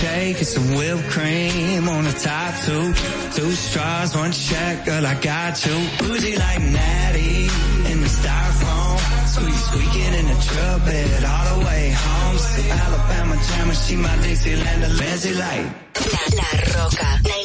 shake and some whipped cream on a tattoo. Two straws, one check, girl, I got you. Bougie like Natty in the styrofoam. Squeak, squeaking in the truck bed all the way home. See Alabama jammer, she my Dixieland, Lindsay like. La, La Roca.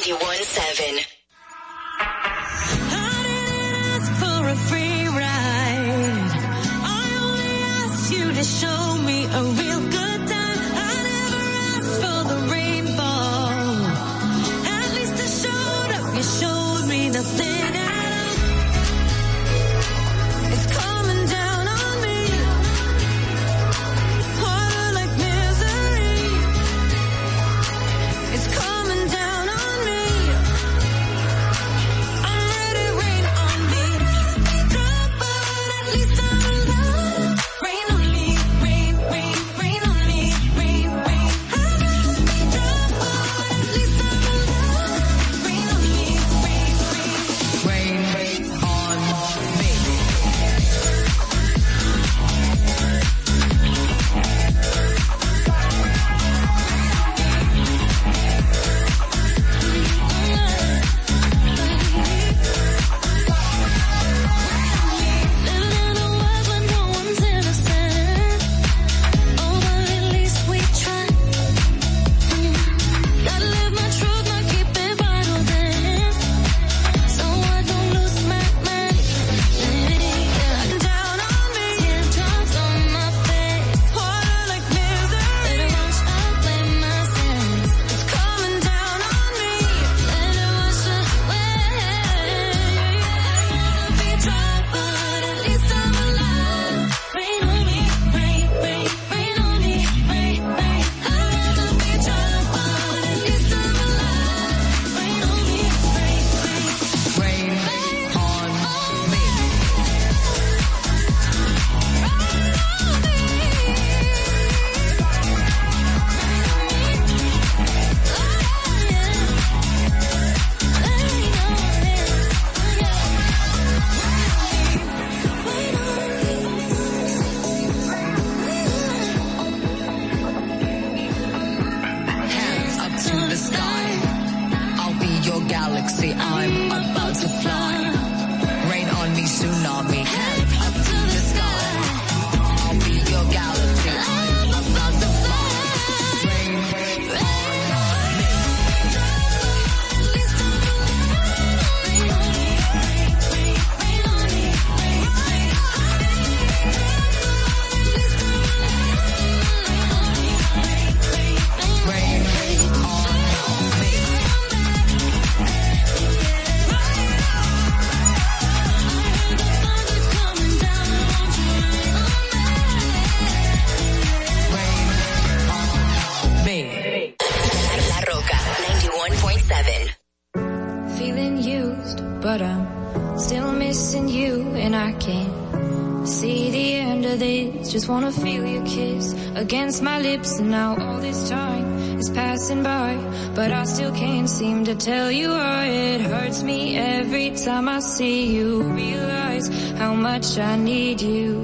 Lips, and now all this time is passing by, but I still can't seem to tell you why it hurts me every time I see you. Realize how much I need you.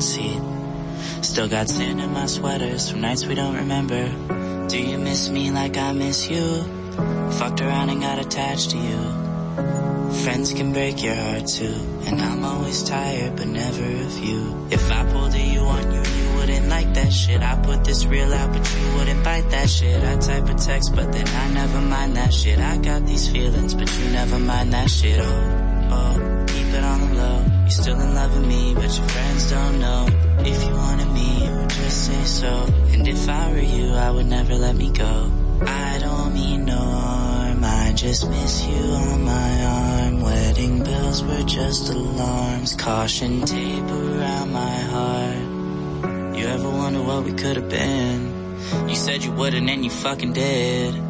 Seat. Still got sand in my sweaters from nights we don't remember. Do you miss me like I miss you? Fucked around and got attached to you. Friends can break your heart too. And I'm always tired, but never of you. If I pulled a you on you, you wouldn't like that shit. I put this real out, but you wouldn't bite that shit. I type a text, but then I never mind that shit. I got these feelings, but you never mind that shit. Oh, oh, still in love with me, but your friends don't know. If you wanted me, you would just say so. And if I were you, I would never let me go. I don't mean no harm, I just miss you on my arm. Wedding bells were just alarms, caution tape around my heart. You ever wonder what we could have been? You said you wouldn't and you fucking did.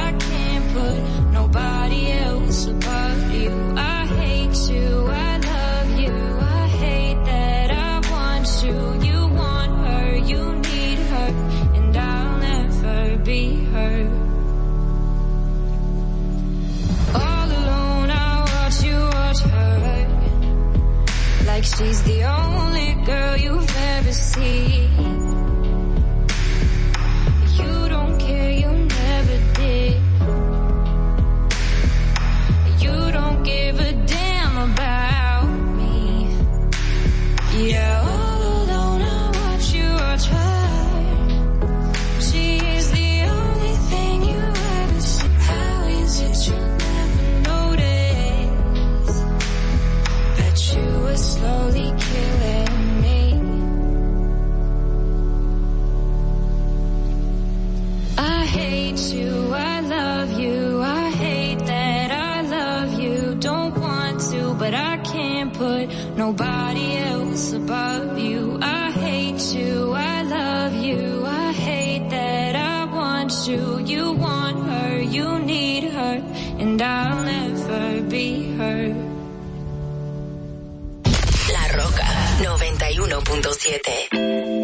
she's the only girl you've ever seen. Want you. You want her, you need her, and I'll never be her. La Roca 91.7.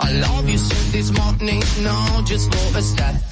I love you since this morning, no, just for a step.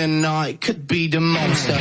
and I could be the monster.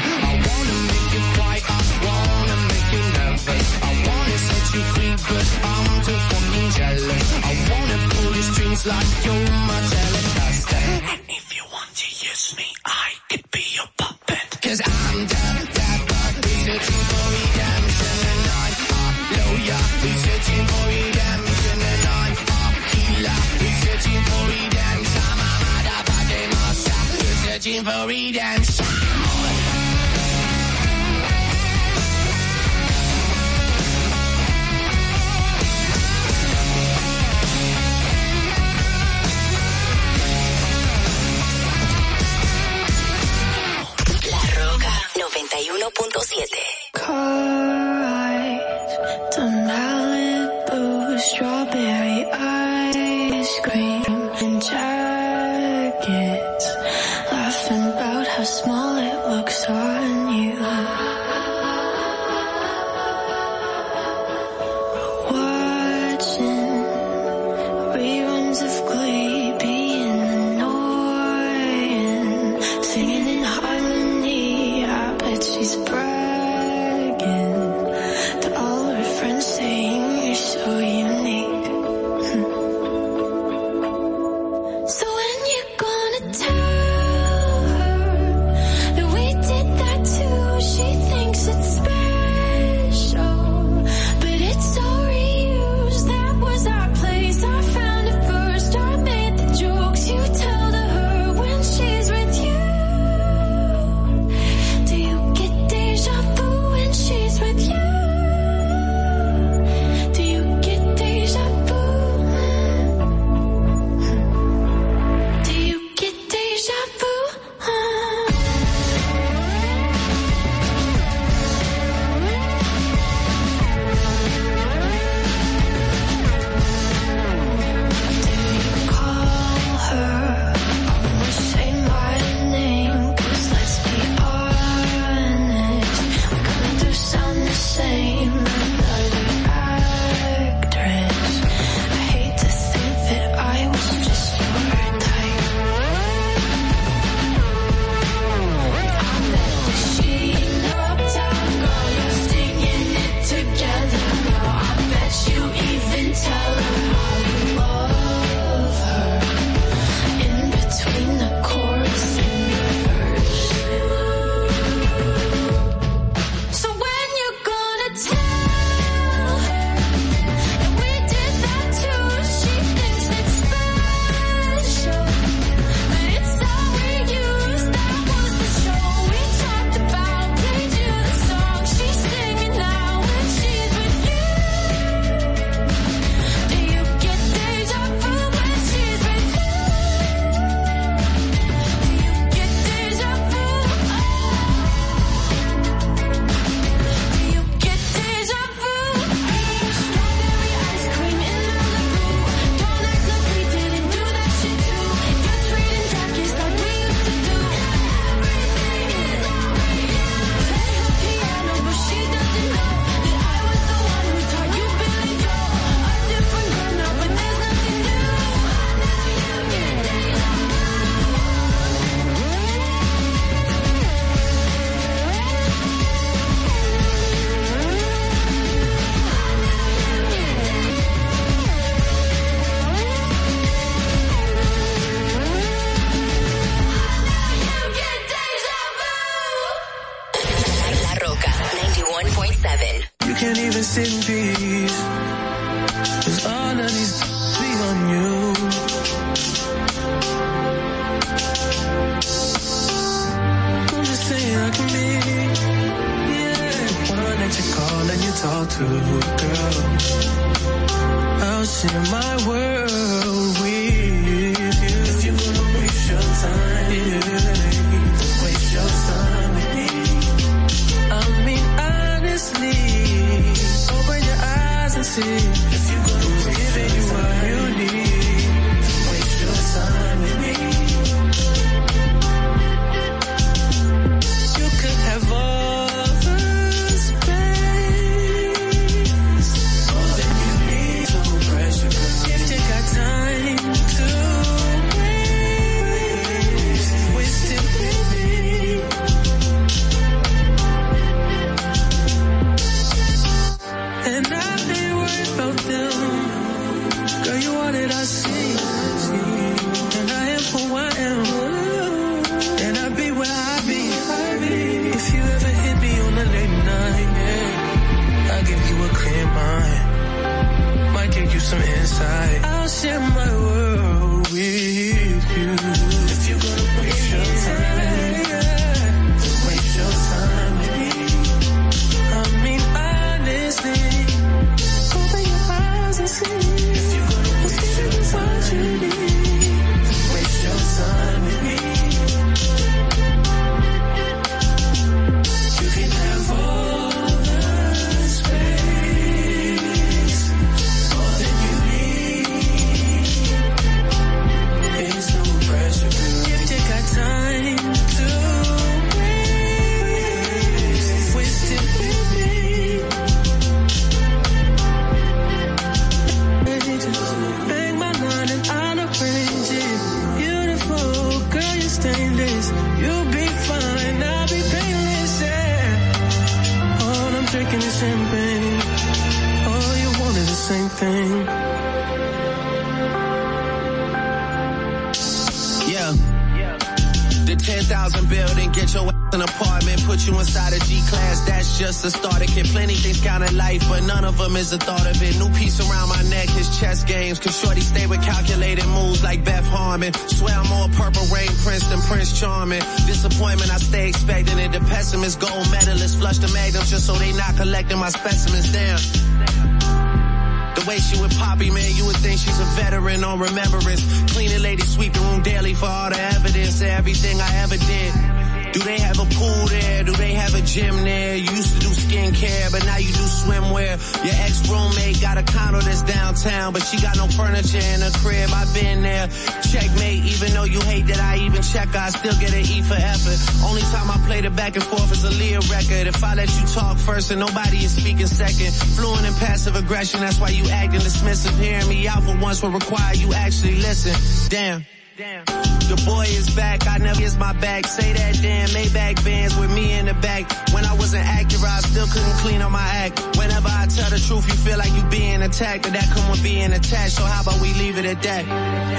first and nobody is speaking second. Fluent in passive aggression, that's why you acting dismissive. Hearing me out for once will require you actually listen. Damn. Damn. The boy is back, I never is my back. Say that damn Maybach bands with me in the back. When I wasn't accurate, I still couldn't clean up my act. Whenever I tell the truth, you feel like you being attacked, but that come with being attached. So how about we leave it at that?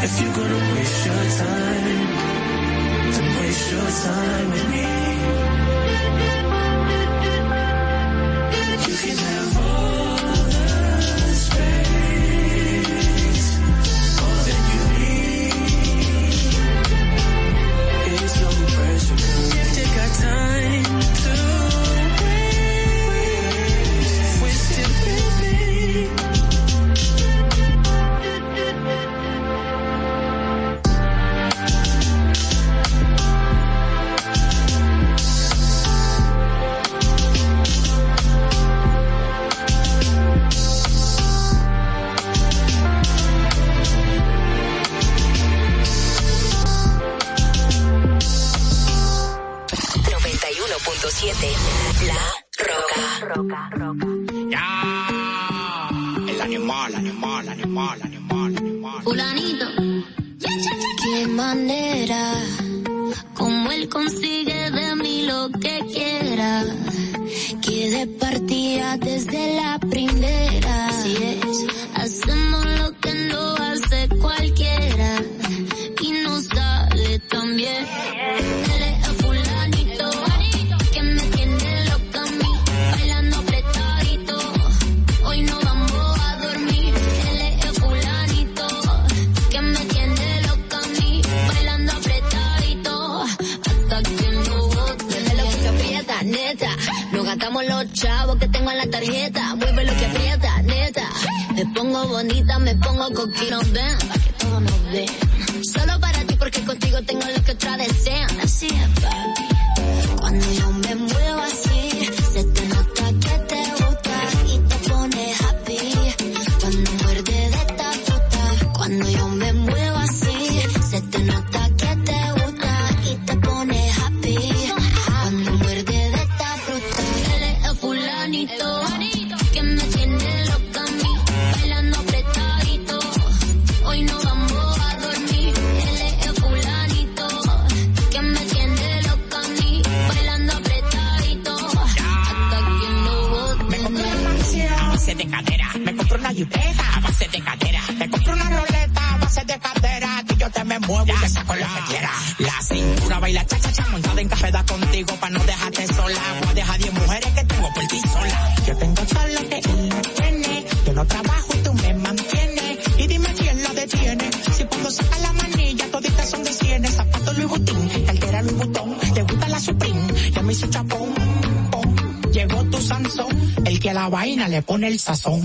If you're gonna waste your time, then waste your time with me. cartera Louis Vuitton, te gusta la Supreme, ya me hizo chapón, pom. llegó tu Sansón, el que a la vaina le pone el sazón.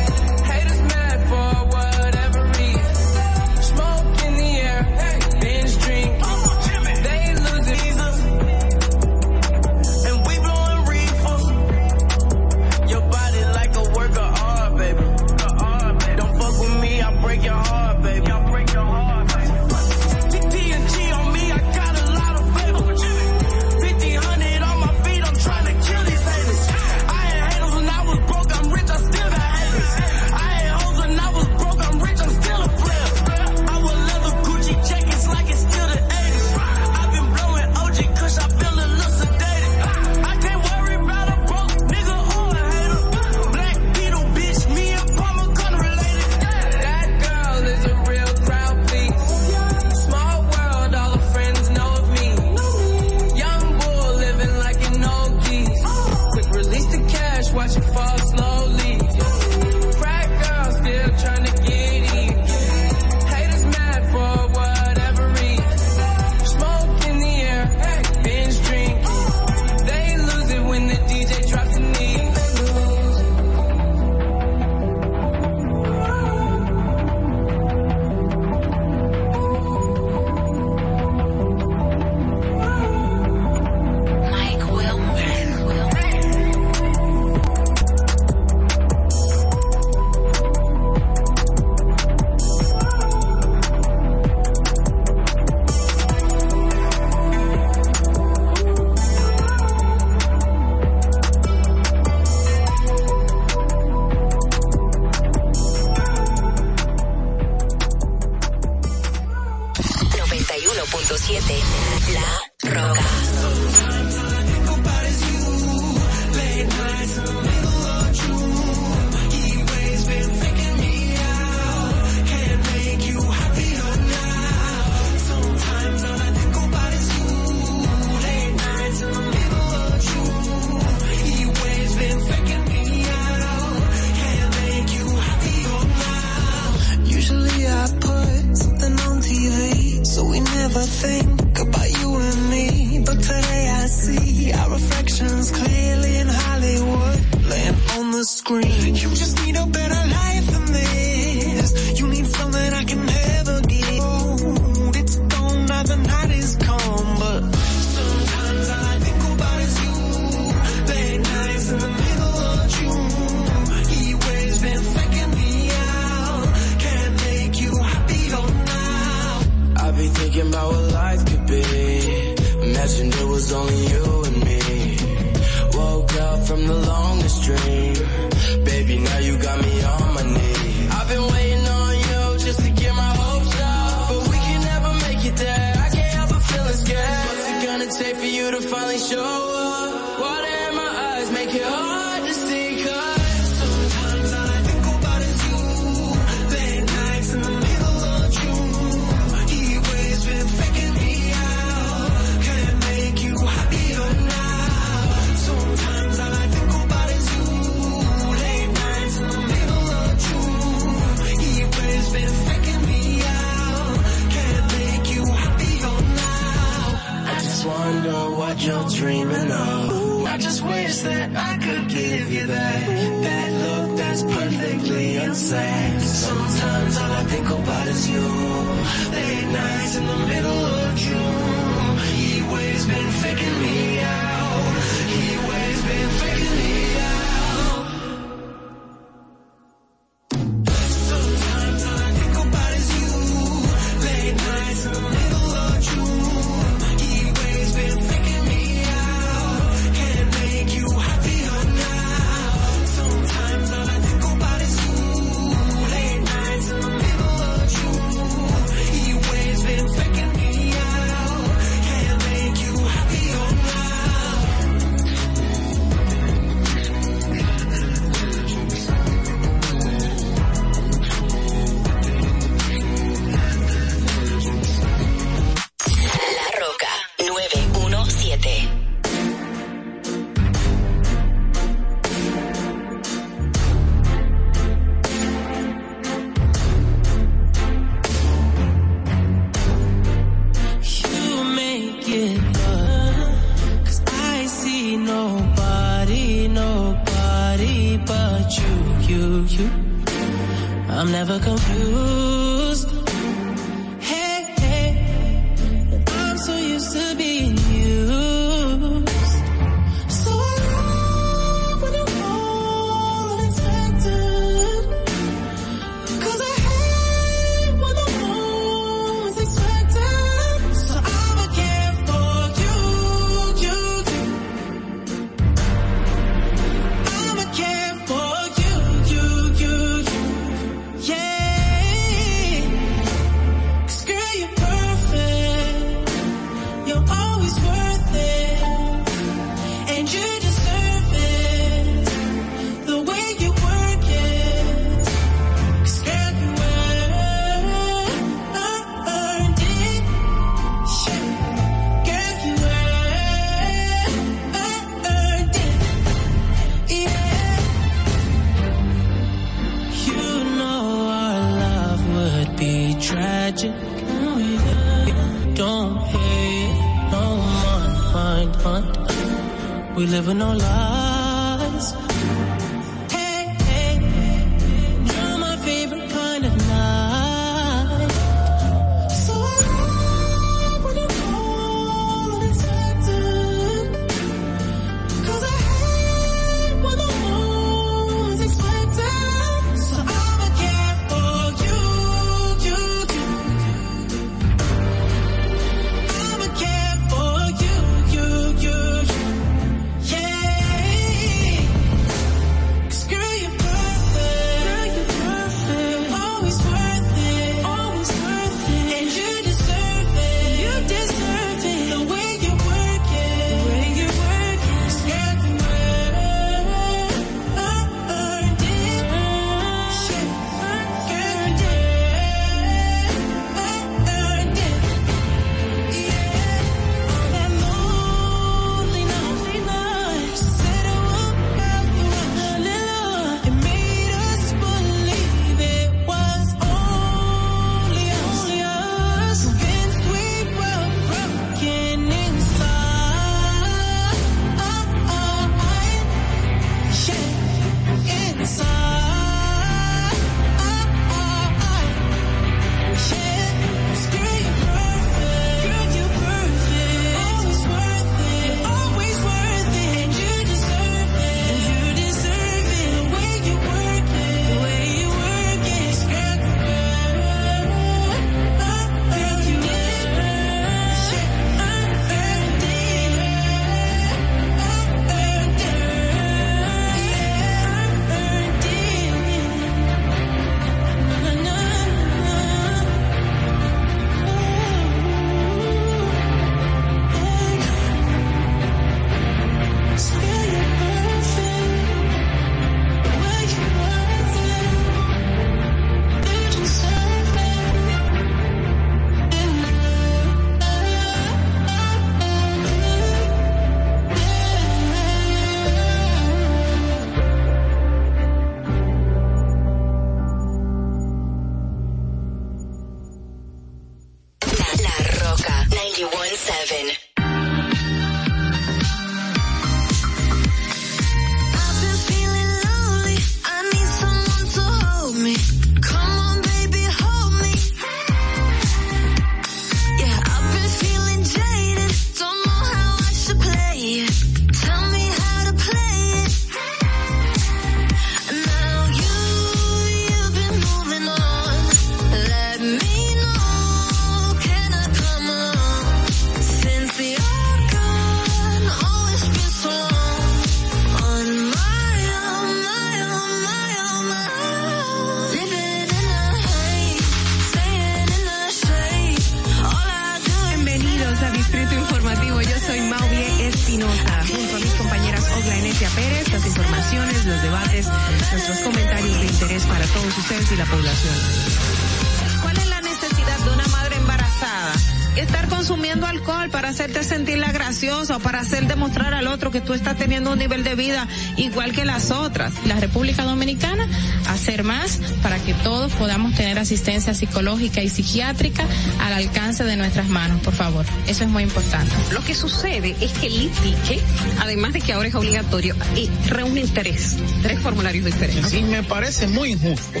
Igual que las otras. La República Dominicana hacer más para que todos podamos tener asistencia psicológica y psiquiátrica al alcance de nuestras manos, por favor. Eso es muy importante. Lo que sucede es que el ITIQUE, además de que ahora es obligatorio, eh, reúne tres, tres formularios diferentes. Y me parece muy injusto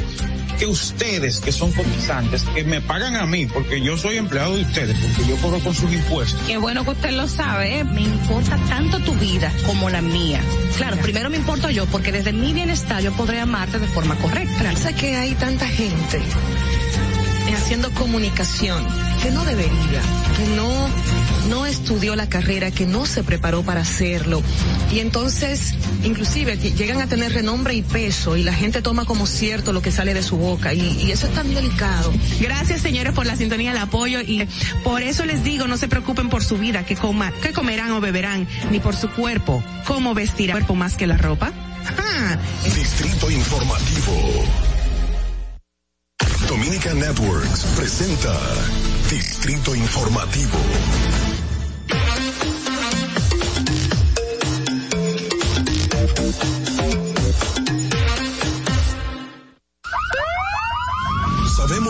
que ustedes, que son cotizantes, que me pagan a mí, porque yo soy empleado de ustedes, porque yo corro con sus impuestos. Qué bueno que usted lo sabe, ¿eh? me importa tanto tu vida como la mía. Claro, primero me importo yo, porque desde mi bienestar yo podré amarte de forma correcta. Sé que hay tanta gente haciendo comunicación que no debería, que no no estudió la carrera, que no se preparó para hacerlo. Y entonces, inclusive, llegan a tener renombre y peso y la gente toma como cierto lo que sale de su boca y, y eso es tan delicado. Gracias, señores, por la sintonía, el apoyo y por eso les digo, no se preocupen por su vida, que coma, que comerán o beberán, ni por su cuerpo, cómo vestirán cuerpo más que la ropa. Ah, Distrito Informativo. Dominica Networks presenta Distrito Informativo.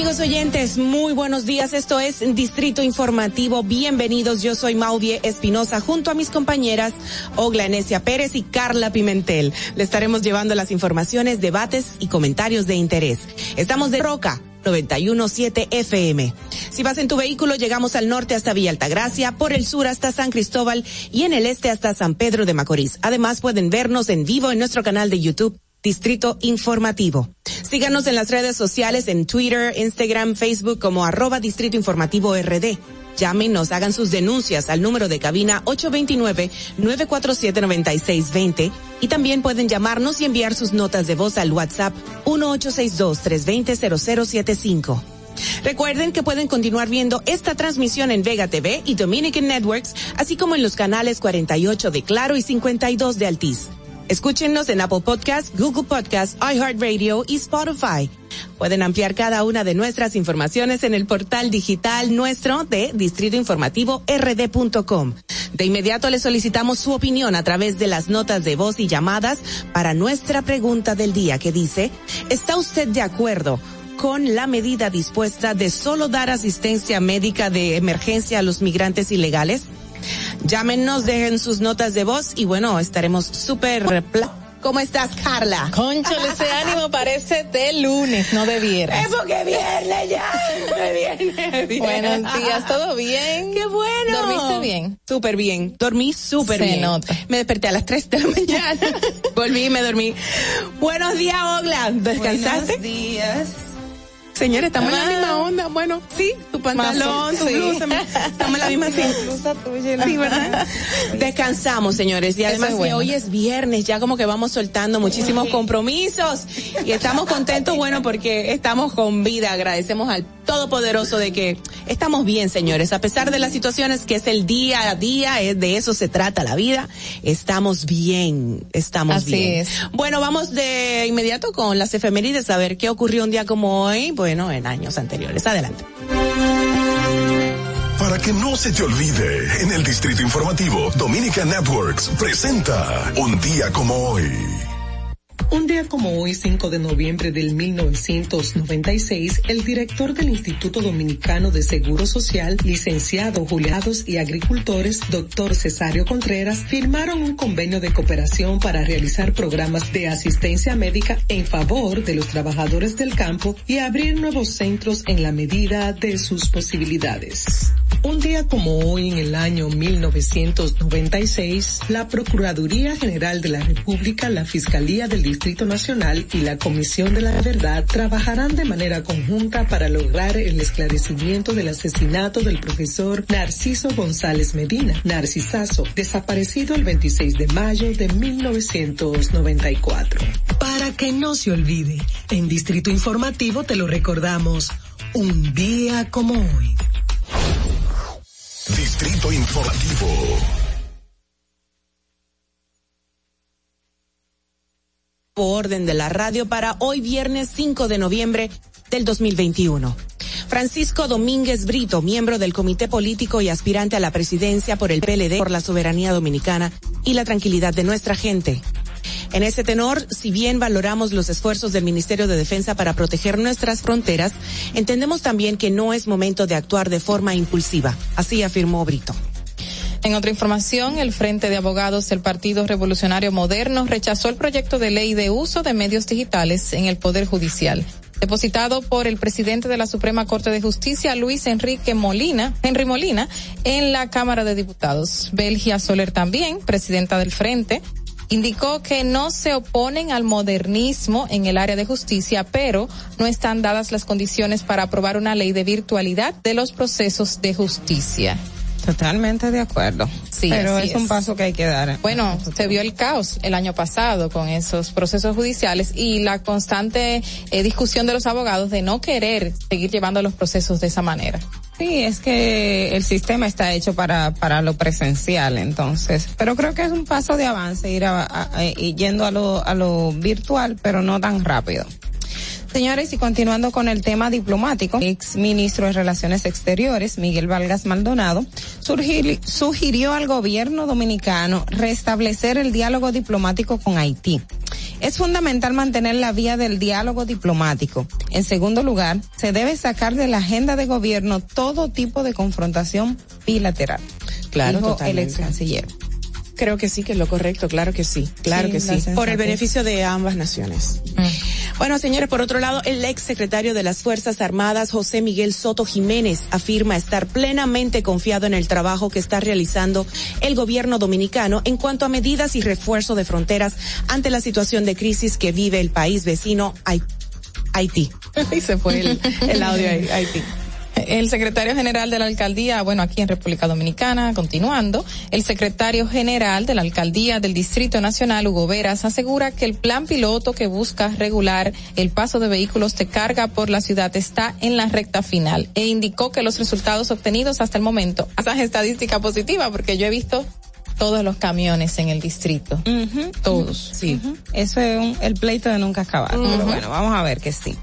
Amigos oyentes, muy buenos días. Esto es Distrito Informativo. Bienvenidos. Yo soy Maudie Espinosa junto a mis compañeras Ogla Enesia Pérez y Carla Pimentel. Le estaremos llevando las informaciones, debates y comentarios de interés. Estamos de Roca 917 FM. Si vas en tu vehículo, llegamos al norte hasta Villa Altagracia, por el sur hasta San Cristóbal y en el este hasta San Pedro de Macorís. Además, pueden vernos en vivo en nuestro canal de YouTube. Distrito Informativo. Síganos en las redes sociales en Twitter, Instagram, Facebook como arroba Distrito Informativo RD. Llámenos, hagan sus denuncias al número de cabina 829-947-9620 y también pueden llamarnos y enviar sus notas de voz al WhatsApp 1862-320-0075. Recuerden que pueden continuar viendo esta transmisión en Vega TV y Dominican Networks, así como en los canales 48 de Claro y 52 de Altiz. Escúchenos en Apple Podcast, Google Podcast, iHeartRadio y Spotify. Pueden ampliar cada una de nuestras informaciones en el portal digital nuestro de distritoinformativord.com. De inmediato le solicitamos su opinión a través de las notas de voz y llamadas para nuestra pregunta del día que dice, ¿está usted de acuerdo con la medida dispuesta de solo dar asistencia médica de emergencia a los migrantes ilegales? Llámenos, dejen sus notas de voz y bueno, estaremos súper... ¿Cómo estás, Carla? Conchole, ese ánimo parece de lunes, no de viernes. Es porque viernes ya. Viernes, viernes. Buenos días, ¿todo bien? Qué bueno. ¿Dormiste bien? Súper bien. Dormí súper bien. nota. Me desperté a las 3 de la mañana. Volví y me dormí. Buenos días, Ogla. ¿Descansaste? Buenos días. Señores, estamos en la Ah. misma onda. Bueno, sí, tu pantalón, tu sí. blusa. Estamos en la misma sí. Sí, ¿verdad? Descansamos, señores. Y además es que bueno. hoy es viernes, ya como que vamos soltando muchísimos compromisos. Y estamos contentos, bueno, porque estamos con vida. Agradecemos al Todopoderoso de que estamos bien, señores. A pesar de las situaciones que es el día a día, es de eso se trata la vida. Estamos bien, estamos Así bien. es. Bueno, vamos de inmediato con las efemérides a ver qué ocurrió un día como hoy, en años anteriores. Adelante. Para que no se te olvide, en el Distrito Informativo, Dominica Networks presenta Un día como hoy. Un día como hoy, 5 de noviembre del 1996, el director del Instituto Dominicano de Seguro Social, licenciado Juliados y Agricultores, doctor Cesario Contreras, firmaron un convenio de cooperación para realizar programas de asistencia médica en favor de los trabajadores del campo y abrir nuevos centros en la medida de sus posibilidades. Un día como hoy, en el año 1996, la Procuraduría General de la República, la Fiscalía del Distrito Nacional y la Comisión de la Verdad trabajarán de manera conjunta para lograr el esclarecimiento del asesinato del profesor Narciso González Medina, Narcisazo, desaparecido el 26 de mayo de 1994. Para que no se olvide, en Distrito Informativo te lo recordamos, un día como hoy. Distrito Informativo. Orden de la radio para hoy viernes 5 de noviembre del 2021. Francisco Domínguez Brito, miembro del Comité Político y aspirante a la presidencia por el PLD por la soberanía dominicana y la tranquilidad de nuestra gente. En ese tenor, si bien valoramos los esfuerzos del Ministerio de Defensa para proteger nuestras fronteras, entendemos también que no es momento de actuar de forma impulsiva. Así afirmó Brito. En otra información, el Frente de Abogados del Partido Revolucionario Moderno rechazó el proyecto de ley de uso de medios digitales en el Poder Judicial, depositado por el presidente de la Suprema Corte de Justicia, Luis Enrique Molina, Henry Molina, en la Cámara de Diputados. Belgia Soler también, presidenta del Frente, indicó que no se oponen al modernismo en el área de justicia, pero no están dadas las condiciones para aprobar una ley de virtualidad de los procesos de justicia. Totalmente de acuerdo. Sí, pero es, un paso que hay que dar. Bueno, se vio el caos el año pasado con esos procesos judiciales y la constante eh, discusión de los abogados de no querer seguir llevando los procesos de esa manera. Sí, es que el sistema está hecho para, para lo presencial, entonces, pero creo que es un paso de avance ir a, a- a- y yendo a lo, a lo virtual, pero no tan rápido. Señores, y continuando con el tema diplomático, ex ministro de Relaciones Exteriores, Miguel Vargas Maldonado, surgir- sugirió al gobierno dominicano restablecer el diálogo diplomático con Haití. Es fundamental mantener la vía del diálogo diplomático. En segundo lugar, se debe sacar de la agenda de gobierno todo tipo de confrontación bilateral. Claro, dijo totalmente. el ex canciller. Creo que sí, que es lo correcto, claro que sí, claro Sí, que sí, por el beneficio de ambas naciones. Bueno, señores, por otro lado, el ex secretario de las Fuerzas Armadas, José Miguel Soto Jiménez, afirma estar plenamente confiado en el trabajo que está realizando el gobierno dominicano en cuanto a medidas y refuerzo de fronteras ante la situación de crisis que vive el país vecino Hai- Haití. y se fue El audio ahí, Haití. El secretario general de la alcaldía, bueno, aquí en República Dominicana, continuando, el secretario general de la alcaldía del Distrito Nacional, Hugo Veras, asegura que el plan piloto que busca regular el paso de vehículos de carga por la ciudad está en la recta final e indicó que los resultados obtenidos hasta el momento, esa estadística positiva, porque yo he visto todos los camiones en el distrito. Todos. Sí. Eso es un- el pleito de nunca acabar. Pero bueno, vamos a ver que sí.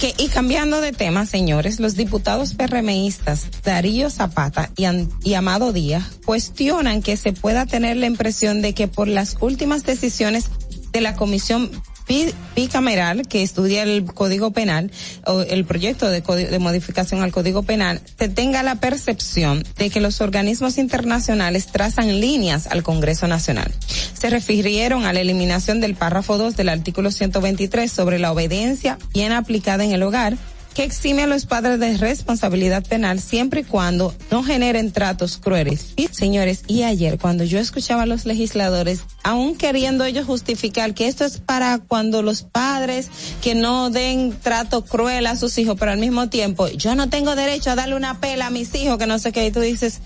Que, y cambiando de tema, señores, los diputados PRMistas Darío Zapata y, y Amado Díaz cuestionan que se pueda tener la impresión de que por las últimas decisiones de la comisión bicameral que estudia el Código Penal o el proyecto de, de modificación al Código Penal se tenga la percepción de que los organismos internacionales trazan líneas al Congreso Nacional. Se refirieron a la eliminación del párrafo 2 del artículo 123 sobre la obediencia bien aplicada en el hogar que exime a los padres de responsabilidad penal siempre y cuando no generen tratos crueles. Y, señores, y ayer cuando yo escuchaba a los legisladores, aún queriendo ellos justificar que esto es para cuando los padres que no den trato cruel a sus hijos, pero al mismo tiempo yo no tengo derecho a darle una pela a mis hijos, que no sé qué, y tú dices,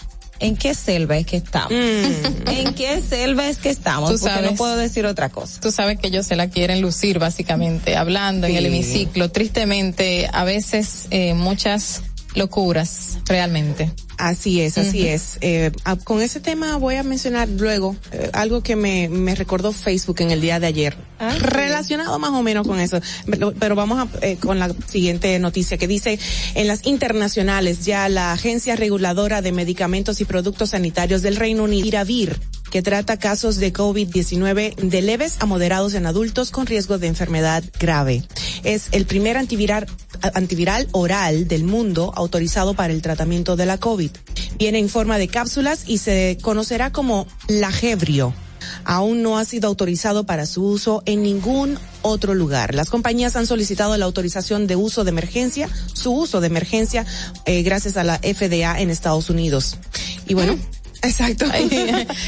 ¿en qué selva es que estamos? ¿En qué selva es que estamos? Tú Porque no sabes. puedo decir otra cosa. Tú sabes que ellos se la quieren lucir básicamente, hablando en Sí. el hemiciclo. Tristemente, a veces eh, muchas locuras, realmente. Así es, así es. Eh, ah, con ese tema voy a mencionar luego eh, algo que me, me recordó Facebook en el día de ayer, relacionado más o menos con eso. Pero, pero vamos a, eh, con la siguiente noticia que dice, en las internacionales ya la Agencia Reguladora de Medicamentos y Productos Sanitarios del Reino Unido, Iravir, que trata casos de COVID-19 de leves a moderados en adultos con riesgo de enfermedad grave. Es el primer antiviral, antiviral oral del mundo autorizado para el tratamiento de la COVID. Viene en forma de cápsulas y se conocerá como Lagevrio. aún no ha sido autorizado para su uso en ningún otro lugar. Las compañías han solicitado la autorización de uso de emergencia, su uso de emergencia, eh, gracias a la FDA en Estados Unidos. Y bueno. Exacto.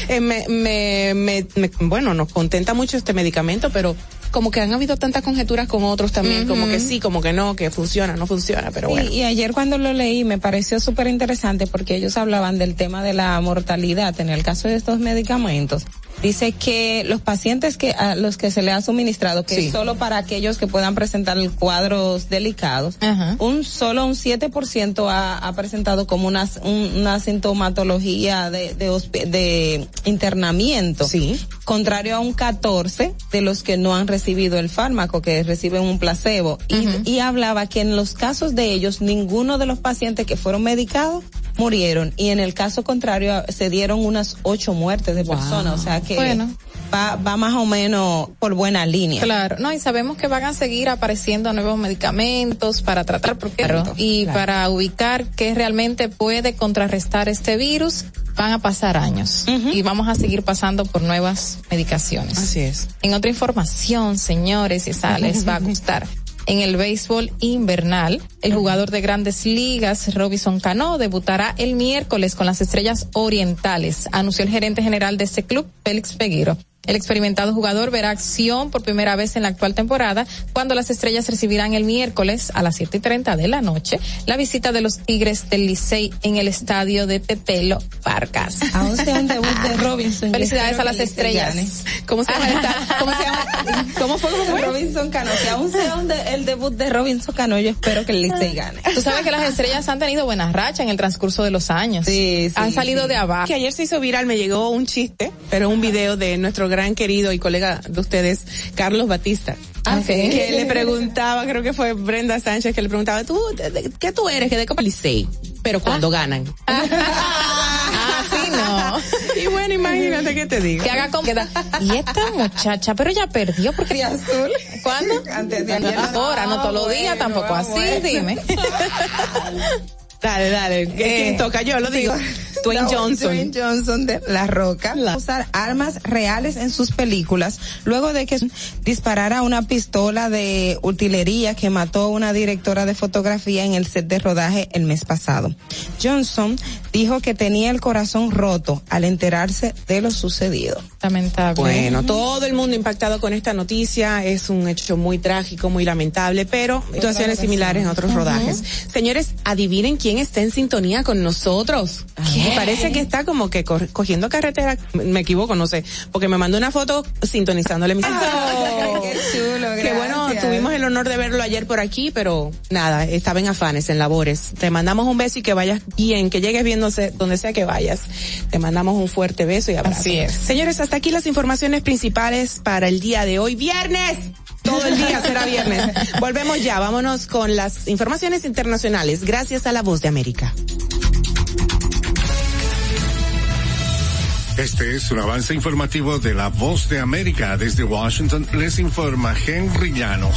Eh, me, me, me, me- bueno, nos contenta mucho este medicamento, pero como que han habido tantas conjeturas con otros también, como que sí, como que no, que funciona, no funciona, pero bueno. Y, y ayer cuando lo leí me pareció súper interesante porque ellos hablaban del tema de la mortalidad en el caso de estos medicamentos. Dice que los pacientes que a los que se le ha suministrado, que Sí. es solo para aquellos que puedan presentar cuadros delicados, un solo un 7% ha, ha presentado como una, un- una sintomatología de, de, internamiento. Sí. Contrario a un 14 de los que no han recibido el fármaco, que reciben un placebo. Y, y hablaba que en los casos de ellos, ninguno de los pacientes que fueron medicados murieron. Y en el caso contrario, se dieron unas ocho muertes de personas. O sea que Bueno. va, va más o menos por buena línea. Claro, no, y sabemos que van a seguir apareciendo nuevos medicamentos para tratar por Claro, y claro. para ubicar qué realmente puede contrarrestar este virus, van a pasar años y vamos a seguir pasando por nuevas medicaciones. Así es. En otra información, señores, y esa les va a gustar. En el béisbol invernal, el jugador de grandes ligas, Robinson Cano, debutará el miércoles con las Estrellas Orientales, anunció el gerente general de este club, Félix Peguero. El experimentado jugador verá acción por primera vez en la actual temporada cuando las estrellas recibirán el miércoles a las siete y treinta de la noche la visita de los Tigres del Licey en el estadio de Tetelo Vargas. Aún sea un debut de Robinson. Felicidades a las estrellas. ¿Cómo se llama? esta- ¿Cómo se llama? ¿Cómo fue? ¿Cómo fue? Robinson Cano. Que aún sea un de- el debut de Robinson Cano, yo espero que el Licey gane. Tú sabes que las estrellas han tenido buenas rachas en el transcurso de los años. Sí, sí, Han salido sí. de abajo. Que ayer se hizo viral, me llegó un chiste, pero un video de nuestro gran querido y colega de ustedes, Carlos Batista. Ah, sí. Que le preguntaba, creo que fue Brenda Sánchez, que le preguntaba, ¿tú, de- de- qué tú eres? Que de Copa Licey. Pero cuando ganan. Ah, sí, no. Y bueno, imagínate qué te digo. Que haga como queda. Y esta muchacha, pero ella perdió porque azul. ¿Cuándo? Antes de ayer. Ahora, no todos los días, bueno, tampoco ah, así, bueno. dime. Dale, dale. ¿Quién toca? Yo lo digo. Dwayne Johnson. Dwayne Johnson de La Roca usar armas reales en sus películas luego de que disparara una pistola de utilería que mató a una directora de fotografía en el set de rodaje el mes pasado. Johnson dijo que tenía el corazón roto al enterarse de lo sucedido. Lamentable. Bueno, todo el mundo impactado con esta noticia. Es un hecho muy trágico, muy lamentable, pero situaciones similares en otros rodajes. Señores, adivinen quién está en sintonía con nosotros. Me parece que está como que cogiendo carretera. Me equivoco, no sé, porque me mandó una foto sintonizándole mi Qué chulo, Que bueno, gracias. tuvimos el honor de verlo ayer por aquí, pero nada, estaba en afanes, en labores. Te mandamos un beso y que vayas bien, que llegues viéndose donde sea que vayas. Te mandamos un fuerte beso y abrazo. Así es. Señores, hasta aquí las informaciones principales para el día de hoy. ¡Viernes! Todo el día será viernes. Volvemos ya, vámonos con las informaciones internacionales. Gracias a la voz de América. Este es un avance informativo de la Voz de América. Desde Washington les informa Henry Llanos.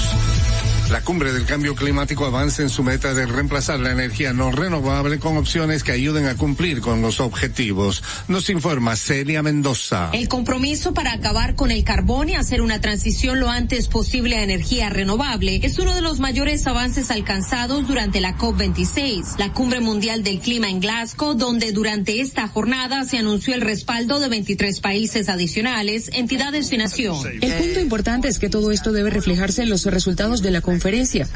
La cumbre del cambio climático avanza en su meta de reemplazar la energía no renovable con opciones que ayuden a cumplir con los objetivos. Nos informa Celia Mendoza. El compromiso para acabar con el carbón y hacer una transición lo antes posible a energía renovable es uno de los mayores avances alcanzados durante la COP26, la cumbre mundial del clima en Glasgow, donde durante esta jornada se anunció el respaldo de 23 países adicionales, entidades y nación. El punto importante es que todo esto debe reflejarse en los resultados de la conferencia.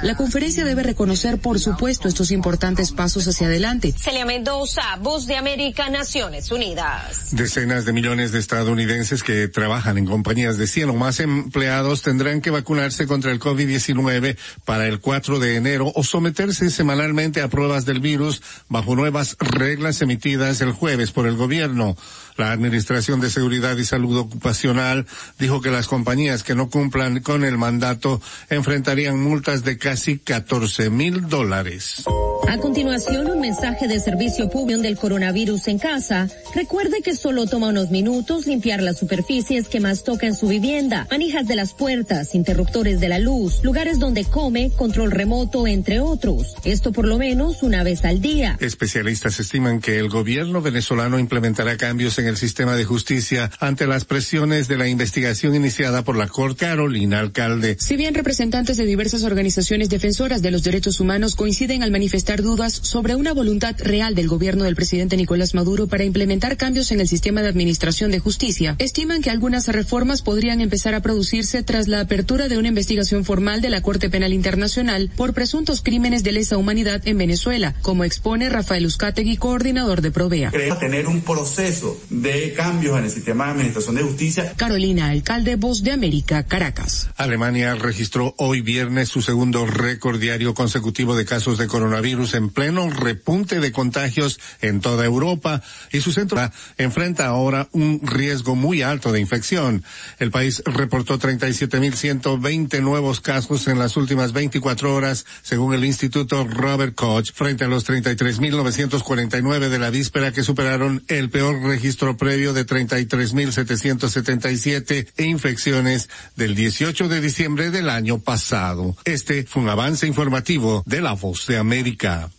La conferencia debe reconocer, por supuesto, estos importantes pasos hacia adelante. Celia Mendoza, Voz de América, Naciones Unidas. Decenas de millones de estadounidenses que trabajan en compañías de 100 o más empleados tendrán que vacunarse contra el COVID-19 para el 4 de enero o someterse semanalmente a pruebas del virus bajo nuevas reglas emitidas el jueves por el gobierno. La Administración de Seguridad y Salud Ocupacional dijo que las compañías que no cumplan con el mandato enfrentarían multas de casi 14 mil dólares. A continuación, un mensaje de servicio público del coronavirus en casa. Recuerde que solo toma unos minutos limpiar las superficies que más toca en su vivienda, manijas de las puertas, interruptores de la luz, lugares donde come, control remoto, entre otros. Esto por lo menos una vez al día. Especialistas estiman que el gobierno venezolano implementará cambios en el sistema de justicia ante las presiones de la investigación iniciada por la Corte Carolina Alcalde. Si bien representantes de diversas organizaciones defensoras de los derechos humanos coinciden al manifestar dudas sobre una voluntad real del gobierno del presidente Nicolás Maduro para implementar cambios en el sistema de administración de justicia, estiman que algunas reformas podrían empezar a producirse tras la apertura de una investigación formal de la Corte Penal Internacional por presuntos crímenes de lesa humanidad en Venezuela, como expone Rafael Uzcategui, coordinador de Provea. Queremos tener un proceso de cambios en el sistema de administración de justicia. Carolina Alcalde, Voz de América, Caracas. Alemania registró hoy viernes su segundo récord diario consecutivo de casos de coronavirus en pleno repunte de contagios en toda Europa y su centro enfrenta ahora un riesgo muy alto de infección. El país reportó 37.120 nuevos casos en las últimas 24 horas, según el Instituto Robert Koch, frente a los 33.949 de la víspera que superaron el peor registro previo de 33.777 infecciones del 18 de diciembre del año pasado. Este fue un avance informativo de La Voz de América.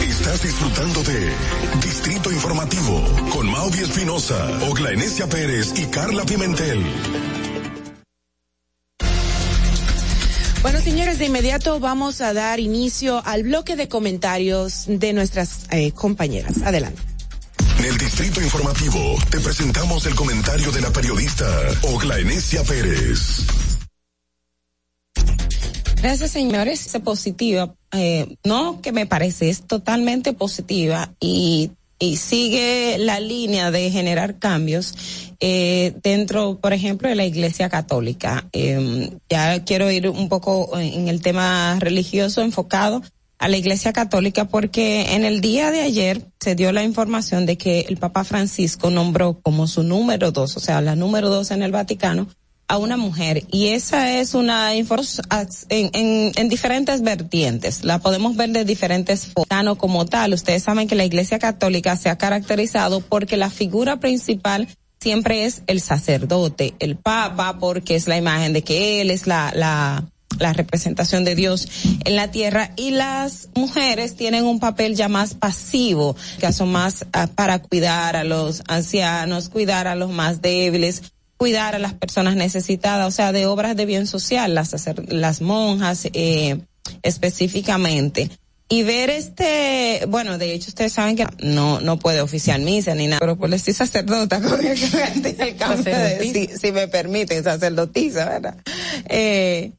Estás disfrutando de Distrito Informativo con Maudi Espinosa, Ogla Enesia Pérez y Carla Pimentel. Bueno, señores, de inmediato vamos a dar inicio al bloque de comentarios de nuestras eh, compañeras. Adelante. En el Distrito Informativo te presentamos el comentario de la periodista Ogla Enesia Pérez. Gracias, señores. Es positiva. Eh, no que me parece, es totalmente positiva y, y sigue la línea de generar cambios eh, dentro, por ejemplo, de la Iglesia Católica. Eh, ya quiero ir un poco en el tema religioso enfocado a la Iglesia Católica porque en el día de ayer se dio la información de que el Papa Francisco nombró como su número dos, o sea, la número dos en el Vaticano, a una mujer y esa es una información en, en, diferentes vertientes. La podemos ver de diferentes formas como tal. Ustedes saben que la Iglesia Católica se ha caracterizado porque la figura principal siempre es el sacerdote, el Papa, porque es la imagen de que él es la, la, la representación de Dios en la tierra y las mujeres tienen un papel ya más pasivo, que son más uh, para cuidar a los ancianos, cuidar a los más débiles, cuidar a las personas necesitadas, o sea, de obras de bien social, las, las monjas eh, específicamente. Y ver este, bueno, de hecho ustedes saben que no no puede oficiar misa ni nada, pero pues estoy sacerdota con el, el cambio de, si, si me permiten, sacerdotisa, ¿verdad? Eh,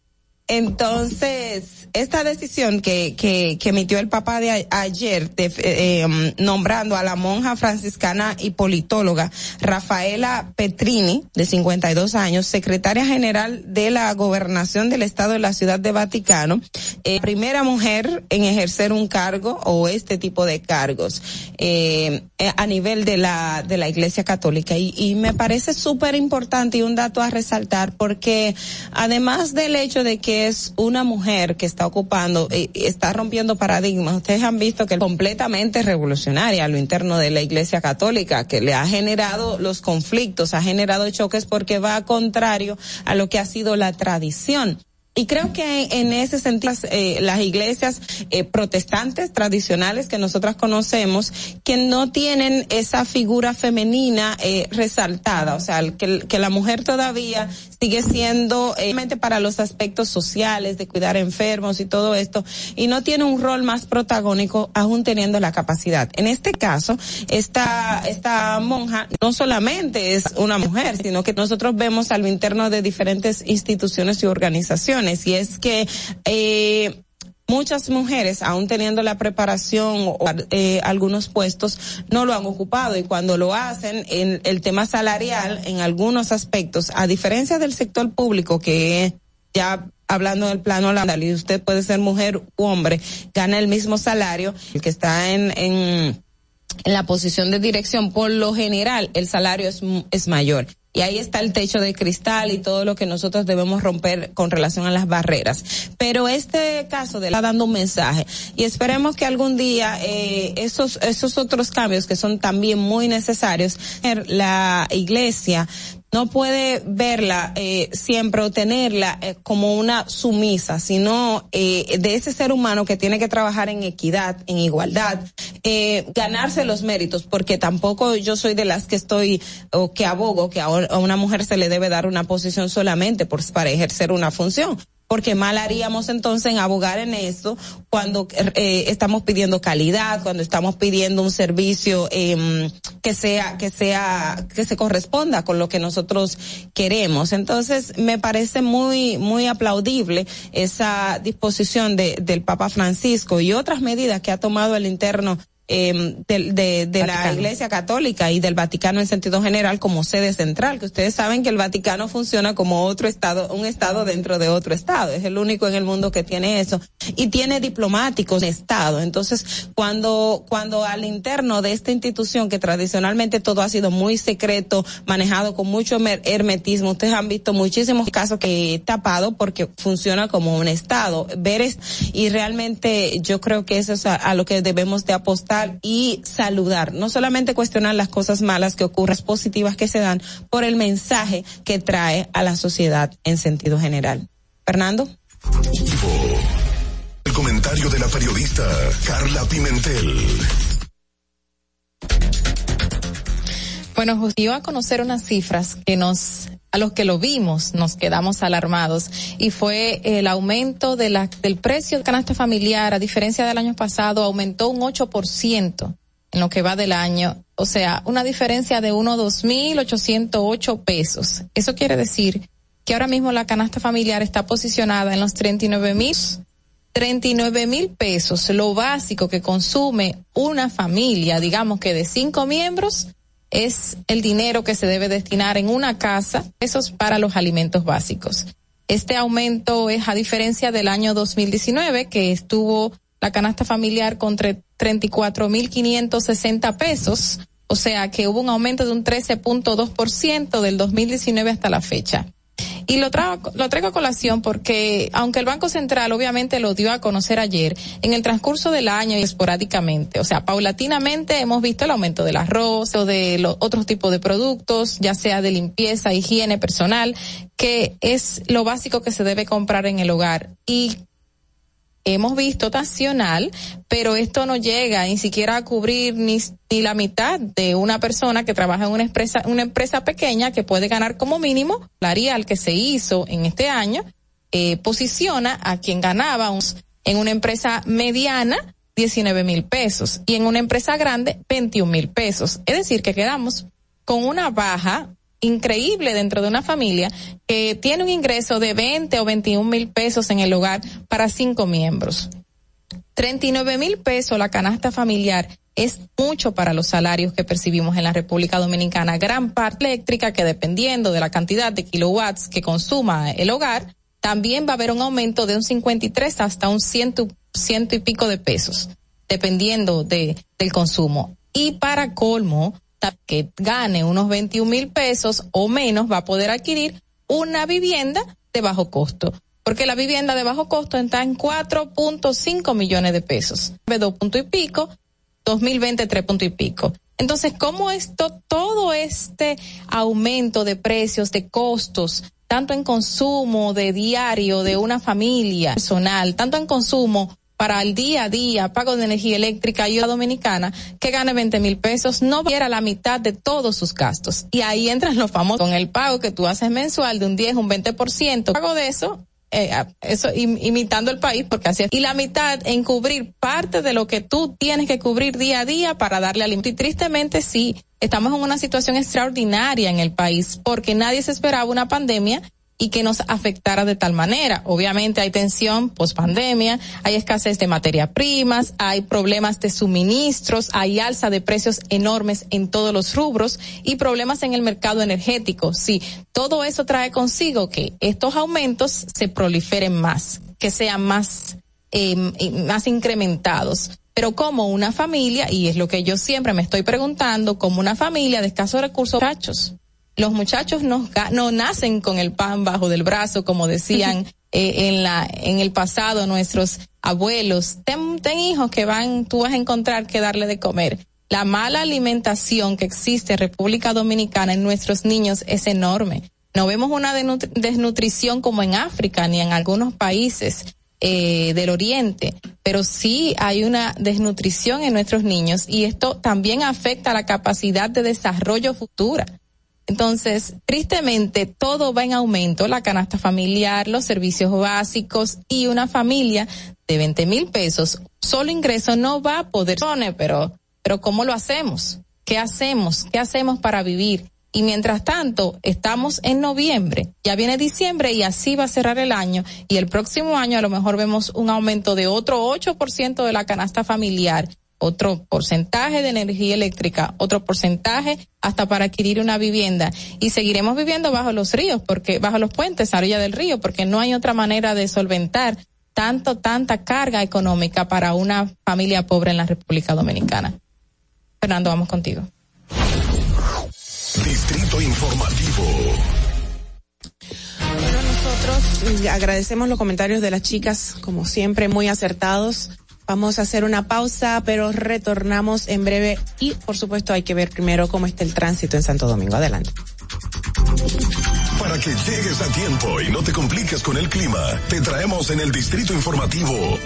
entonces, esta decisión que, que, emitió el Papa de ayer, de, eh, nombrando a la monja franciscana y politóloga Rafaela Petrini, de 52 años, secretaria general de la gobernación del Estado de la Ciudad de Vaticano, eh, primera mujer en ejercer un cargo o este tipo de cargos eh, a nivel de la, de la Iglesia Católica. Y, y me parece súper importante y un dato a resaltar porque además del hecho de que es una mujer que está ocupando, eh, está rompiendo paradigmas. Ustedes han visto que es completamente revolucionaria a lo interno de la Iglesia Católica, que le ha generado los conflictos, ha generado choques porque va contrario a lo que ha sido la tradición. Y creo que en ese sentido eh, las iglesias eh, protestantes tradicionales que nosotras conocemos que no tienen esa figura femenina eh, resaltada, o sea, que, que la mujer todavía sigue siendo eh, para los aspectos sociales de cuidar enfermos y todo esto y no tiene un rol más protagónico aún teniendo la capacidad. En este caso, esta esta monja no solamente es una mujer, sino que nosotros vemos a lo interno de diferentes instituciones y organizaciones y es que eh, muchas mujeres, aún teniendo la preparación o eh, algunos puestos, no lo han ocupado y cuando lo hacen, en el tema salarial, en algunos aspectos, a diferencia del sector público que ya hablando del plano laboral y usted puede ser mujer u hombre, gana el mismo salario, el que está en, en, en la posición de dirección, por lo general el salario es, es mayor. Y ahí está el techo de cristal y todo lo que nosotros debemos romper con relación a las barreras. Pero este caso de la dando un mensaje y esperemos que algún día eh, esos esos otros cambios que son también muy necesarios la iglesia no puede verla eh, siempre o tenerla eh, como una sumisa, sino eh, de ese ser humano que tiene que trabajar en equidad, en igualdad, eh, ganarse los méritos, porque tampoco yo soy de las que estoy o que abogo que a a una mujer se le debe dar una posición solamente por, para ejercer una función porque mal haríamos entonces en abogar en eso cuando eh, estamos pidiendo calidad, cuando estamos pidiendo un servicio eh, que sea que sea que se corresponda con lo que nosotros queremos. Entonces me parece muy muy aplaudible esa disposición de, del Papa Francisco y otras medidas que ha tomado el interno eh, de, de, de la Iglesia Católica y del Vaticano en sentido general como sede central, que ustedes saben que el Vaticano funciona como otro estado, un estado dentro de otro estado, es el único en el mundo que tiene eso y tiene diplomáticos en estado. Entonces, cuando cuando al interno de esta institución que tradicionalmente todo ha sido muy secreto, manejado con mucho hermetismo, ustedes han visto muchísimos casos que he tapado porque funciona como un estado. Ver es, y realmente yo creo que eso es a, a lo que debemos de apostar y saludar, no solamente cuestionar las cosas malas que ocurren, positivas que se dan, por el mensaje que trae a la sociedad en sentido general. Fernando. El comentario de la periodista Carla Pimentel. Bueno, dio a conocer unas cifras que nos, a los que lo vimos, nos quedamos alarmados y fue el aumento de la, del precio del canasta familiar, a diferencia del año pasado, aumentó un 8% en lo que va del año. O sea, una diferencia de uno dos mil ochocientos pesos. Eso quiere decir que ahora mismo la canasta familiar está posicionada en los 39 mil 39 mil pesos, lo básico que consume una familia, digamos que de cinco miembros, es el dinero que se debe destinar en una casa, esos para los alimentos básicos. Este aumento es a diferencia del año 2019, que estuvo la canasta familiar con 34.560 pesos, o sea que hubo un aumento de un 13.2% del 2019 hasta la fecha. Y lo, traigo, lo traigo a colación porque, aunque el Banco Central obviamente lo dio a conocer ayer, en el transcurso del año y esporádicamente, o sea, paulatinamente hemos visto el aumento del arroz o de los otros tipos de productos, ya sea de limpieza, higiene personal, que es lo básico que se debe comprar en el hogar. Y hemos visto nacional, pero esto no llega ni siquiera a cubrir ni, ni la mitad de una persona que trabaja en una empresa, una empresa pequeña que puede ganar como mínimo la Arial que se hizo en este año, eh, posiciona a quien ganaba en una empresa mediana 19 mil pesos y en una empresa grande 21 mil pesos. Es decir, que quedamos con una baja increíble dentro de una familia que tiene un ingreso de 20 o 21 mil pesos en el hogar para cinco miembros. 39 mil pesos la canasta familiar es mucho para los salarios que percibimos en la República Dominicana. Gran parte eléctrica que dependiendo de la cantidad de kilowatts que consuma el hogar, también va a haber un aumento de un 53 hasta un ciento, ciento y pico de pesos, dependiendo de, del consumo. Y para colmo, que gane unos 21 mil pesos o menos va a poder adquirir una vivienda de bajo costo. Porque la vivienda de bajo costo está en 4.5 millones de pesos. Dos punto y pico, 2020 tres punto y pico. Entonces, ¿cómo esto, todo este aumento de precios, de costos, tanto en consumo de diario de una familia personal, tanto en consumo para el día a día, pago de energía eléctrica y dominicana, que gane 20 mil pesos, no quiera la mitad de todos sus gastos. Y ahí entran los famosos con el pago que tú haces mensual de un 10, un 20%. Pago de eso, eh, eso imitando el país porque así es. Y la mitad en cubrir parte de lo que tú tienes que cubrir día a día para darle alimento. Y tristemente sí, estamos en una situación extraordinaria en el país porque nadie se esperaba una pandemia y que nos afectara de tal manera. Obviamente hay tensión post pandemia, hay escasez de materias primas, hay problemas de suministros, hay alza de precios enormes en todos los rubros y problemas en el mercado energético. Sí, todo eso trae consigo que estos aumentos se proliferen más, que sean más, eh, más incrementados pero como una familia, y es lo que yo siempre me estoy preguntando, como una familia de escasos recursos, los muchachos no, no nacen con el pan bajo del brazo, como decían eh, en la en el pasado nuestros abuelos. Ten, ten hijos que van, tú vas a encontrar que darle de comer. La mala alimentación que existe en República Dominicana en nuestros niños es enorme. No vemos una desnutrición como en África ni en algunos países eh, del Oriente, pero sí hay una desnutrición en nuestros niños y esto también afecta la capacidad de desarrollo futura. Entonces, tristemente, todo va en aumento, la canasta familiar, los servicios básicos y una familia de 20 mil pesos, solo ingreso no va a poder, pero, pero ¿cómo lo hacemos? ¿Qué hacemos? ¿Qué hacemos para vivir? Y mientras tanto, estamos en noviembre, ya viene diciembre y así va a cerrar el año y el próximo año a lo mejor vemos un aumento de otro 8% de la canasta familiar otro porcentaje de energía eléctrica, otro porcentaje hasta para adquirir una vivienda y seguiremos viviendo bajo los ríos, porque bajo los puentes a orilla del río, porque no hay otra manera de solventar tanto tanta carga económica para una familia pobre en la República Dominicana. Fernando, vamos contigo. Distrito Informativo. Bueno, nosotros agradecemos los comentarios de las chicas, como siempre, muy acertados. Vamos a hacer una pausa, pero retornamos en breve y por supuesto hay que ver primero cómo está el tránsito en Santo Domingo. Adelante. Para que llegues a tiempo y no te compliques con el clima, te traemos en el Distrito Informativo.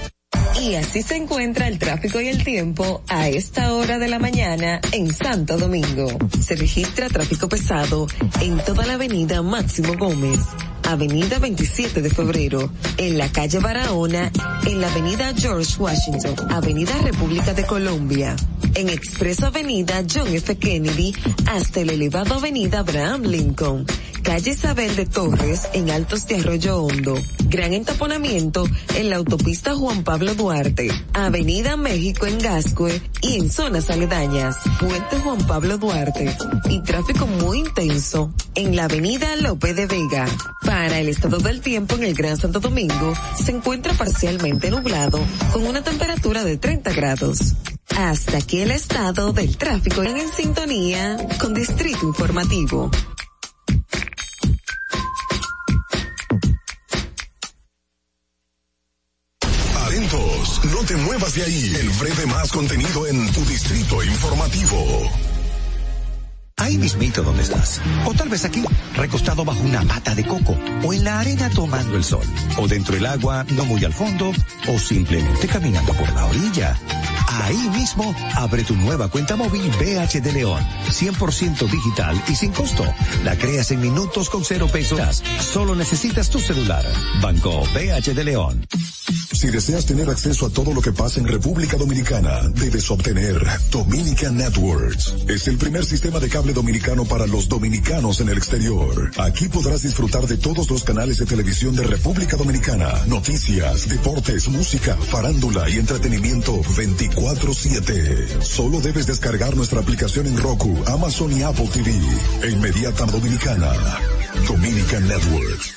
Y así se encuentra el tráfico y el tiempo a esta hora de la mañana en Santo Domingo. Se registra tráfico pesado en toda la avenida Máximo Gómez Avenida 27 de Febrero, en la calle Barahona, en la Avenida George Washington, Avenida República de Colombia, en Expreso Avenida John F. Kennedy, hasta el elevado Avenida Abraham Lincoln, calle Isabel de Torres, en Altos de Arroyo Hondo, gran entaponamiento en la autopista Juan Pablo Duarte, Avenida México en Gascue y en zonas aledañas, Puente Juan Pablo Duarte, y tráfico muy intenso en la Avenida Lope de Vega. Para el estado del tiempo en el Gran Santo Domingo, se encuentra parcialmente nublado con una temperatura de 30 grados. Hasta aquí el estado del tráfico en sintonía con Distrito Informativo. Atentos, no te muevas de ahí. El breve más contenido en tu Distrito Informativo. Ahí mismito donde estás. O tal vez aquí, recostado bajo una mata de coco. O en la arena tomando el sol. O dentro del agua, no muy al fondo. O simplemente caminando por la orilla. Ahí mismo, abre tu nueva cuenta móvil BH de León. 100% digital y sin costo. La creas en minutos con cero pesos. Solo necesitas tu celular. Banco BH de León. Si deseas tener acceso a todo lo que pasa en República Dominicana, debes obtener Dominican Networks. Es el primer sistema de cable dominicano para los dominicanos en el exterior. Aquí podrás disfrutar de todos los canales de televisión de República Dominicana, noticias, deportes, música, farándula y entretenimiento 24/7. Solo debes descargar nuestra aplicación en Roku, Amazon y Apple TV. E inmediata Dominicana. Dominican Networks.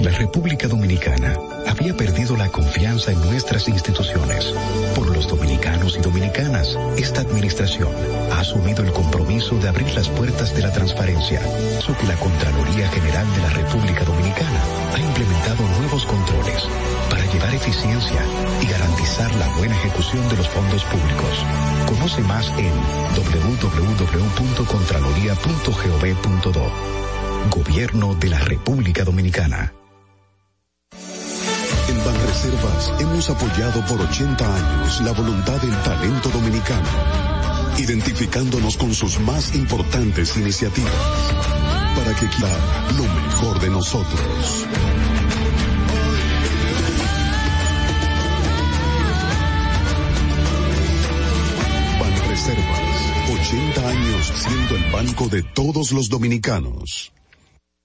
La República Dominicana había perdido la confianza en nuestras instituciones. Por los dominicanos y dominicanas, esta administración ha asumido el compromiso de abrir las puertas de la transparencia, so que la Contraloría General de la República Dominicana ha implementado nuevos controles para llevar eficiencia y garantizar la buena ejecución de los fondos públicos. Conoce más en www.contraloría.gov.do. Gobierno de la República Dominicana. En Banreservas hemos apoyado por 80 años la voluntad del talento dominicano, identificándonos con sus más importantes iniciativas para que quiera lo mejor de nosotros. Reservas, 80 años siendo el banco de todos los dominicanos.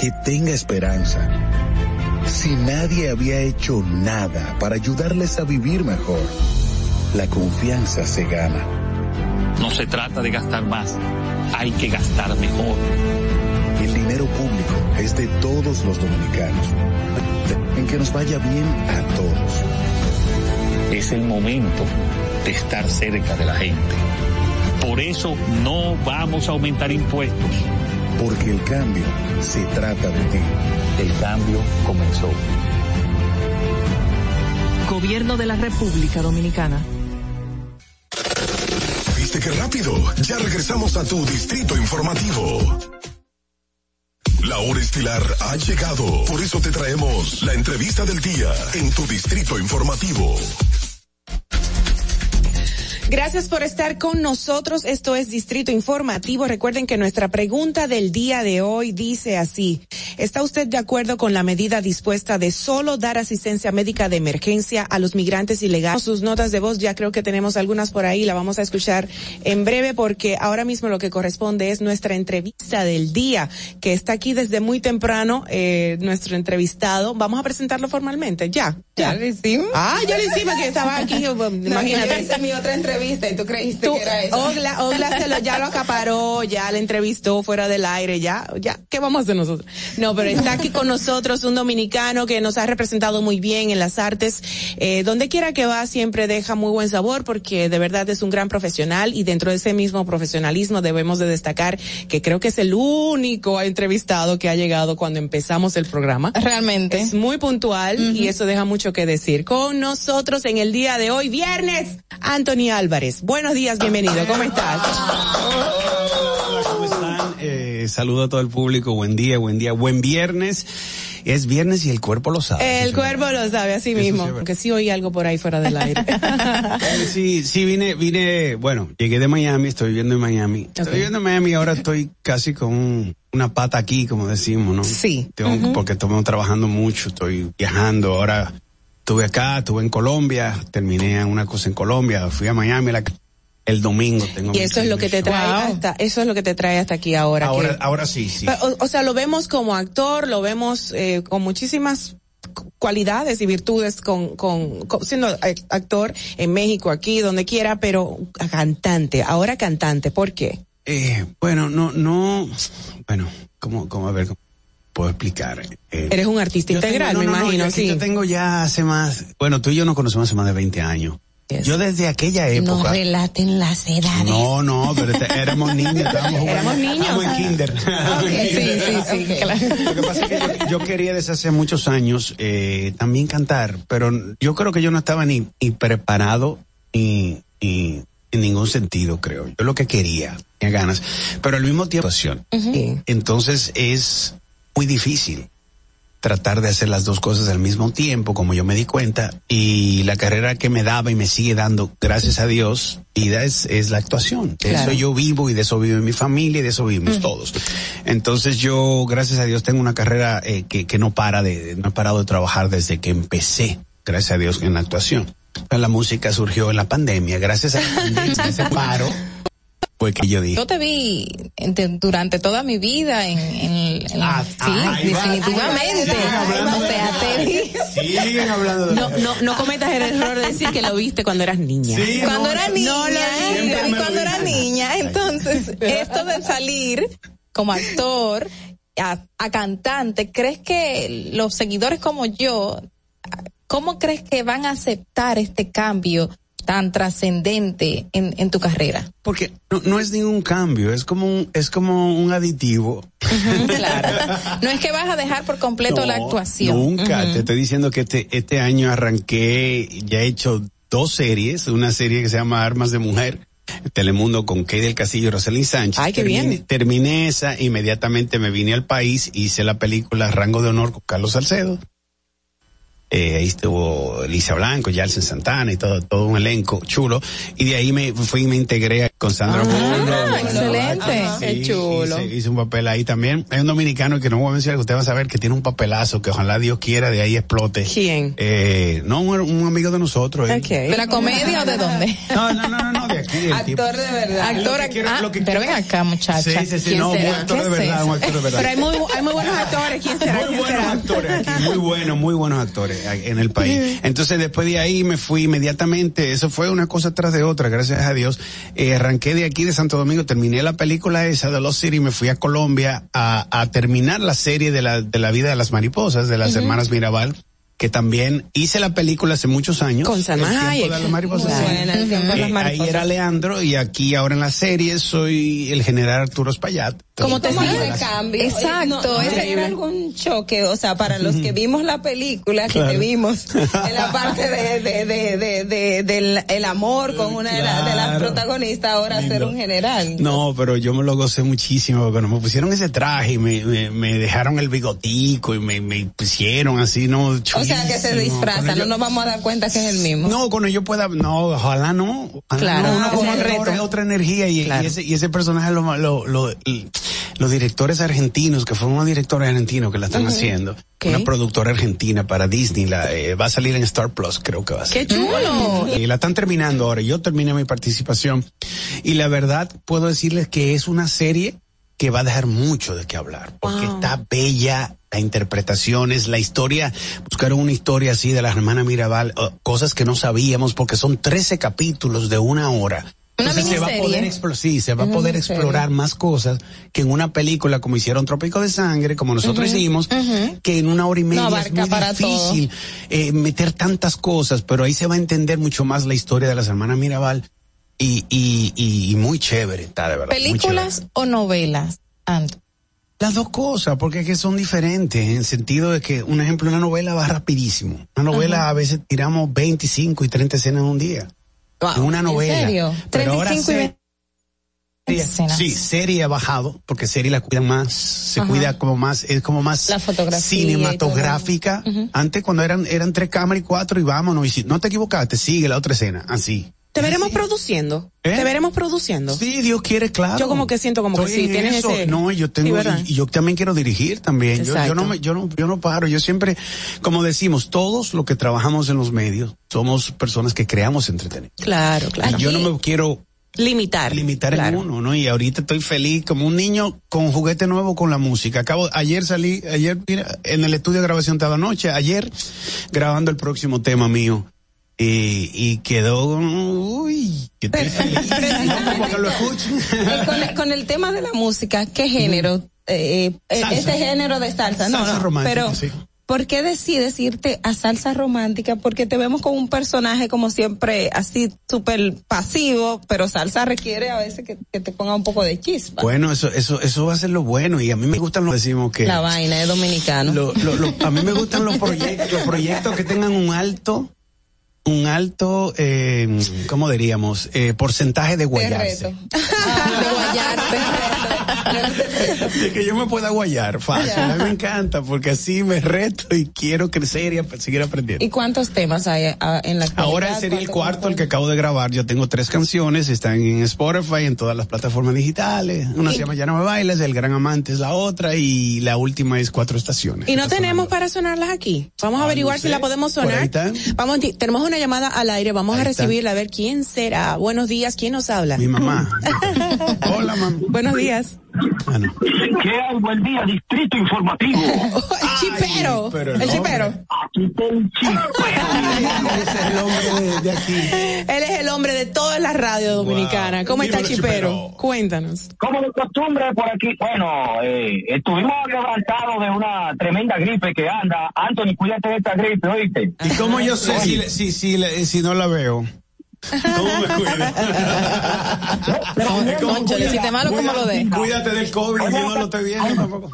que tenga esperanza, si nadie había hecho nada para ayudarles a vivir mejor? La confianza se gana. No se trata de gastar más, hay que gastar mejor. El dinero público es de todos los dominicanos. En que nos vaya bien a todos. Es el momento de estar cerca de la gente. Por eso no vamos a aumentar impuestos. Porque el cambio se trata de ti. El cambio comenzó. Gobierno de la República Dominicana. ¿Viste qué rápido? Ya regresamos a tu Distrito Informativo. La hora estilar ha llegado. Por eso te traemos la entrevista del día en tu Distrito Informativo. Gracias por estar con nosotros. Esto es Distrito Informativo. Recuerden que nuestra pregunta del día de hoy dice así. ¿Está usted de acuerdo con la medida dispuesta de solo dar asistencia médica de emergencia a los migrantes ilegales? Sus notas de voz ya creo que tenemos algunas por ahí. La vamos a escuchar en breve porque ahora mismo lo que corresponde es nuestra entrevista del día que está aquí desde muy temprano. Eh, nuestro entrevistado. Vamos a presentarlo formalmente. Ya. Ya lo hicimos. Ah, ya lo hicimos que estaba aquí. Imagínate. Esa es mi otra entrevista y tú creíste Tú, que era eso. Ogla, Ogla se lo, ya lo acaparó, ya la entrevistó fuera del aire, ya, ya, ¿qué vamos a hacer nosotros? No, pero está aquí con nosotros un dominicano que nos ha representado muy bien en las artes, eh, donde quiera que va siempre deja muy buen sabor porque de verdad es un gran profesional y dentro de ese mismo profesionalismo debemos de destacar que creo que es el único entrevistado que ha llegado cuando empezamos el programa. Realmente. Es muy puntual y eso deja mucho que decir. Con nosotros en el día de hoy, viernes, Anthony Álvarez. Buenos días, bienvenido. ¿Cómo estás? Hola, ¿cómo están? Eh, saludo a todo el público. Buen día, buen día, buen viernes. Es viernes y el cuerpo lo sabe. El cuerpo lo sabe, así mismo. Aunque sí oí algo por ahí fuera del aire. Sí, sí, vine, vine, bueno, llegué de Miami, estoy viviendo en Miami. Estoy viviendo en Miami ahora estoy casi con una pata aquí, como decimos, ¿no? Sí. Tengo. Porque estamos trabajando mucho, estoy viajando, ahora estuve acá, estuve en Colombia, terminé en una cosa en Colombia, fui a Miami la- el domingo. Tengo Y eso es lo que te trae hasta, eso es lo que te trae hasta aquí ahora. Ahora, que- ahora sí, sí. O, o sea, lo vemos como actor, lo vemos eh, con muchísimas cu- cualidades y virtudes con, con, con- siendo eh, actor en México, aquí, donde quiera, pero cantante, ahora cantante, ¿por qué? Eh, bueno, no, no, bueno, como, como a ver, ¿cómo puedo explicar? Eh, Eres un artista yo integral, tengo- no, me no, no, imagino, yo- sí. Yo tengo ya hace más, bueno, tú y yo nos conocemos hace más de 20 años. Yo desde aquella No época. relaten las edades. No, no, pero este- éramos niños, estábamos jugando. Éramos niños. Estábamos en kinder. Sí, sí, sí, claro. Lo que pasa es que yo, yo quería desde hace muchos años eh, también cantar, pero yo creo que yo no estaba ni, ni preparado ni, ni en ningún sentido, creo. Yo lo que quería, tenía ganas, pero al mismo tiempo. Entonces es muy difícil tratar de hacer las dos cosas al mismo tiempo, como yo me di cuenta, y la carrera que me daba y me sigue dando, gracias a Dios, vida es, es la actuación. De Claro. eso yo vivo y de eso vive mi familia y de eso vivimos todos. Entonces yo, gracias a Dios, tengo una carrera eh, que, que no para de, no he parado de trabajar desde que empecé, gracias a Dios, en la actuación. La música surgió en la pandemia, gracias a la pandemia, ese paro, fue que yo dije. Yo te vi en- durante toda mi vida en, en- en la- sí, definitivamente. O sea, te vi. Siguen hablando de No, no, no cometas el error de decir que lo viste cuando eras niña. cuando era niña, No lo vi cuando era niña, entonces esto de salir como actor a, a cantante, ¿crees que los seguidores como yo, cómo crees que van a aceptar este cambio tan trascendente en, en tu carrera? Porque no, no es ningún cambio, es como un, es como un aditivo. claro. No es que vas a dejar por completo la actuación. Nunca. Te estoy diciendo que este, este año arranqué, ya he hecho dos series, una serie que se llama Armas de Mujer, Telemundo con Kay del Castillo y Roselín Sánchez. Ay, qué terminé, bien. Terminé esa, inmediatamente me vine al país, hice la película Rango de Honor con Carlos Salcedo. Eh, ahí estuvo Elisa Blanco, Yalsen Santana y todo, todo un elenco chulo. Y de ahí me fui y me integré con Sandra. Ah, excelente. Qué chulo. Hice, hice un papel ahí también. Hay un dominicano que no voy a mencionar, que usted va a saber que tiene un papelazo, que ojalá Dios quiera de ahí explote. ¿Quién? Eh, no, un, un amigo de nosotros. eh. ¿De la comedia o de dónde? No, no, no, no, de aquí. tipo. Actor de verdad. Actor, Lo que quiero- ah, lo que pero quiero- ven acá, muchacha. Sí, sí, sí, ¿Quién no, un actor de ¿Qué es verdad, un actor de verdad. Pero hay muy, hay muy buenos actores. ¿Quién será? Muy ¿Quién buenos será? actores aquí, muy buenos, muy buenos actores en el país. Entonces después de ahí me fui inmediatamente, eso fue una cosa tras de otra, gracias a Dios. Eh, arranqué de aquí de Santo Domingo, terminé la película esa de Lost City, me fui a Colombia a, a terminar la serie de la, de la vida de las mariposas, de las hermanas Mirabal. Que también hice la película hace muchos años. Con de las de las Eh, ahí era Leandro y aquí ahora en la serie soy el general Arturo Spallat. ¿Cómo te ese cambio? Exacto, No, ese- era algún choque, o sea, para los que vimos la película, que te vimos en la parte de, de, de, de, de- del el amor con una de, la- de las protagonistas, ahora ser un general. No, pero yo me lo gocé muchísimo cuando me pusieron ese traje y me, me, me dejaron el bigotico y me, me pusieron así, ¿no? O sea, que se disfraza, no nos vamos a dar cuenta que es el mismo. No, cuando yo pueda, no, ojalá no. Ojalá Claro, no, uno como es reto. otra energía y, Claro. y ese, y ese personaje lo, lo, lo- los directores argentinos, que fueron unos directores argentinos que la están haciendo, ¿Qué? una productora argentina para Disney, la, eh, va a salir en Star Plus, creo que va a ser. ¡Qué chulo! Y la están terminando ahora. Yo terminé mi participación. Y la verdad, puedo decirles que es una serie que va a dejar mucho de qué hablar. Porque Wow. está bella, la interpretación es la historia. Buscaron una historia así de la hermana Mirabal, cosas que no sabíamos porque son 13 capítulos de una hora. Entonces se va a poder explorar, sí, se va a poder explorar más cosas que en una película como hicieron Trópico de Sangre, como nosotros hicimos, que en una hora y media es abarca muy difícil eh, meter tantas cosas, pero ahí se va a entender mucho más la historia de las hermanas Mirabal y, y, y, y muy chévere, está de verdad. ¿Películas o novelas? Ando. Las dos cosas, porque es que son diferentes, en el sentido de que, un ejemplo, una novela va rapidísimo. Una novela a veces tiramos 25 y 30 escenas en un día. Wow. En una novela. serio? Pero ahora 35 y se- 20 escenas. Sí, serie ha bajado, porque serie la cuidan más, se Ajá. cuida como más, es como más La fotografía cinematográfica. Antes cuando eran, eran tres cámaras y cuatro y vámonos, y si no te equivocaste, sigue la otra escena, así. Te veremos produciendo. ¿Eh? Te veremos produciendo. Sí, Dios quiere, claro. Yo como que siento como que sí, en tienes eso. ese- No, yo tengo, y, y yo también quiero dirigir también. Yo, yo no me, yo no, yo no paro. Yo siempre, como decimos, todos los que trabajamos en los medios somos personas que creamos entretenimiento. Claro, claro. Y yo no me quiero Limitar. limitar Claro. en uno, ¿no? Y ahorita estoy feliz como un niño con juguete nuevo con la música. Acabo, ayer salí, ayer, mira, en el estudio de grabación estaba anoche, ayer grabando el próximo tema mío. Y, y quedó, uy, feliz. No, como que lo escuchen. Con, el, con el tema de la música, ¿qué género? Eh, eh, este género de salsa, no, Salsa no, pero sí. ¿por qué decides irte a salsa romántica? Porque te vemos como un personaje como siempre así súper pasivo, pero salsa requiere a veces que, que te ponga un poco de chispa. Bueno, eso, eso, eso va a ser lo bueno. Y a mí me gustan los, decimos que. La vaina es dominicano. Lo- lo- lo- a mí me gustan los proyectos, los proyectos que tengan un alto, un alto, eh, ¿cómo diríamos? Eh, porcentaje de guayarse. reto. De que yo me pueda guayar, fácil. A mí me encanta porque así me reto y quiero crecer y ap- seguir aprendiendo. ¿Y cuántos temas hay ah, en la? Ahora sería el ¿Cuántos cuarto el que acabo de grabar. Yo tengo tres canciones, están en Spotify, en todas las plataformas digitales. Una se llama Ya no me bailes, El gran amante es la otra y la última es Cuatro estaciones. Y no tenemos para sonarlas aquí. Vamos a Ah, averiguar no si la podemos sonar. Vamos, tenemos una llamada al aire, vamos Ahí a recibirla a ver quién será. Buenos días, ¿quién nos habla? Mi mamá. Hola, mamá. Buenos días. Ah, no. ¿Qué hay? Buen día, Distrito Informativo. el chipero. pero el chipero. Aquí está el Ese es el hombre de, de aquí. Él es el hombre de toda la radio dominicana. ¿Cómo está Chipero? Chipero. Cuéntanos. Como de costumbre por aquí, bueno, eh, estuvimos quebrantados de una tremenda gripe que anda. Anthony, cuídate de esta gripe, ¿oíste? ¿Y cómo yo sé si, le- si, si, le- si no la veo? ¿Cómo me cuida? Es como, si te malo, ¿cómo lo dejas? Cuídate del COVID, yo no lo estoy viendo tampoco.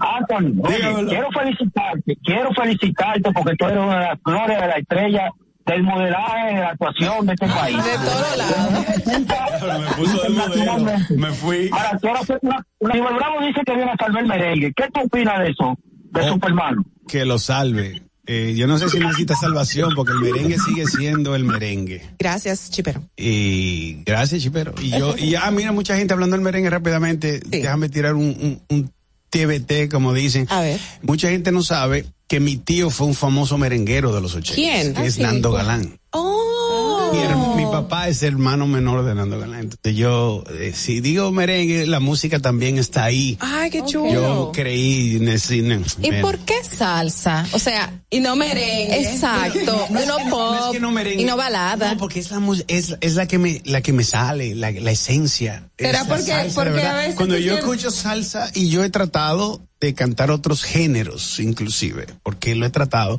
Anthony, oye, Dígamelo. quiero felicitarte, quiero felicitarte porque tú eres una de las flores de la estrella del modelaje, de la actuación de este país. De todos lados. Me puso de modelo. Me fui. Ahora, tú ahora una, una, Iván Bravo dice que viene a salvar el merengue. ¿Qué tú opinas de eso? De Oh. Superman. Que lo salve. Eh, yo no sé si necesita salvación porque el merengue sigue siendo el merengue. Gracias, Chipero. Y gracias, Chipero. Y yo, y ah, mira, mucha gente hablando del merengue rápidamente. Déjame tirar un, un, un TBT, como dicen. A ver. Mucha gente no sabe que mi tío fue un famoso merenguero de los 80. ¿Quién? Que Ah, es sí. Nando Galán. Oh. Mi, her- mi papá es hermano menor de Nando Galán. Entonces yo, eh, si digo merengue, la música también está ahí. Ay, qué chulo. Yo creí en ese- en- ¿Y por qué salsa? O sea, y no merengue. Exacto, No y no que- no es pop que no merengue. y no balada. No, porque es la es, es la que me la que me sale, la, la esencia. ¿Será Es la porque- salsa, porque a veces cuando yo tienes- escucho salsa y yo he tratado de cantar otros géneros inclusive, porque lo he tratado,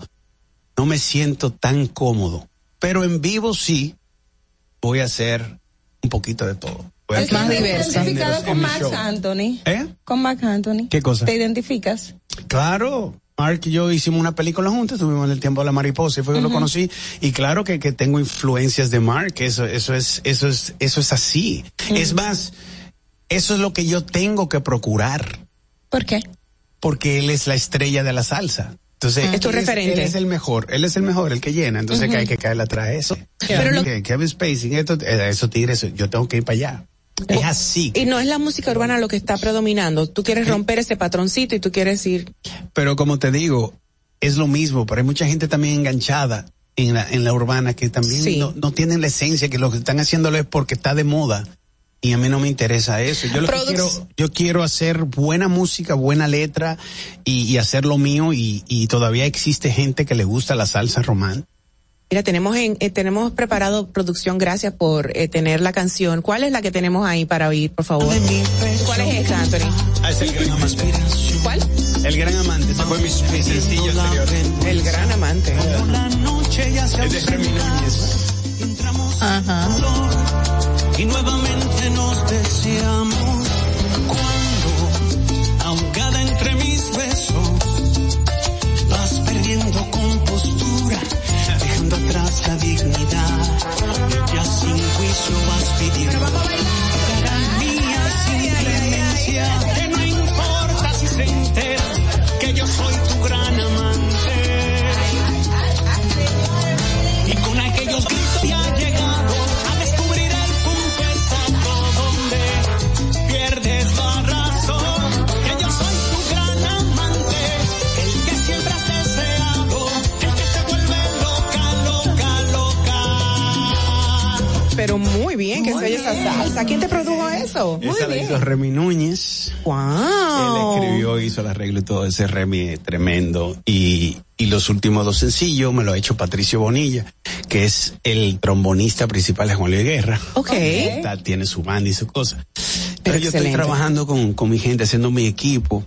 no me siento tan cómodo, pero en vivo sí voy a hacer un poquito de todo. Voy a ¿Te cantar sientes otros identificado con Max show. Anthony? ¿Eh? Con Max Anthony. ¿Qué cosa? ¿Te identificas? Claro, Mark y yo hicimos una película juntos, estuvimos en el tiempo de la mariposa y fue que lo Ujú. conocí. Y claro que, que tengo influencias de Mark, eso, eso es, eso es, eso es así. Es más, eso es lo que yo tengo que procurar. ¿Por qué? Porque él es la estrella de la salsa. Entonces, Es tu él referente. Él es el mejor, él es el mejor, el que llena. Entonces, que hay que caerle atrás a ese. Pero lo- Kevin Spacey, esto, eh, esos tigres, yo tengo que ir para allá. Es así. Y no es la música urbana lo que está predominando. Tú quieres romper ese patroncito y tú quieres ir. Pero como te digo, es lo mismo, pero hay mucha gente también enganchada en la, en la urbana que también Sí. no, no tienen la esencia, que lo que están haciéndolo es porque está de moda. Y a mí no me interesa eso. Yo lo que quiero, yo quiero hacer buena música, buena letra y, y hacer lo mío y, y todavía existe gente que le gusta la salsa román. Mira, tenemos en, eh, tenemos preparado producción. Gracias por eh, tener la canción. ¿Cuál es la que tenemos ahí para oír, por favor? ¿Cuál es esta, Anthony? Ah, es el gran amante. ¿Cuál? El gran amante, ese fue mi, mi sencillo anterior. El gran amante. Es de Remy Núñez. Ajá. y Muy Esa la bien. hizo Remy Núñez. Wow. Él escribió, hizo el arreglo y todo ese Remy tremendo. Y, y los últimos dos sencillos me lo ha hecho Patricio Bonilla, que es el trombonista principal de Juan Luis Guerra. Ok. Está- tiene su banda y su cosa. Pero yo estoy trabajando con, con mi gente, haciendo mi equipo.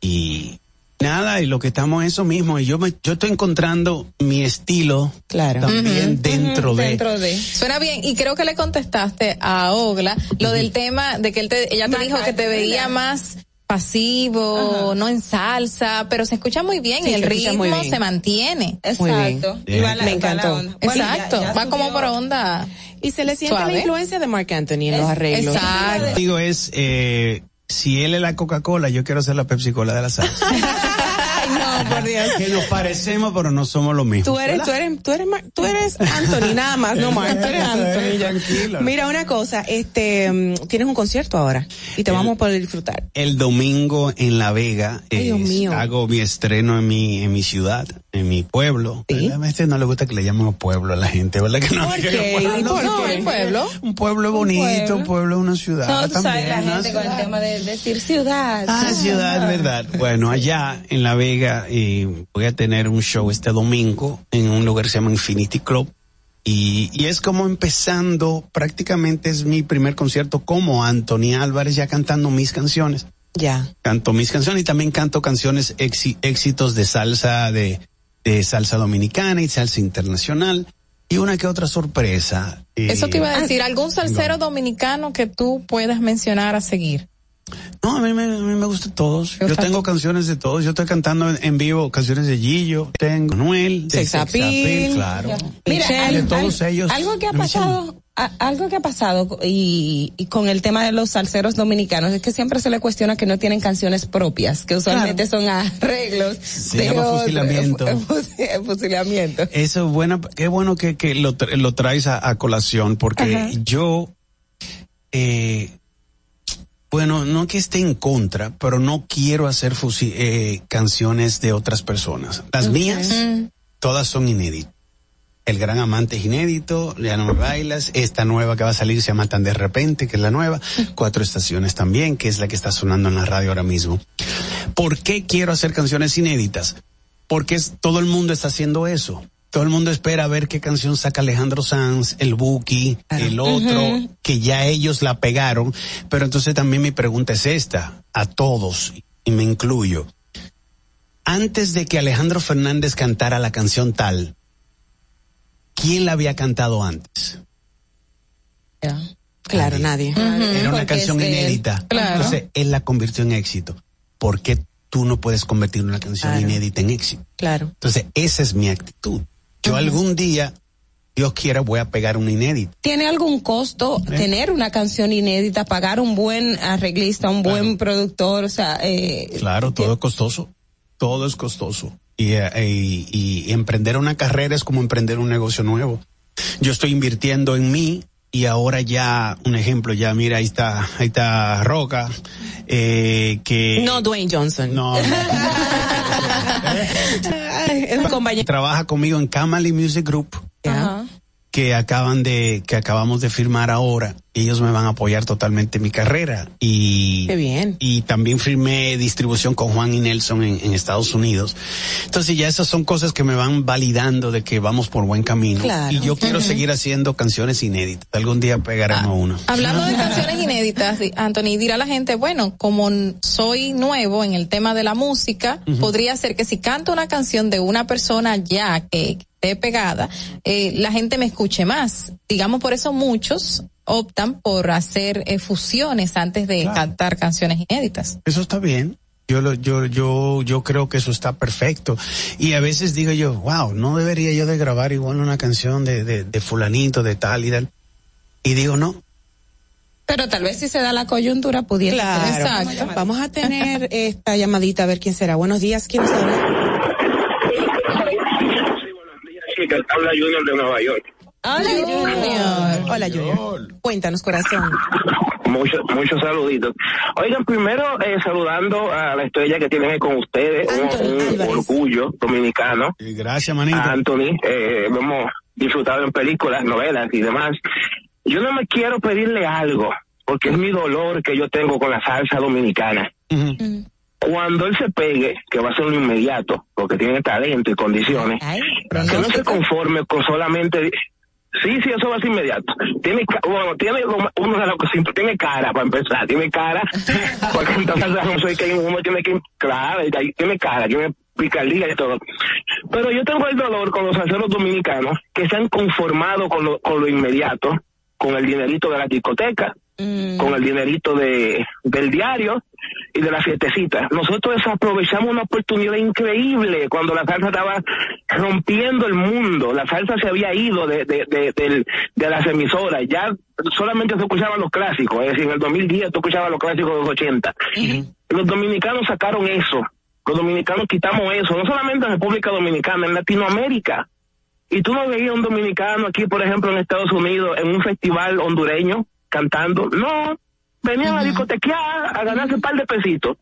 Y nada, y lo que estamos es eso mismo. Y yo me, yo estoy encontrando mi estilo Claro. también dentro de. Dentro de. Suena bien, y creo que le contestaste a Ogla lo del tema de que él te, ella te Más dijo que te veía más pasivo, no en salsa, pero se escucha muy bien Sí, y el se escucha muy ritmo bien. se mantiene. Exacto. Y va la- Me va la encantó. onda. Bueno, ya- Exacto, ya va como por onda. Y se le siente Suave. la influencia de Mark Anthony en los arreglos. Exacto. Digo es, eh, si él es la Coca-Cola, yo quiero ser la Pepsi-Cola de la salsa. Ay, no, por Dios. que nos parecemos, pero no somos lo mismo. Tú eres, tú eres, tú eres, Mar- tú eres Anthony, nada más, no Mark, tú eres Anthony. Tranquilo. Mira una cosa, este, mm, tienes un concierto ahora y te vamos a poder disfrutar. El domingo en La Vega Ay, Dios es- mío. hago mi estreno en mi en mi ciudad, en mi pueblo. Sí. A veces no le gusta que le llamen pueblo a la gente, ¿verdad que no? ¿Por qué? pueblo ¿Y no por son- qué? el pueblo. Un pueblo bonito, un pueblo, una ciudad. No, tú sabes la también, gente con el tema de decir ciudad. Ah, ciudad, verdad. Bueno, allá en La Vega eh, voy a tener un show este domingo en un lugar que se llama Infinity Club. Y, y es como empezando, prácticamente es mi primer concierto como Anthony Álvarez ya cantando mis canciones. Ya. Canto mis canciones y también canto canciones éxitos de salsa, de, de salsa dominicana y salsa internacional. Y una que otra sorpresa. eh, Eso te iba a decir, algún salsero dominicano que tú puedas mencionar a seguir. No, a mí me, a mí me gustan todos. Yo tengo canciones de todos. Yo estoy cantando en, en vivo canciones de Gillo, tengo Noel, de Sex appeal. claro. Mira, de todos al- ellos. Algo que ha pasado, a- algo que ha pasado y, y con el tema de los salseros dominicanos es que siempre se le cuestiona que no tienen canciones propias, que usualmente son arreglos. Se llama otro- fusilamiento. fu- fusilamiento. Eso es bueno, qué bueno que, que lo, lo traes a, a colación, porque Ajá. yo, eh, bueno, no que esté en contra, pero no quiero hacer eh, canciones de otras personas. Las mías, todas son inéditas. El gran amante es inédito, ya no me bailas. Esta nueva que va a salir se llama Tan de repente, que es la nueva. Cuatro estaciones también, que es la que está sonando en la radio ahora mismo. ¿Por qué quiero hacer canciones inéditas? Porque es- todo el mundo está haciendo eso. Todo el mundo espera a ver qué canción saca Alejandro Sanz, el Buki, el otro, que ya ellos la pegaron. Pero entonces también mi pregunta es esta, a todos, y me incluyo. Antes de que Alejandro Fernández cantara la canción tal, ¿quién la había cantado antes? Claro, nadie. Era una canción es de él. inédita. Claro. Entonces, él la convirtió en éxito. ¿Por qué tú no puedes convertir una canción Claro. inédita en éxito? Claro. Entonces, esa es mi actitud. Yo algún día, Dios quiera, voy a pegar una inédita. ¿Tiene algún costo Eh. tener una canción inédita, pagar un buen arreglista, un buen productor? O sea, eh, Claro, todo es costoso. Todo es costoso. Y, eh, y- y emprender una carrera es como emprender un negocio nuevo. Yo estoy invirtiendo en mí y ahora ya, un ejemplo, ya mira, ahí está, ahí está Roca, eh, que... No Dwayne Johnson. No. es un compañero. Trabaja conmigo en Camali Music Group. que acaban de que acabamos de firmar ahora ellos me van a apoyar totalmente en mi carrera. Y Qué bien. y también firmé distribución con Juan y Nelson en, en Estados Unidos. Entonces ya esas son cosas que me van validando de que vamos por buen camino. Claro. y yo quiero seguir haciendo canciones inéditas. Algún día pegaremos una. Hablando de canciones inéditas, di- Anthony, dirá la gente, bueno, como soy nuevo en el tema de la música, podría ser que si canto una canción de una persona ya que esté pegada, eh, la gente me escuche más. Digamos, por eso muchos optan por hacer eh, fusiones antes de cantar canciones inéditas. Eso está bien. Yo, lo, yo, yo, yo creo que eso está perfecto. Y a veces digo yo, wow, no debería yo de grabar igual una canción de, de, de fulanito, de tal y tal. Y digo, no. pero tal vez si se da la coyuntura pudiera Claro. ser. Vamos a tener esta llamadita a ver quién será. Buenos días, ¿quién nos habla? Sí, que habla Junior de Nueva York. Hola, Junior. Hola, Junior. Cuéntanos, corazón. Muchos muchos saluditos. Oigan, primero eh, saludando a la estrella que tienen ahí con ustedes, un, un orgullo dominicano. Gracias, manito. A Anthony, eh, lo hemos disfrutado en películas, novelas y demás. Yo no me quiero pedirle algo, porque es mi dolor que yo tengo con la salsa dominicana. Cuando él se pegue, que va a ser lo inmediato, porque tiene talento y condiciones, que no se conforme con solamente Sí, sí, eso va a ser inmediato. Tiene, bueno, tiene lo- uno de los que siempre tiene cara para empezar, tiene cara, porque entonces no soy que uno tiene que, claro, tiene cara, tiene picardía y todo. Pero yo tengo el dolor con los salseros dominicanos que se han conformado con lo, con lo inmediato, con el dinerito de la discoteca, con el dinerito de, del diario y de la fiestecita. Nosotros desaprovechamos una oportunidad increíble cuando la salsa estaba rompiendo el mundo. La salsa se había ido de, de, de, del- de las emisoras. Ya solamente se escuchaban los clásicos. Es decir, en el 2010 tú escuchabas los clásicos de los 80. Los dominicanos sacaron eso. Los dominicanos quitamos eso. No solamente en República Dominicana, en Latinoamérica. Y tú no veías un dominicano aquí, por ejemplo, en Estados Unidos, en un festival hondureño, cantando. No, venían a discotequear, a ganarse un par de pesitos.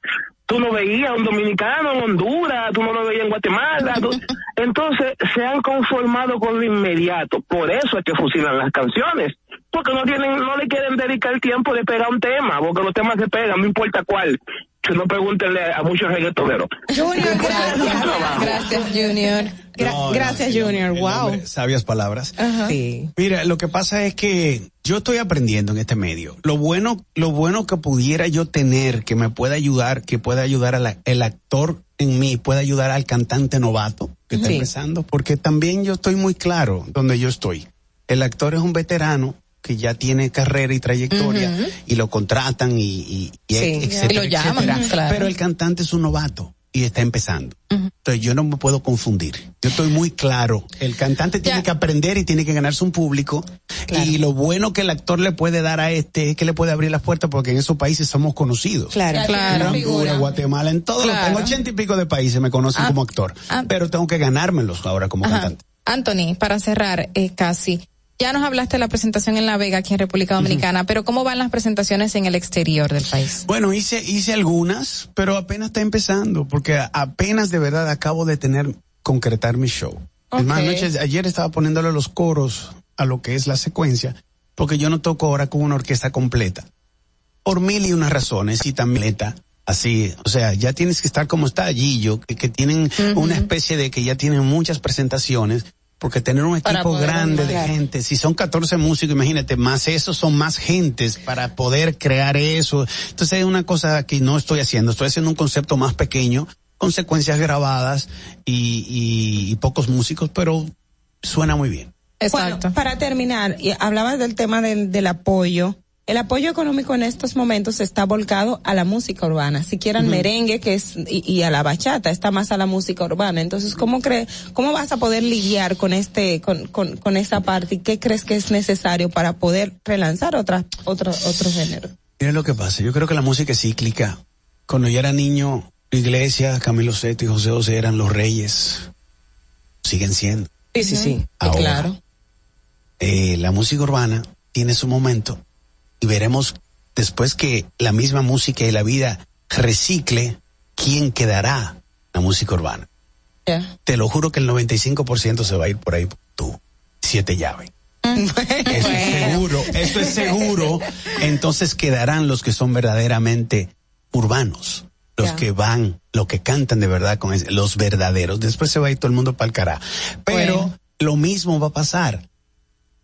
Tú no veías a un dominicano en Honduras, tú no lo veías en Guatemala. tú- Entonces, se han conformado con lo inmediato. Por eso es que fusilan las canciones. Porque no tienen, no le quieren dedicar tiempo de pegar un tema, porque los temas se pegan, no importa cuál. Si no, pregúntenle a muchos reggaetoneros. Junior, gracias. Gracias, Junior. Gra- No, no, gracias, Junior. Wow. Sabias palabras. Sí. Mira, lo que pasa es que yo estoy aprendiendo en este medio. Lo bueno, lo bueno que pudiera yo tener, que me pueda ayudar, que pueda ayudar al el actor en mí, pueda ayudar al cantante novato que está Sí. empezando, porque también yo estoy muy claro donde yo estoy. El actor es un veterano que ya tiene carrera y trayectoria y lo contratan y, y, y Sí, etcétera, y lo llaman, etcétera. claro. Pero el cantante es un novato y está empezando. Entonces yo no me puedo confundir. Yo estoy muy claro. El cantante tiene que aprender y tiene que ganarse un público. Y lo bueno que el actor le puede dar a este es que le puede abrir las puertas porque en esos países somos conocidos. Claro, claro. En Honduras, Guatemala, en todos los, en Claro. ochenta y pico de países me conocen Ah, como actor. pero tengo que ganármelos ahora como Ajá. cantante. Anthony, para cerrar, eh, casi. Ya nos hablaste de la presentación en La Vega, aquí en República Dominicana, pero ¿cómo van las presentaciones en el exterior del país? Bueno, hice, hice algunas, pero apenas está empezando, porque apenas de verdad acabo de tener, concretar mi show. Es más, ayer estaba poniéndole los coros a lo que es la secuencia, porque yo no toco ahora con una orquesta completa. Por mil y unas razones, y también así, o sea, ya tienes que estar como está Gillo, que, que tienen una especie de que ya tienen muchas presentaciones, porque tener un equipo grande de gente, si son 14 músicos, imagínate, más esos son más gentes para poder crear eso. Entonces es una cosa que no estoy haciendo, estoy haciendo un concepto más pequeño, con secuencias grabadas y, y- y pocos músicos, pero suena muy bien. Bueno, para terminar, y hablabas del tema del, del apoyo. El apoyo económico en estos momentos está volcado a la música urbana. Si quieran Ujú. merengue, que es, y, y a la bachata, está más a la música urbana. Entonces, ¿cómo cree, cómo vas a poder lidiar con este, con, con, con esa parte? ¿Y qué crees que es necesario para poder relanzar otra, otro, otro género? Mira lo que pasa, yo creo que la música es cíclica. Cuando yo era niño, Iglesia, Camilo Sesto y José José eran los reyes. Siguen siendo. Sí, sí, sí. Ahora, Claro. eh, la música urbana tiene su momento y veremos después que la misma música y la vida recicle quién quedará la música urbana. Te lo juro que el 95% se va a ir por ahí tú, siete llaves. Eso es seguro, eso es seguro. Entonces quedarán los que son verdaderamente urbanos, los que van, los que cantan de verdad con ese- los verdaderos. Después se va a ir todo el mundo para el cará. Pero lo mismo va a pasar.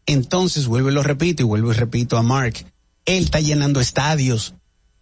Entonces vuelvo y lo repito y vuelvo y repito a Mark. Él está llenando estadios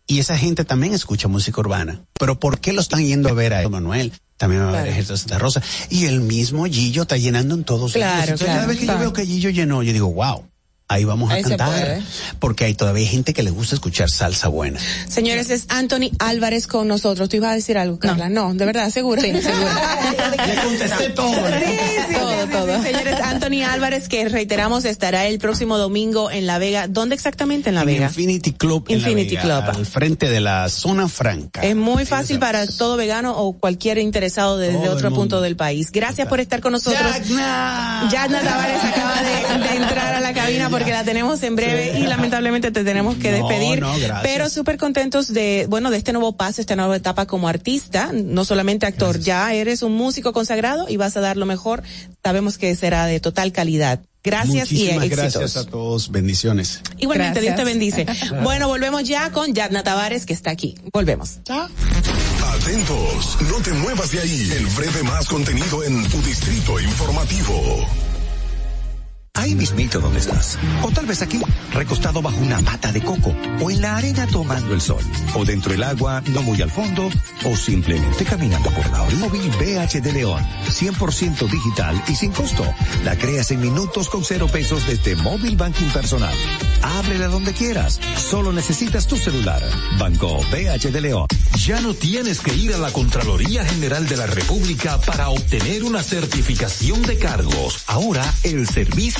y esa gente también escucha música urbana. Pero ¿por qué lo están yendo a ver a Manuel? También va a ver a Ejército de Santa Rosa. Y el mismo Gillo está llenando en todos Claro, lados. Entonces, Cada claro, vez que claro. yo veo que Gillo llenó, yo digo, wow, ahí vamos a Ahí cantar. Porque hay todavía gente que le gusta escuchar salsa buena. Señores, es Anthony Álvarez con nosotros. ¿Tú ibas a decir algo, Carla? No, de verdad, seguro. Sí, seguro. Le contesté todo. todo, todo. Señores, Anthony Álvarez, que reiteramos estará el próximo domingo en La Vega. ¿Dónde exactamente en La En Vega? Infinity Club. en La Infinity Vega, Club. Al frente de la zona franca. Es muy fácil para todo vegano o cualquier interesado desde Todo otro punto del país. Gracias por estar con nosotros. Yadna Tavares acaba de, de entrar a la cabina porque la tenemos en breve y lamentablemente te tenemos que No, despedir. no. Pero súper contentos de, bueno, de este nuevo paso, esta nueva etapa como artista, no solamente actor, ya eres un músico consagrado y vas a dar lo mejor. Sabemos que será de total calidad. Gracias Muchísimas y éxitos. gracias a todos. Bendiciones. Igualmente, Dios te bendice. Bueno, volvemos ya con Yadna Tavares que está aquí. Volvemos. Atentos, no te muevas de ahí. El breve más contenido en tu distrito informativo. Ahí mismito donde estás. O tal vez aquí, recostado bajo una mata de coco. O en la arena tomando el sol. O dentro del agua, no muy al fondo. O simplemente caminando por la orilla. Móvil BH de León. 100% digital y sin costo. La creas en minutos con cero pesos desde Móvil Banking Personal. Ábrela donde quieras. Solo necesitas tu celular. Banco BH de León. Ya no tienes que ir a la Contraloría General de la República para obtener una certificación de cargos. Ahora el servicio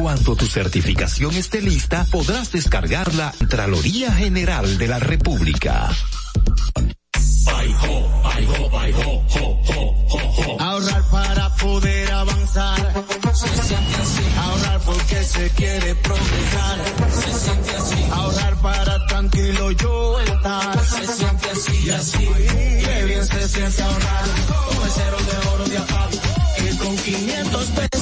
Cuando tu certificación esté lista, podrás descargarla en Contraloría General de la República. Ahorrar para poder avanzar. Se siente así. Ahorrar porque se quiere progresar. Se siente así. Ahorrar para tranquilo yo estar. Se siente así y así. Qué bien se siente ahorrar. El cero de oro de APAP. Que con 500 pesos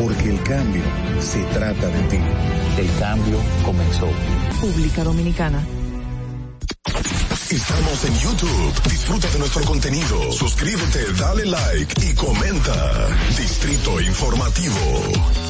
Porque el cambio se trata de ti. El cambio comenzó. Pública Dominicana. Estamos en YouTube. Disfruta de nuestro contenido. Suscríbete, dale like y comenta. Distrito Informativo.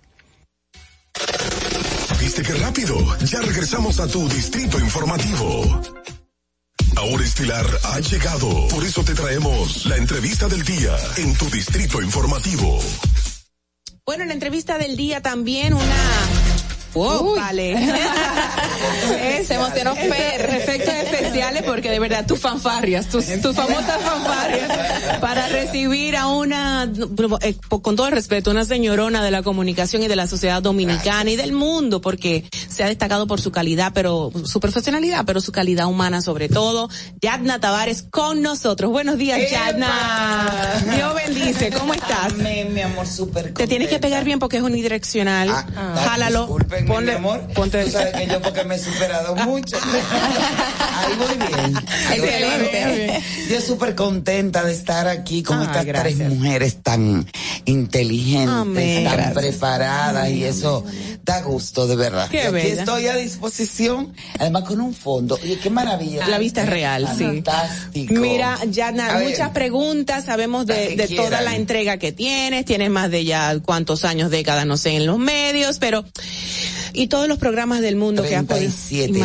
¿Viste qué rápido? Ya regresamos a tu distrito informativo. Ahora Estilar ha llegado. Por eso te traemos la entrevista del día en tu distrito informativo. Bueno, en la entrevista del día también una Wow, vale. Se emocionó Fer. Efectos especiales porque de verdad tus fanfarrias, tus, tus famosas fanfarrias para recibir a una, eh, con todo el respeto, una señorona de la comunicación y de la sociedad dominicana y del mundo porque se ha destacado por su calidad, pero su profesionalidad, pero su calidad humana sobre todo. Yadna Tavares con nosotros. Buenos días, Yadna. Dios bendice. ¿Cómo estás? Amén, mi amor, súper Te tienes que pegar bien porque es unidireccional. Ah, Jálalo. Ponle- mi amor. ponte- Tú sabes que yo porque me he superado mucho. Ahí voy bien. Excelente. bien. Yo súper contenta de estar aquí con Ah, estas gracias. tres mujeres tan inteligentes, Amén. tan Gracias. preparadas y eso da gusto de verdad. Qué y aquí bella. estoy a disposición, además con un fondo. Oye, qué maravilla. La vista es real, sí. Fantástico. Mira, Yana, ver. muchas preguntas, sabemos de, de toda la entrega que tienes, tienes más de ya cuántos años, décadas, no sé, en los medios, pero y todos los programas del mundo que has podido. 37.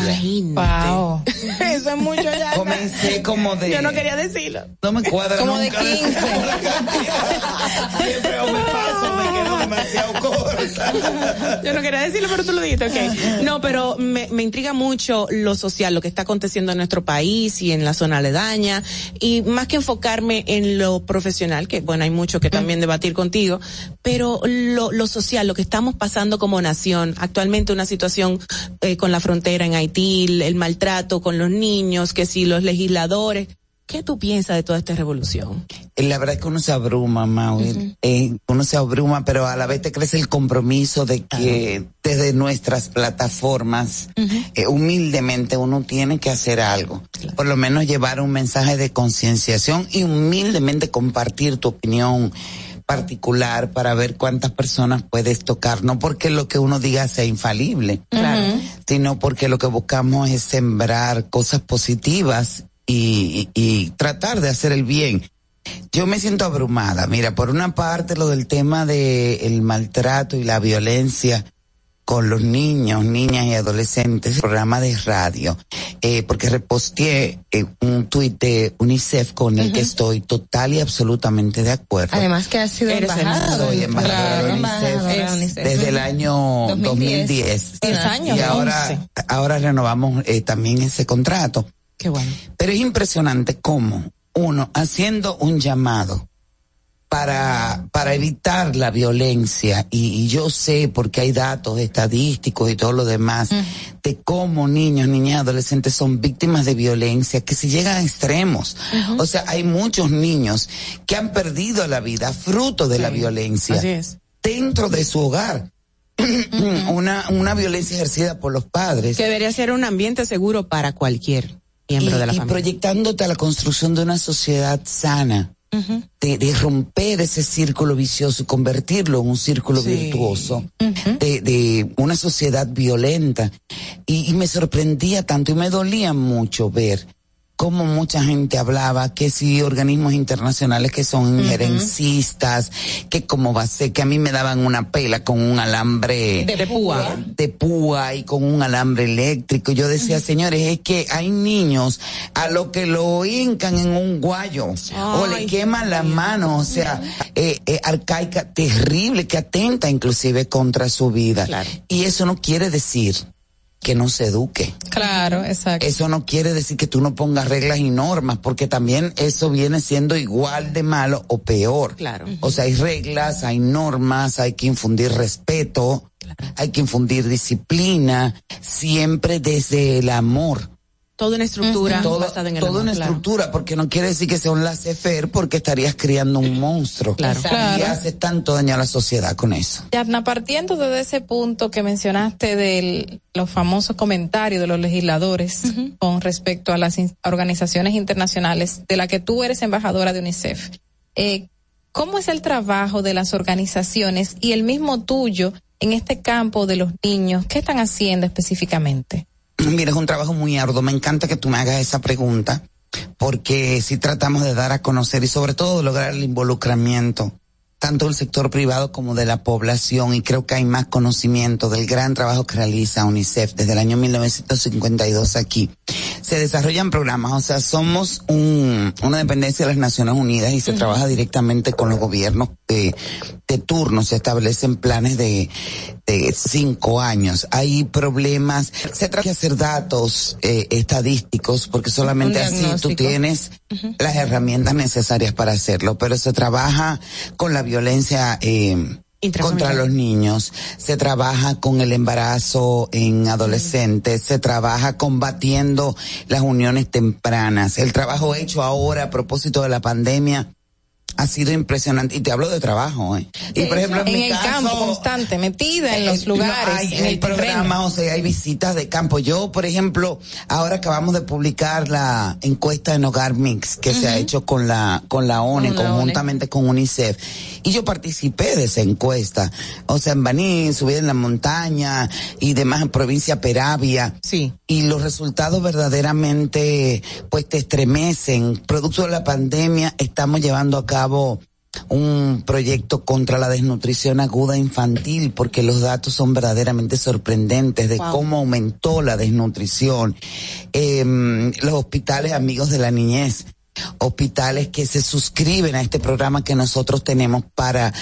Wow. Eso es mucho ya. Comencé como de... Yo no quería decirlo. No me cuadra Como de nunca 15. la cantidad. Siempre o me paso, me quedo demasiado corta. Yo no quería decirlo, pero tú lo dijiste, ok. No, pero me, me intriga mucho lo social, lo que está aconteciendo en nuestro país y en la zona aledaña, y más que enfocarme en lo profesional, que bueno, hay mucho que también debatir contigo, pero lo, lo social, lo que estamos pasando como nación, actualmente una situación eh, con la frontera en Haití, el, el maltrato con los niños, que si los legisladores, ¿qué tú piensas de toda esta revolución? La verdad es que uno se abruma, Maui. Eh, uno se abruma, pero a la vez te crece el compromiso de que desde nuestras plataformas, eh, humildemente uno tiene que hacer algo. Por lo menos llevar un mensaje de concienciación y humildemente compartir tu opinión particular para ver cuántas personas puedes tocar, no porque lo que uno diga sea infalible, sino porque lo que buscamos es sembrar cosas positivas y, y- y tratar de hacer el bien. Yo me siento abrumada. Mira, por una parte lo del tema de el maltrato y la violencia con los niños, niñas y adolescentes, programa de radio, eh, porque reposteé eh, un tuit de UNICEF con el que estoy total y absolutamente de acuerdo. Además que ha sido Eres embajadora. Soy embajadora Claro, de UNICEF UNICEF. desde el año 2010. 10 años. Y ahora, ahora renovamos eh, también ese contrato. Qué bueno. Pero es impresionante cómo uno, haciendo un llamado para, para evitar la violencia, y, y yo sé porque hay datos estadísticos y todo lo demás, de cómo niños, niñas, adolescentes son víctimas de violencia que se llegan a extremos. O sea, hay muchos niños que han perdido la vida fruto de la violencia Así es. dentro de su hogar. una, una violencia ejercida por los padres. Que debería ser un ambiente seguro para cualquier miembro y, de la y familia. proyectándote a la construcción de una sociedad sana, de, de romper ese círculo vicioso y convertirlo en un círculo virtuoso, de, de una sociedad violenta. Y, y me sorprendía tanto y me dolía mucho ver cómo mucha gente hablaba que si organismos internacionales que son injerencistas, que como va a ser, que a mí me daban una pela con un alambre De púa. de púa y con un alambre eléctrico. Yo decía, señores, es que hay niños a lo que lo hincan en un guayo o le queman las manos, o sea, eh, eh, arcaica, terrible, que atenta inclusive contra su vida. Y eso no quiere decir que no se eduque. Claro, exacto. Eso no quiere decir que tú no pongas reglas y normas, porque también eso viene siendo igual de malo o peor. Claro. O sea, hay reglas, hay normas, hay que infundir respeto, hay que infundir disciplina, siempre desde el amor. Toda una estructura Todo- basada en el toda amor, una claro. estructura, porque no quiere decir que sea un laissez-faire, porque estarías criando un monstruo. Claro. Y Claro. haces tanto daño a la sociedad con eso. Yarna, partiendo de ese punto que mencionaste de los famosos comentarios de los legisladores con respecto a las organizaciones internacionales de la que tú eres embajadora de UNICEF, eh, ¿cómo es el trabajo de las organizaciones y el mismo tuyo en este campo de los niños? ¿Qué están haciendo específicamente? Mira, es un trabajo muy arduo. Me encanta que tú me hagas esa pregunta, porque si tratamos de dar a conocer y sobre todo de lograr el involucramiento tanto del sector privado como de la población y creo que hay más conocimiento del gran trabajo que realiza UNICEF desde el año 1952 aquí. Se desarrollan programas, o sea, somos un, una dependencia de las Naciones Unidas y se trabaja directamente con los gobiernos de, de turno, se establecen planes de, de cinco años. Hay problemas, se trata de hacer datos eh, estadísticos porque solamente así tú tienes las herramientas necesarias para hacerlo, pero se trabaja con la violencia eh, contra los niños, se trabaja con el embarazo en adolescentes, se trabaja combatiendo las uniones tempranas. El trabajo hecho ahora a propósito de la pandemia ha sido impresionante y te hablo de trabajo, ¿eh? Y por ejemplo, en, en mi el caso, campo constante, metida en eh, los no, lugares, hay, en hay terreno. programas, o sea, hay visitas de campo. Yo, por ejemplo, ahora acabamos de publicar la encuesta en Hogar Mix que se ha hecho con la con la ONE, Con la conjuntamente con UNICEF. Y yo participé de esa encuesta. O sea, en Baní, subí en la montaña y demás en provincia Peravia. Sí. Y los resultados verdaderamente, pues te estremecen. Producto de la pandemia, estamos llevando a cabo un proyecto contra la desnutrición aguda infantil porque los datos son verdaderamente sorprendentes de Wow. cómo aumentó la desnutrición. Em, los hospitales amigos de la niñez, hospitales que se suscriben a este programa que nosotros tenemos para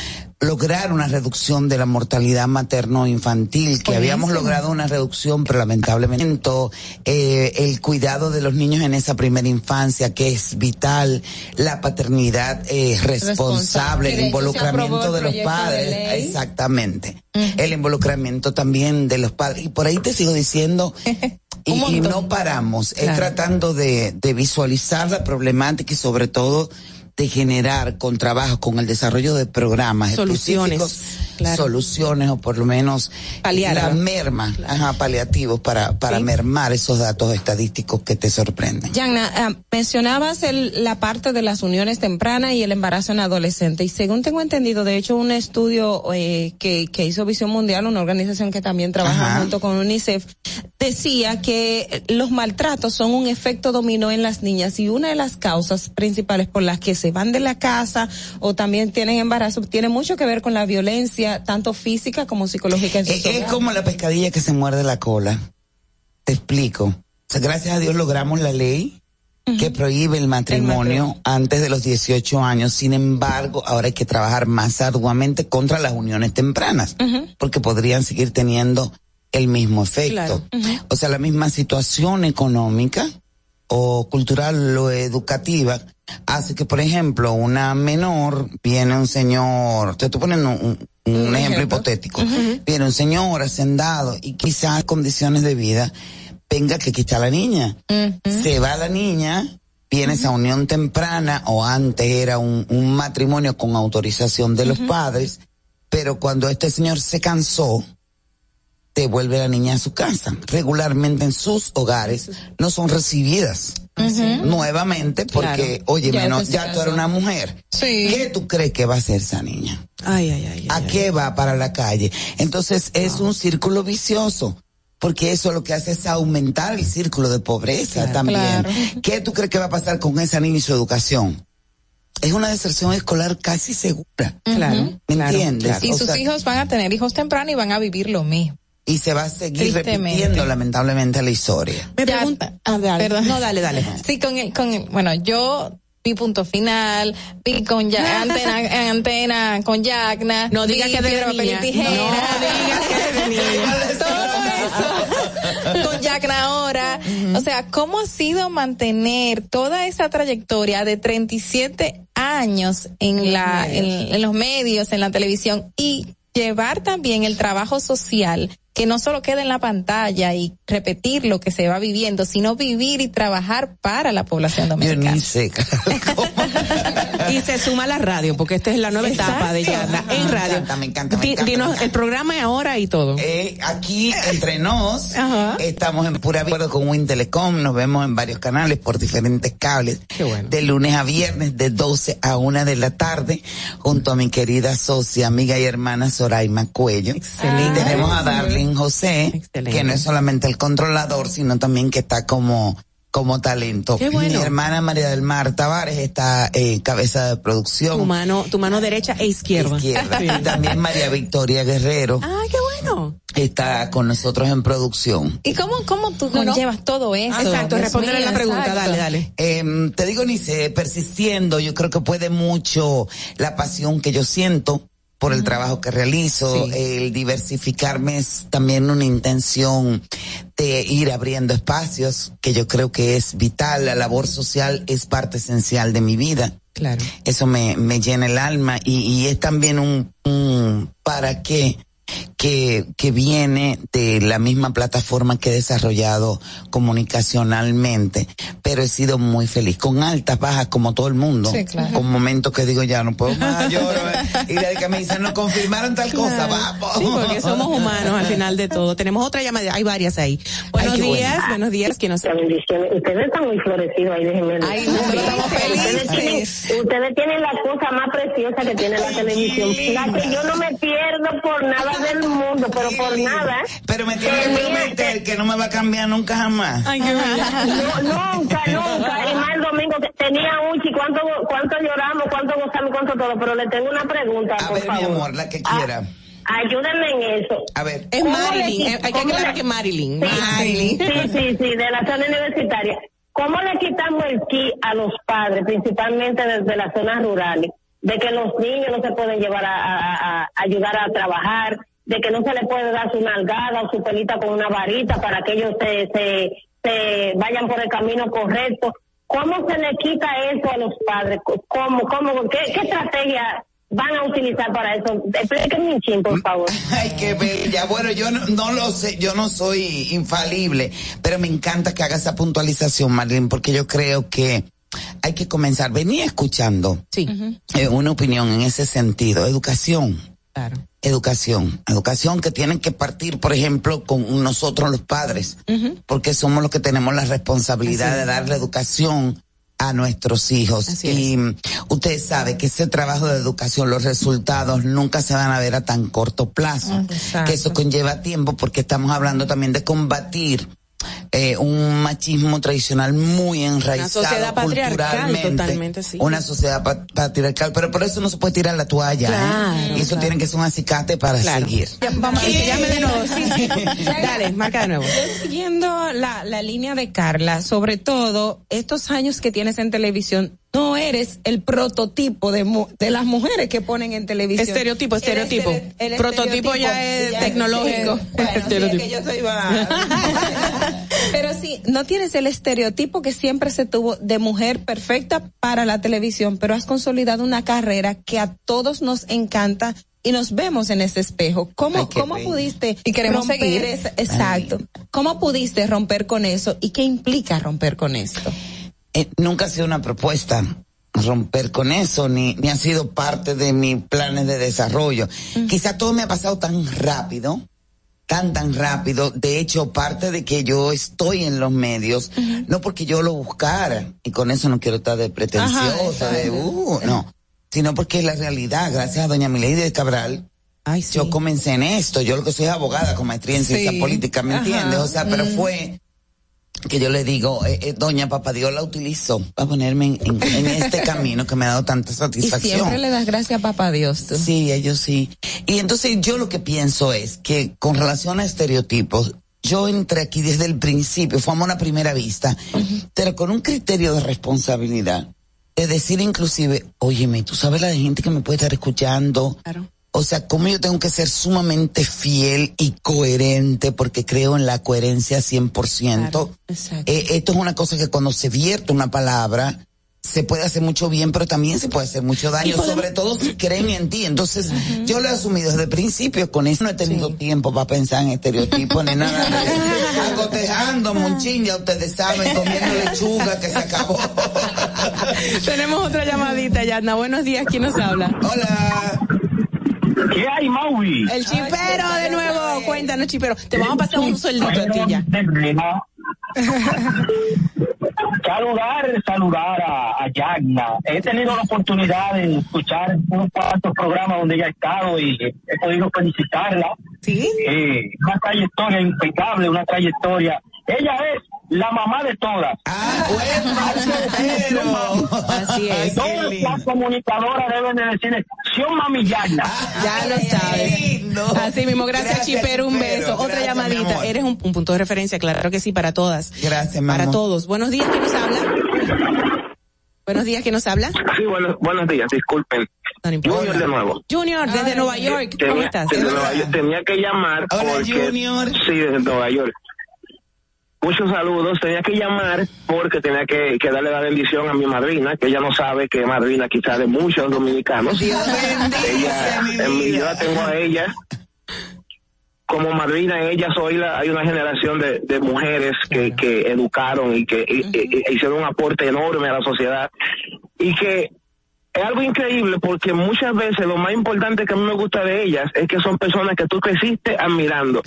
lograr una reducción de la mortalidad materno-infantil, que habíamos logrado una reducción, pero lamentablemente eh, el cuidado de los niños en esa primera infancia, que es vital, la paternidad eh, responsable, el involucramiento el de los de padres, exactamente, el involucramiento también de los padres. Y por ahí te sigo diciendo, y, y no paramos, es tratando de, de visualizar la problemática y sobre todo de generar con trabajo, con el desarrollo de programas Soluciones, específicos, claro. soluciones o por lo menos Paliar, la merma, ajá, paliativos para, para Sí. mermar esos datos estadísticos que te sorprenden. Yanna, ah, mencionabas el- la parte de las uniones tempranas y el embarazo en adolescente. Y según tengo entendido, de hecho, un estudio eh, que, que hizo Visión Mundial, una organización que también trabaja Ajá. junto con UNICEF, decía que los maltratos son un efecto dominó en las niñas y una de las causas principales por las que se van de la casa o también tienen embarazo tiene mucho que ver con la violencia, tanto física como psicológica en sus Es, es como la pescadilla que se muerde la cola. Te explico. O sea, gracias a Dios logramos la ley que prohíbe el matrimonio antes de los 18 años. Sin embargo, ahora hay que trabajar más arduamente contra las uniones tempranas, porque podrían seguir teniendo el mismo efecto. O sea, la misma situación económica o cultural o educativa hace que, por ejemplo, una menor, viene un señor, te estoy poniendo un, ejemplo, hipotético, viene un señor hacendado y quizás condiciones de vida venga que quitar a la niña. Se va la niña, viene esa unión temprana o antes era un, matrimonio con autorización de los padres, pero cuando este señor se cansó, devuelve la niña a su casa. Regularmente en sus hogares no son recibidas. Nuevamente, porque, oye, menos, ya tú eres una mujer. ¿Qué tú crees que va a hacer esa niña? Ay, ay, ay. ¿A qué va para la calle? Entonces es un círculo vicioso porque eso lo que hace es aumentar el círculo de pobreza también. ¿Qué tú crees que va a pasar con esa niña y su educación? Es una deserción escolar casi segura. Claro. ¿Me entiendes? Y sus hijos van a tener hijos temprano y van a vivir lo mismo y se va a seguir repitiendo lamentablemente la historia. Me pregunta, ah, perdón. No, dale, dale. Sí, con el, con el, bueno, yo vi punto final, vi con ya, antena, antena con Yagna. No diga que de papel y tijera. No diga que de niña. Todo eso. con Yagna ahora. O sea, ¿cómo ha sido mantener toda esa trayectoria de 37 años en la, en los medios, en la televisión y llevar también el trabajo social que no solo quede en la pantalla y repetir lo que se va viviendo, sino vivir y trabajar para la población dominicana. y se suma la radio, porque esta es la nueva etapa de Yanda en radio. Me encanta, me encanta. Dinos el programa es ahora y todo. Eh, aquí entre nos estamos en pura acuerdo con Win Telecom, nos vemos en varios canales por diferentes cables. De lunes a viernes de 12 a 1 de la tarde, junto a mi querida socia, amiga y hermana Soraima Cuello. Excelente. Y tenemos a Darling José, que no es solamente el controlador, sino también que está como como talento. Mi hermana María del Mar Tavares está en cabeza de producción. Tu mano, tu mano derecha e izquierda. Izquierda. Y también María Victoria Guerrero. Ah, qué bueno. Está con nosotros en producción. ¿Y cómo, cómo tú conllevas todo eso? exacto, respóndele la pregunta, dale, dale. Eh, te digo, Nice, persistiendo, yo creo que puede mucho la pasión que yo siento por el trabajo que realizo. El diversificarme es también una intención de ir abriendo espacios que yo creo que es vital. La labor social es parte esencial de mi vida. Claro. Eso me, me llena el alma y, y es también un, un para qué que, que viene de la misma plataforma que he desarrollado comunicacionalmente, pero he sido muy feliz, con altas, bajas, como todo el mundo, con momentos que digo ya no puedo más, lloro, y de que me dicen no confirmaron tal cosa, vamos. Sí, porque somos humanos al final de todo. Tenemos otra llamada, hay varias ahí. Buenos días, buenos días, que nos Ustedes están muy florecidos ahí, déjenme Ay, nosotros estamos felices. Ustedes tienen, la cosa más preciosa que tiene la televisión, la que yo no me pierdo por nada del mundo, pero por nada. Pero me tiene que prometer que no me va a cambiar nunca jamás. Ay, qué no, nunca, nunca. Y más el domingo que tenía un ¿cuánto, cuánto lloramos, cuánto gozamos, cuánto todo? Pero le tengo una pregunta, a por ver, favor. mi amor, la que Ah, quiera. Ayúdenme en eso. A ver. Es ¿Cómo Marilyn, eh, hay que aclarar que Marilyn. Sí, Marilyn. Sí, sí, sí, de la zona universitaria. ¿Cómo le quitamos el ki a los padres, principalmente desde las zonas rurales, de que los niños no se pueden llevar a, a- a ayudar a trabajar, de que no se le puede dar su nalgada o su pelita con una varita para que ellos se, se, se vayan por el camino correcto? ¿Cómo se le quita eso a los padres? ¿Cómo, cómo, qué, qué estrategia van a utilizar para eso? Explíquenme un chin, por favor. Ay, qué bella. Bueno, yo no, no lo sé, yo no soy infalible, pero me encanta que haga esa puntualización, Marlene, porque yo creo que hay que comenzar. Venía escuchando eh, una opinión en ese sentido. Educación. Claro. Educación. Educación que tienen que partir, por ejemplo, con nosotros los padres, porque somos los que tenemos la responsabilidad Así de es. darle educación a nuestros hijos. Así y mm, usted sabe que ese trabajo de educación, los resultados nunca se van a ver a tan corto plazo. Exacto. Que eso conlleva tiempo porque estamos hablando también de combatir eh, un machismo tradicional muy enraizado Una sociedad patriarcal, culturalmente. totalmente, sí. Una sociedad pa- patriarcal, pero por eso no se puede tirar la toalla. ¿eh? Y eso tiene que ser un acicate para seguir. Ya, vamos, llame de nuevo. Sí, sí. Dale, marca de nuevo. Yo siguiendo la, la línea de Carla, sobre todo estos años que tienes en televisión, no eres el prototipo de, de las mujeres que ponen en televisión. Estereotipo, El estereotipo. estere- el Prototipo ya es tecnológico. Bueno, sí, es Estereotipo. que yo soy va- Pero sí, no tienes el estereotipo que siempre se tuvo de mujer perfecta para la televisión, pero has consolidado una carrera que a todos nos encanta y nos vemos en ese espejo. ¿Cómo, Ay, cómo pudiste Y queremos romper seguir. exacto. ¿Cómo pudiste romper con eso y qué implica romper con esto? Eh, nunca ha sido una propuesta romper con eso, ni, ni ha sido parte de mis planes de desarrollo. Quizá todo me ha pasado tan rápido, tan, tan rápido. De hecho, parte de que yo estoy en los medios, no porque yo lo buscara, y con eso no quiero estar de pretenciosa, de, uh, no, sino porque es la realidad. Gracias a doña Milady de Cabral, yo comencé en esto. Yo lo que soy abogada con maestría en ciencia política, ¿me Ajá. entiendes? O sea, pero Mm. fue que yo le digo, eh, eh, doña Papá Dios la utilizó para ponerme en, en- en este camino que me ha dado tanta Y satisfacción. siempre le das gracias a papá Dios. tú. Sí, ellos sí. Y entonces yo lo que pienso es que con relación a estereotipos, yo entré aquí desde el principio, fue a una primera vista, pero con un criterio de responsabilidad. De decir inclusive, óyeme, tú sabes la de gente que me puede estar escuchando. O sea, cómo yo tengo que ser sumamente fiel y coherente porque creo en la coherencia 100%. Eh, esto es una cosa que cuando se vierte una palabra, se puede hacer mucho bien, pero también se puede hacer mucho daño, sobre todo si creen en ti. Entonces, yo lo he asumido desde el principio, con eso no he tenido tiempo para pensar en estereotipos ni nada. Acotejando, monchín, ya ustedes saben, comiendo lechuga que se acabó. Tenemos otra llamadita, Yadna. Buenos días, ¿quién nos habla? Hola. ¿Qué hay, Maui? El chipero de nuevo. Cuéntanos, chipero. Te vamos a pasar un sueldito a ti ya. Saludar, saludar a, a Yagna. He tenido la oportunidad de escuchar unos cuantos programas donde ella ha estado y he podido felicitarla. Sí. Eh, una trayectoria impecable, una trayectoria. Ella es la mamá de todas. Ah, Así es. Todas las comunicadoras deben de decirle, Sion Mami Yagna. Ya lo sabes. Así mismo, gracias, Gracias, Chipero, un beso. Otra Gracias, llamadita. Eres un, un punto de referencia, claro que sí, para todas. Gracias, mi Para todos. Buenos días, ¿quién nos habla? Buenos días, ¿quién nos habla? Sí, buenos, buenos días, disculpen. Junior de nuevo. Junior, desde Nueva York. ¿Cómo Tenía, estás? desde Nueva York, tenía que llamar porque... Sí, desde Nueva York. Muchos saludos. Tenía que llamar porque tenía que, que darle la bendición a mi madrina, que ella no sabe que madrina quizá de muchos dominicanos. ella, en mi vida tengo a ella como madrina ella soy la, hay una generación de, de mujeres que, que educaron y que hicieron un aporte enorme a la sociedad y que es algo increíble porque muchas veces lo más importante que a mí me gusta de ellas es que son personas que tú creciste admirando.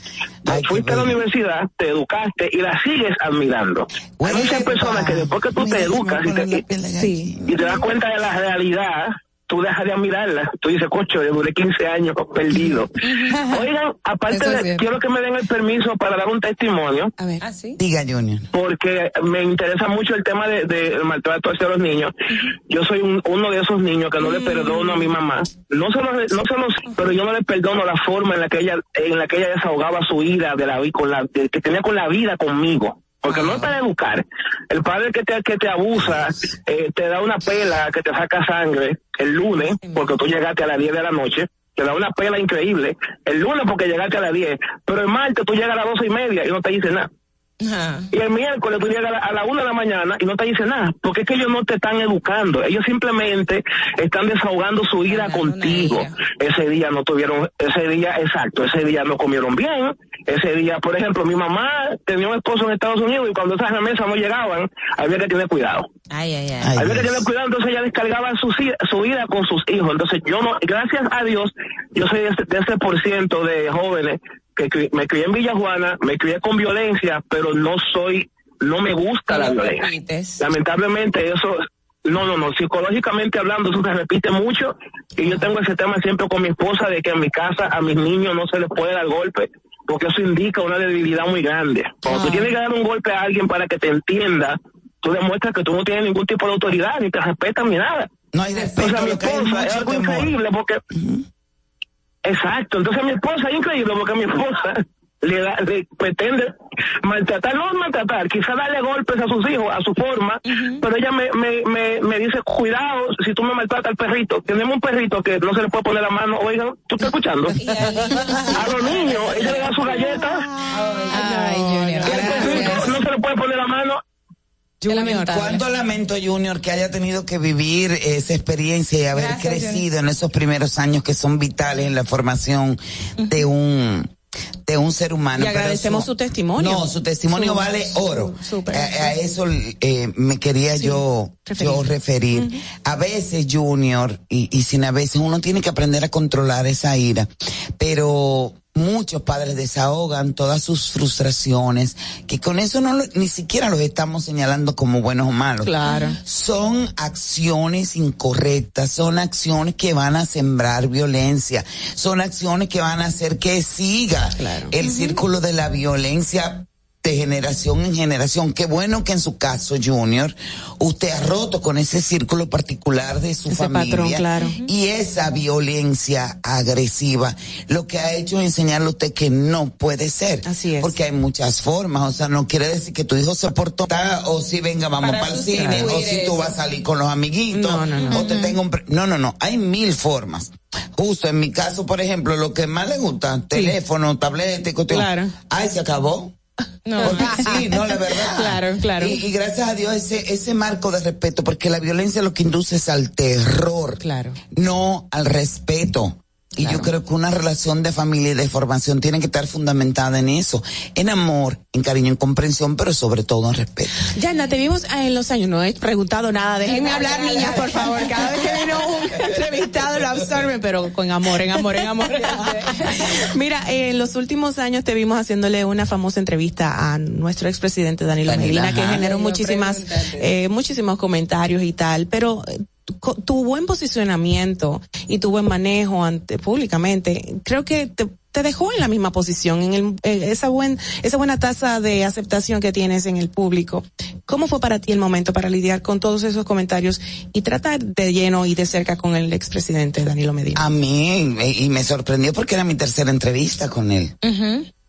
Fuiste a la universidad, te educaste y las sigues admirando. Hay muchas personas que después que tú te educas y te, y- y te das cuenta de la realidad, tú dejas de admirarla. Tú dices, cocho, yo duré 15 años perdido. Oigan, aparte de, quiero que me den el permiso para dar un testimonio. A ver. Diga, Junior. Porque me interesa mucho el tema del de, del maltrato hacia los niños. Yo soy un- uno de esos niños que no le perdono a mi mamá. No solo, no solo, pero yo no le perdono la forma en la que ella, en la que ella desahogaba su ira de la con la de- que tenía con la vida conmigo. Porque no es para educar. El padre que te, que te abusa, eh, te da una pela que te saca sangre el lunes, porque tú llegaste a las 10 de la noche, te da una pela increíble. El lunes porque llegaste a las 10, pero el martes tú llegas a las doce y media y no te dice nada. Y el miércoles tú llegas a la, a la una de la mañana y no te dice nada, porque es que ellos no te están educando, ellos simplemente están desahogando su ira contigo. Ese día no tuvieron, ese día, exacto, ese día no comieron bien, ese día, por ejemplo, mi mamá tenía un esposo en Estados Unidos y cuando esas remesas no llegaban, había que tener cuidado. Ay, ay, ay. Había que tener cuidado, entonces ella descargaba su, su ira con sus hijos. Entonces yo no, gracias a Dios, yo soy de ese, de ese por ciento de jóvenes que me crié en Villa Juana, me crié con violencia, pero no soy, no me gusta la violencia. Lamentablemente eso, no, no, no, psicológicamente hablando, eso se repite mucho y yo tengo ese tema siempre con mi esposa de que en mi casa a mis niños no se les puede dar golpe porque eso indica una debilidad muy grande. Cuando tú tienes que dar un golpe a alguien para que te entienda, tú demuestras que tú no tienes ningún tipo de autoridad, ni te respetan, ni nada. No hay respeto. O sea, mi esposa es algo temor. increíble porque... Exacto, entonces mi esposa es increíble porque mi esposa le, da, le pretende maltratar, no maltratar, quizá darle golpes a sus hijos a su forma, pero ella me, me, me, me dice, cuidado si tú me maltratas al perrito. Tenemos un perrito que no se le puede poner la mano, oigan, ¿tú estás escuchando? a los niños, ella le da su galleta. Ay, Junior, no se le puede poner la mano. Junior, cuánto lamento, Junior, que haya tenido que vivir esa experiencia y haber Gracias, crecido en esos primeros años que son vitales en la formación de un de un ser humano. Y agradecemos su testimonio. No, su testimonio Su- vale oro. súper. A, a eso eh, me quería yo yo referir. A veces, Junior, y, y sin a veces, uno tiene que aprender a controlar esa ira, pero muchos padres desahogan todas sus frustraciones, que con eso no lo- ni siquiera los estamos señalando como buenos o malos. Claro. Son acciones incorrectas, son acciones que van a sembrar violencia, son acciones que van a hacer que siga el círculo de la violencia de generación en generación. Qué bueno que en su caso, Junior, usted ha roto con ese círculo particular de su Ese familia. patrón, claro. Y esa violencia agresiva, lo que ha hecho es enseñarle a usted que no puede ser. Así es. Porque hay muchas formas, o sea, no quiere decir que tu hijo se portó o si venga, vamos Para para el cine, o si tú vas a salir con los amiguitos, No, no, no. o te tengo un... pre- No, no, no, hay mil formas. Justo en mi caso, por ejemplo, lo que más le gusta, teléfono, tableta y cuestión. Claro. Ay, se acabó. No. Porque sí, no, la verdad. Claro, claro. Y, y gracias a Dios ese, ese marco de respeto, porque la violencia lo que induce es al terror. Claro. No al respeto. Y yo creo que una relación de familia y de formación tiene que estar fundamentada en eso, en amor, en cariño, en comprensión, pero sobre todo en respeto. Yana, te vimos en los años, no he preguntado nada, déjenme hablar niñas, por favor, cada vez que viene un entrevistado lo absorben, pero con amor, en amor, en amor. Mira, en los últimos años te vimos haciéndole una famosa entrevista a nuestro expresidente Danilo Danilo, Medina, que generó muchísimas, eh, muchísimos comentarios y tal, pero eh, tu, tu buen posicionamiento y tu buen manejo ante públicamente, creo que te, te dejó en la misma posición, en el, eh, esa buen, esa buena tasa de aceptación que tienes en el público. ¿Cómo fue para ti el momento para lidiar con todos esos comentarios y tratar de lleno y de cerca con el expresidente Danilo Medina? A mí, y me sorprendió porque era mi tercera entrevista con él.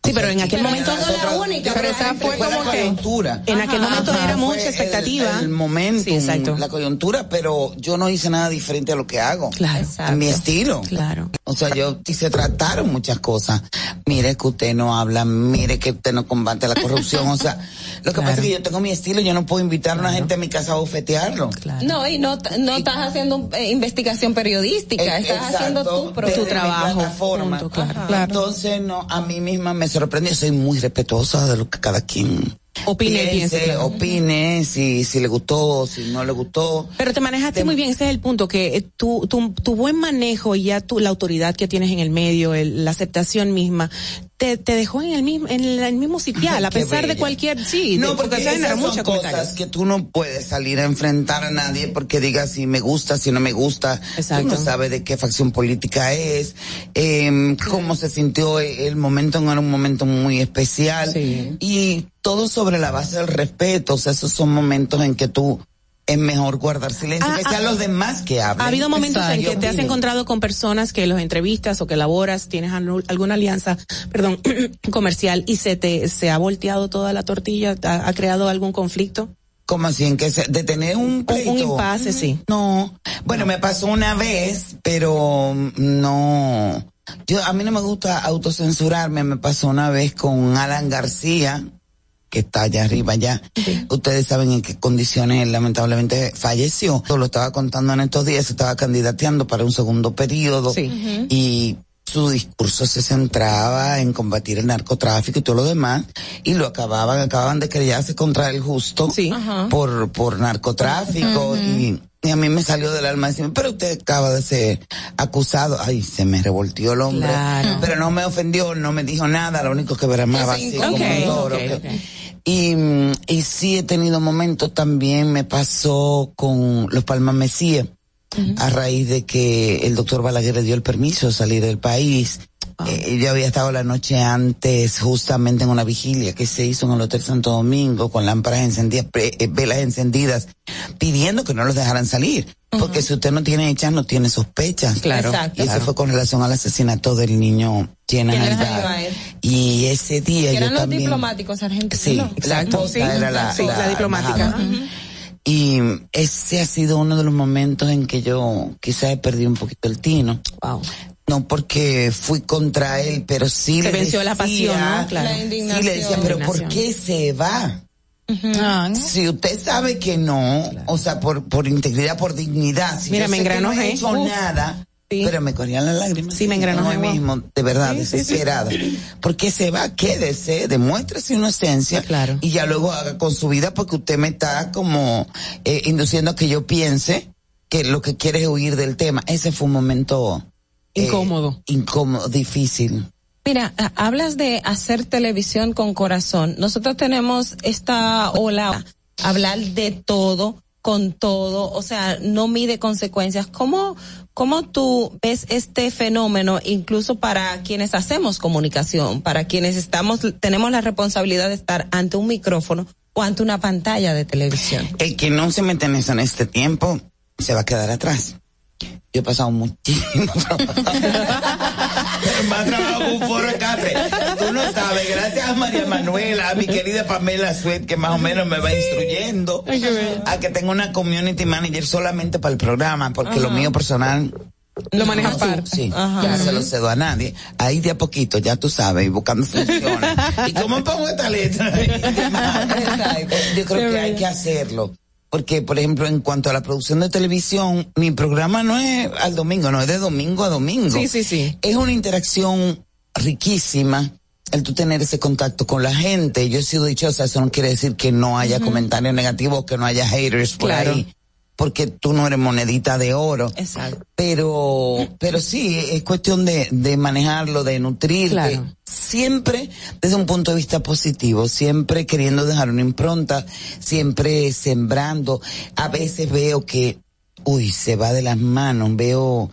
Sí, pero en aquel momento no la única, pero esa fue como la que coyuntura. en aquel momento Ajá, era mucha el- expectativa. El, momento, Sí, exacto. la coyuntura, pero yo no hice nada diferente a lo que hago. Claro. A mi estilo. Claro. O sea, yo y se trataron muchas cosas. Mire que usted no habla, mire que usted no combate la corrupción. O sea, lo que pasa es que yo tengo mi estilo, yo no puedo invitar a una gente a mi casa a bofetearlo. No, y no, no estás haciendo eh, investigación periodística, Eh, estás exacto, haciendo tu, tu trabajo. Punto, claro. Entonces, no, a mí misma me sorprendió. Soy muy respetuosa de lo que cada quien Opine, piense, piense, opine, si, si le gustó, si no le gustó. Pero te manejaste muy bien, ese es el punto, que eh, tu, tu, tu buen manejo y ya tu, la autoridad que tienes en el medio, el- la aceptación misma, te, te dejó en el mismo, en el, mismo sitial, a pesar de cualquier, sí, no, de- porque se esas son cosas que tú no puedes salir a enfrentar a nadie porque diga si me gusta, si no me gusta. Tú no sabes de qué facción política es, eh, cómo se sintió el momento, no era un momento muy especial. Y todo sobre la base del respeto, o sea, esos son momentos en que tú es mejor guardar silencio, Ah, que sean ah, los demás que hablen. Ha habido momentos en que te has encontrado con personas que los entrevistas o que laboras, tienes alguna alianza, perdón, comercial y se te, se ha volteado toda la tortilla, ha, ha creado algún conflicto. ¿Cómo así? ¿En que se, de tener un pleito? Un impasse, sí. No. Bueno, me pasó una vez, pero no. Yo, a mí no me gusta autocensurarme. Me pasó una vez con Alan García, que está allá arriba ya. Ustedes saben en qué condiciones él lamentablemente falleció. Lo estaba contando en estos días, estaba candidateando para un segundo periodo. Y su discurso se centraba en combatir el narcotráfico y todo lo demás, y lo acababan, acababan de querellarse contra el justo por, por narcotráfico, y, y a mí me salió del alma decirme, pero usted acaba de ser acusado, ay, se me revoltió el hombre, Claro. pero no me ofendió, no me dijo nada, lo único que bramaba así como un toro. Y, y sí he tenido momentos también, me pasó con los Palmas Mesías, a raíz de que el doctor Balaguer le dio el permiso de salir del país Eh, yo había estado la noche antes justamente en una vigilia que se hizo en el Hotel Santo Domingo con lámparas encendidas, eh, velas encendidas, pidiendo que no los dejaran salir. Porque si usted no tiene hechas, no tiene sospechas. Claro. Exacto. Y eso fue con relación al asesinato del niño Llena Y ese día que yo eran los también... diplomáticos argentinos. Sí, la, Sí, la diplomática. Y ese ha sido uno de los momentos en que yo quizás he perdido un poquito el tino. Wow. No porque fui contra él, pero sí Se le venció la decía- pasión, ¿no? Claro. La Sí le decía, pero ¿por qué se va? Ah, Si usted sabe que no, o sea, por, por integridad, por dignidad, si Mira, yo me sé que no he hecho Uf. nada, pero me corrían las lágrimas. Sí, me engranojé, Hoy mismo, de verdad, Sí, sí, sí. desesperada. Porque se va, quédese, demuestre su inocencia y ya luego haga con su vida porque usted me está como eh, induciendo a que yo piense que lo que quiere es huir del tema. Ese fue un momento eh, Incómodo. incómodo, difícil. Mira, hablas de hacer televisión con corazón. Nosotros tenemos esta ola, hablar de todo, con todo, o sea, no mide consecuencias. ¿Cómo, cómo tú ves este fenómeno, incluso para quienes hacemos comunicación, para quienes estamos, tenemos la responsabilidad de estar ante un micrófono o ante una pantalla de televisión? El que no se mete eso en este tiempo se va a quedar atrás. Yo he pasado muchísimo más trabajo con un foro de café. Tú no sabes, gracias a María Manuela, a mi querida Pamela Sweet, que más o menos me va instruyendo a que tenga una community manager solamente para el programa, porque lo mío personal Lo manejas aparte. Sí, Ajá. yo no se lo cedo a nadie. Ahí de a poquito, ya tú sabes, y buscando funciones. ¿Y cómo pongo esta letra? Yo creo que hay que hacerlo. Porque, por ejemplo, en cuanto a la producción de televisión, mi programa no es al domingo, no es de domingo a domingo. Sí, sí, sí. Es una interacción riquísima el tú tener ese contacto con la gente. Yo he sido dichosa, eso no quiere decir que no haya comentarios negativos, que no haya haters por Claro. ahí. Porque tú no eres monedita de oro. Exacto. Pero, pero sí, es cuestión de, de manejarlo, de nutrirte. Claro. Siempre desde un punto de vista positivo, siempre queriendo dejar una impronta, siempre sembrando. A veces veo que, uy, se va de las manos, veo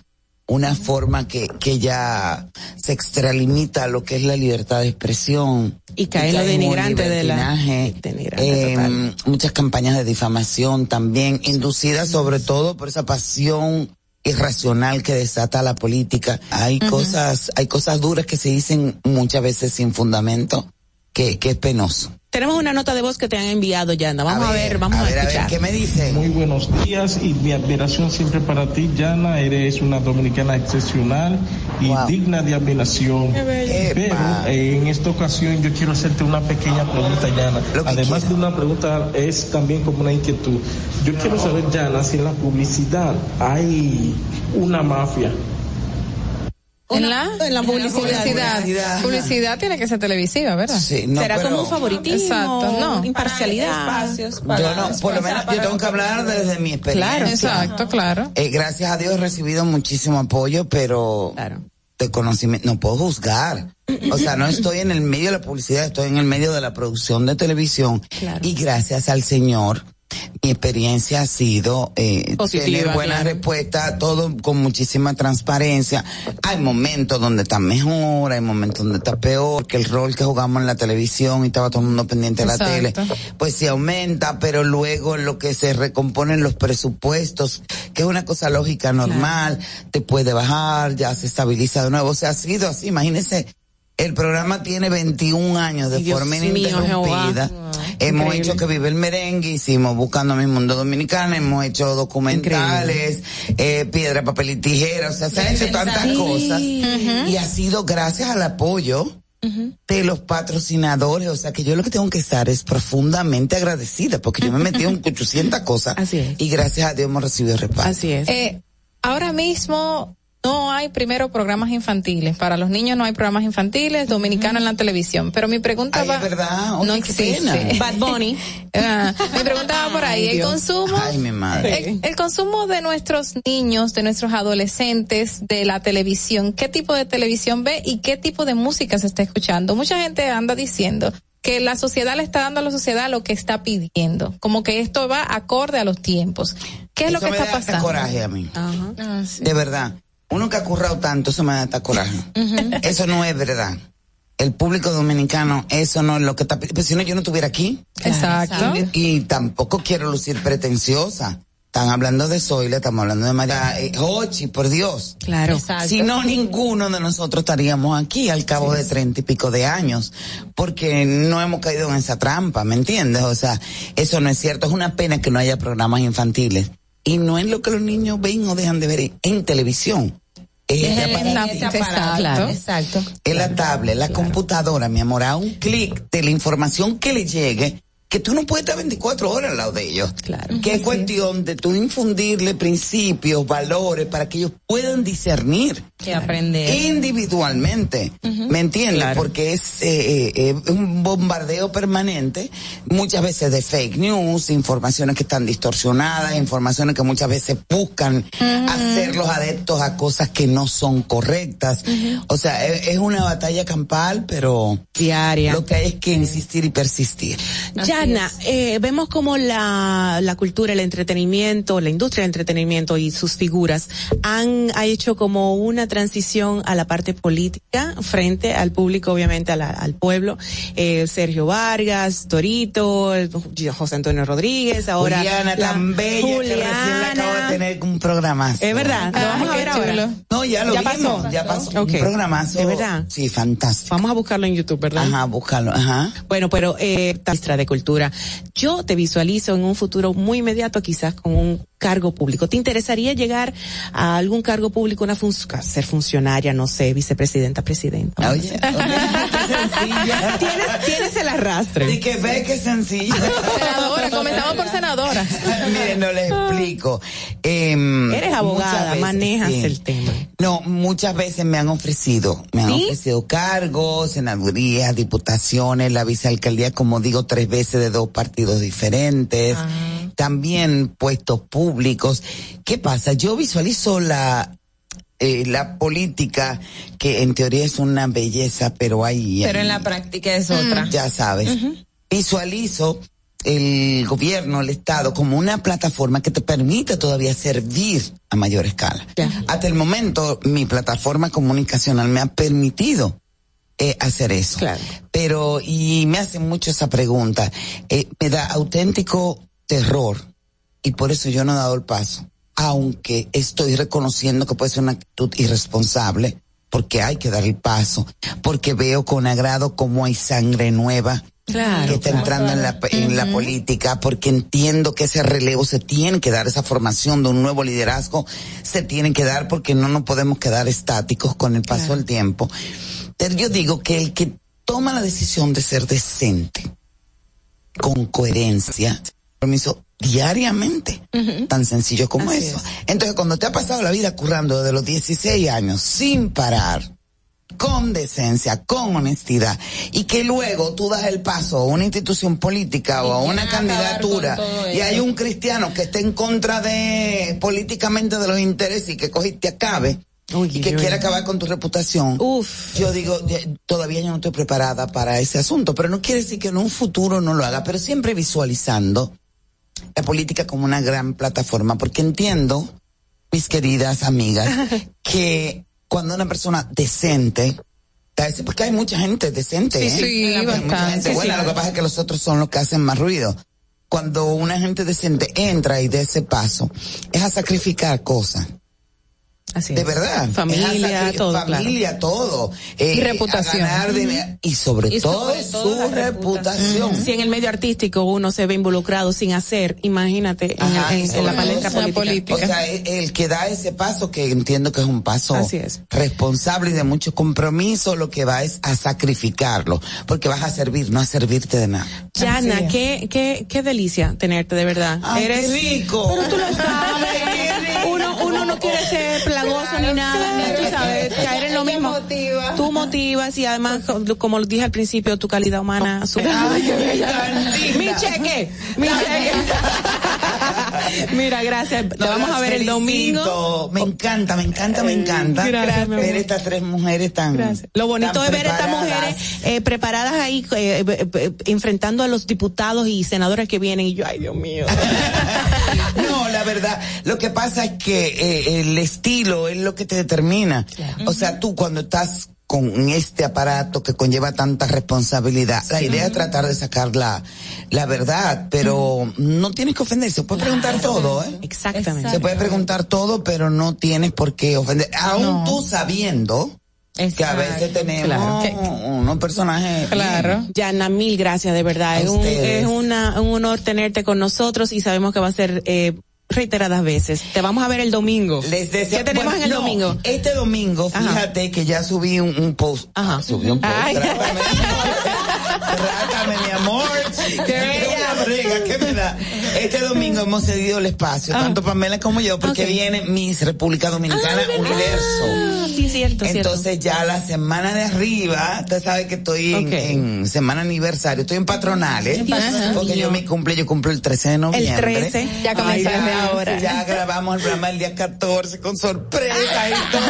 una forma que, que ya se extralimita a lo que es la libertad de expresión. Y cae lo denigrante de la- denigrante eh, total. muchas campañas de difamación también, inducidas sobre todo por esa pasión irracional que desata la política. Hay cosas, hay cosas duras que se dicen muchas veces sin fundamento, que, que es penoso. Tenemos una nota de voz que te han enviado, Yanda. Vamos a, ver, vamos a, escuchar. me dice? Muy buenos días y mi admiración siempre para ti, Yana. Eres una dominicana excepcional y digna de admiración. Qué bello. Pero eh, en esta ocasión yo quiero hacerte una pequeña pregunta, Yana. Además de una pregunta, es también como una inquietud. Yo quiero saber, Yana, si en la publicidad hay una mafia. En la, en la publicidad. publicidad. Publicidad tiene que ser televisiva, ¿verdad? Sí, no, Será pero- como un favoritismo, Exacto, no. imparcialidad. Espacios para- Yo no, por lo menos yo tengo que hablar desde mi experiencia. Claro, exacto, claro. Eh, gracias a Dios he recibido muchísimo apoyo, pero de conocimiento, no puedo juzgar. O sea, no estoy en el medio de la publicidad, estoy en el medio de la producción de televisión. Y gracias al Señor, mi experiencia ha sido eh, Positiva, tener buenas claro. respuestas, todo con muchísima transparencia. Hay momentos donde está mejor, hay momentos donde está peor, que el rol que jugamos en la televisión y estaba todo el mundo pendiente de la tele, pues se aumenta, pero luego lo que se recomponen los presupuestos, que es una cosa lógica normal, te puede bajar, ya se estabiliza de nuevo. O sea, ha sido así, imagínense. El programa tiene 21 años de Dios forma mío, ininterrumpida. Jehová. Hemos Increíble. hecho que vive el merengue, hicimos Buscando mi mundo dominicano, hemos hecho documentales, eh, piedra, papel y tijera, o sea, se han hecho tantas Sí. cosas y ha sido gracias al apoyo de los patrocinadores, o sea que yo lo que tengo que estar es profundamente agradecida porque yo me metí en 800 cosas y gracias a Dios hemos recibido respaldo. Así es. Eh, ahora mismo no hay primero programas infantiles. Para los niños no hay programas infantiles, dominicano en la televisión. Pero mi pregunta Ay, va. es verdad. No existe. pena. Bad Bunny. Ah, mi pregunta va por ahí. Ay, el consumo. Ay, mi madre. El, el consumo de nuestros niños, de nuestros adolescentes, de la televisión, ¿qué tipo de televisión ve y qué tipo de música se está escuchando? Mucha gente anda diciendo que la sociedad le está dando a la sociedad lo que está pidiendo, como que esto va acorde a los tiempos. ¿Qué es lo que me está da pasando? coraje a mí. Ah, sí. De verdad. Uno que ha currado tanto, eso me da hasta coraje. Eso no es verdad. El público dominicano, eso no es lo que está, pues si no yo no estuviera aquí. Exacto. Y, y tampoco quiero lucir pretenciosa. Están hablando de Zoila, estamos hablando de María eh, Hochi, por Dios. Claro. Si no, ninguno de nosotros estaríamos aquí al cabo de treinta y pico de años, porque no hemos caído en esa trampa, ¿me entiendes? O sea, eso no es cierto. Es una pena que no haya programas infantiles. Y no es lo que los niños ven o dejan de ver en televisión. Es Es este el- aparatito. este aparato, claro. Exacto. Es la tablet, la computadora, mi amor, a un clic de la información que le llegue, que tú no puedes estar 24 horas al lado de ellos. Claro. Que es cuestión de tú infundirle principios, valores, para que ellos puedan discernir. Que aprender. Individualmente, ¿me entiendes? Porque es eh, eh, eh, un bombardeo permanente, muchas veces de fake news, informaciones que están distorsionadas, informaciones que muchas veces buscan hacer los adeptos a cosas que no son correctas. O sea, es, es una batalla campal, pero diaria. Lo que hay es que insistir y persistir. Eh, vemos como la, la cultura, el entretenimiento, la industria del entretenimiento y sus figuras han ha hecho como una transición a la parte política frente al público, obviamente a la- al pueblo. Eh, Sergio Vargas, Torito, José Antonio Rodríguez, ahora Juliana la- tan bella que recién acabo de tener un programa. Es verdad, lo vamos a ver ahora. No, ya lo Ya vimos, pasó. ya pasó. Ok. Un programazo. ¿Es verdad? Sí, fantástico. Vamos a buscarlo en YouTube, ¿verdad? Ajá, búscalo, ajá. Bueno, pero eh, de Cultura, yo te visualizo en un futuro muy inmediato, quizás con un cargo público. ¿Te interesaría llegar a algún cargo público, una fun- ser funcionaria, no sé, vicepresidenta, presidenta? Oye, ¿Tienes, tienes el arrastre. Y que ve que sencillo. Senadora, comenzamos por senadora. Miren, no les explico. Em, Eres abogada, veces, manejas sí. el tema. No, muchas veces me han ofrecido, me han ¿Sí? ofrecido cargos, senadurías, diputaciones, la vicealcaldía, como digo, tres veces de dos partidos diferentes, Ah. también puestos públicos. ¿Qué pasa? Yo visualizo la eh, la política que en teoría es una belleza, pero hay Pero en la práctica es otra. ya sabes. Visualizo el gobierno, el Estado, como una plataforma que te permite todavía servir a mayor escala. Hasta el momento, mi plataforma comunicacional me ha permitido eh, hacer eso. Pero, y me hacen mucho esa pregunta, eh, me da auténtico terror y por eso yo no he dado el paso, aunque estoy reconociendo que puede ser una actitud irresponsable, porque hay que dar el paso, porque veo con agrado cómo hay sangre nueva Claro, que está claro. entrando en la, en la política, porque entiendo que ese relevo se tiene que dar, esa formación de un nuevo liderazgo se tiene que dar porque no nos podemos quedar estáticos con el paso del tiempo. Yo digo que el que toma la decisión de ser decente, con coherencia, compromiso diariamente, tan sencillo como Así eso. Entonces, cuando te ha pasado la vida currando desde los 16 años sin parar, con decencia, con honestidad, y que luego tú das el paso a una institución política o a una candidatura y hay un cristiano que esté en contra de políticamente de los intereses y que coge y y que uy, quiere uy. acabar con tu reputación. Yo digo, todavía yo no estoy preparada para ese asunto, pero no quiere decir que en un futuro no lo haga, pero siempre visualizando la política como una gran plataforma, porque entiendo, mis queridas amigas, que cuando una persona decente, porque hay mucha gente decente, Sí, ¿eh? sí, Hay mucha gente sí, buena, lo que pasa es que los otros son los que hacen más ruido. Cuando una gente decente entra y da ese paso, es a sacrificar cosas. Así de es. verdad. Familia, todo, claro. Familia, todo. Eh, Y reputación. a ganar de- y sobre Y todo sobre todo su reputación. Si en el medio artístico uno se ve involucrado sin hacer, imagínate en, Ajá, en- y en sobre la todo palestra la política. O sea, el, el que da ese paso, que entiendo que es un paso Así es. responsable y de mucho compromiso, lo que va es a sacrificarlo, porque vas a servir, no a servirte de nada. Yana, qué, qué, qué delicia tenerte, de verdad. Ay, Eres qué rico. Pero tú lo sabes. No quiere ser plagoso ni nada, ni tú sabes, caer en lo mismo. Tú motivas y además, co- como lo dije al principio, tu calidad humana. su- mi cheque, mi cheque. Mira, gracias. Te No, vamos a ver el domingo. Me encanta, me encanta, me encanta Gracias, mi amor. ver estas tres mujeres tan. Lo bonito tan es ver a estas mujeres eh, preparadas ahí, eh, eh, eh, enfrentando a los diputados y senadores que vienen. Y yo, ay, Dios mío. Verdad. Lo que pasa es que eh, el estilo es lo que te determina. O sea, tú cuando estás con este aparato que conlleva tanta responsabilidad. La idea es tratar de sacar la, la verdad, pero no tienes que ofender, se puede preguntar todo, ¿eh? Exactamente. Se puede preguntar todo, pero no tienes por qué ofender. Aún tú sabiendo que a veces tenemos Claro. unos personajes. Claro. Yana, mil gracias, de verdad. A Es un, es una, un honor tenerte con nosotros y sabemos que va a ser eh, reiteradas veces. Te vamos a ver el domingo. Les deseo- ¿Qué tenemos Bueno, en el no, domingo? Este domingo, Ajá. fíjate que ya subí un, un post. Ajá. Subí un post. Ay. Trátame, trátame, mi amor. Qué bella brega, ¿qué me da? Este domingo hemos cedido el espacio, tanto Pamela como yo, porque viene Miss República Dominicana Universo. Ah, sí, cierto, cierto. Entonces ya la semana de arriba, usted sabe que estoy en, semana aniversario, estoy en patronales, Ajá. porque yo mi cumple, yo cumplo el 13 de noviembre. 13, ya ya, ahora. Ya grabamos el programa el día 14 con sorpresa y todo.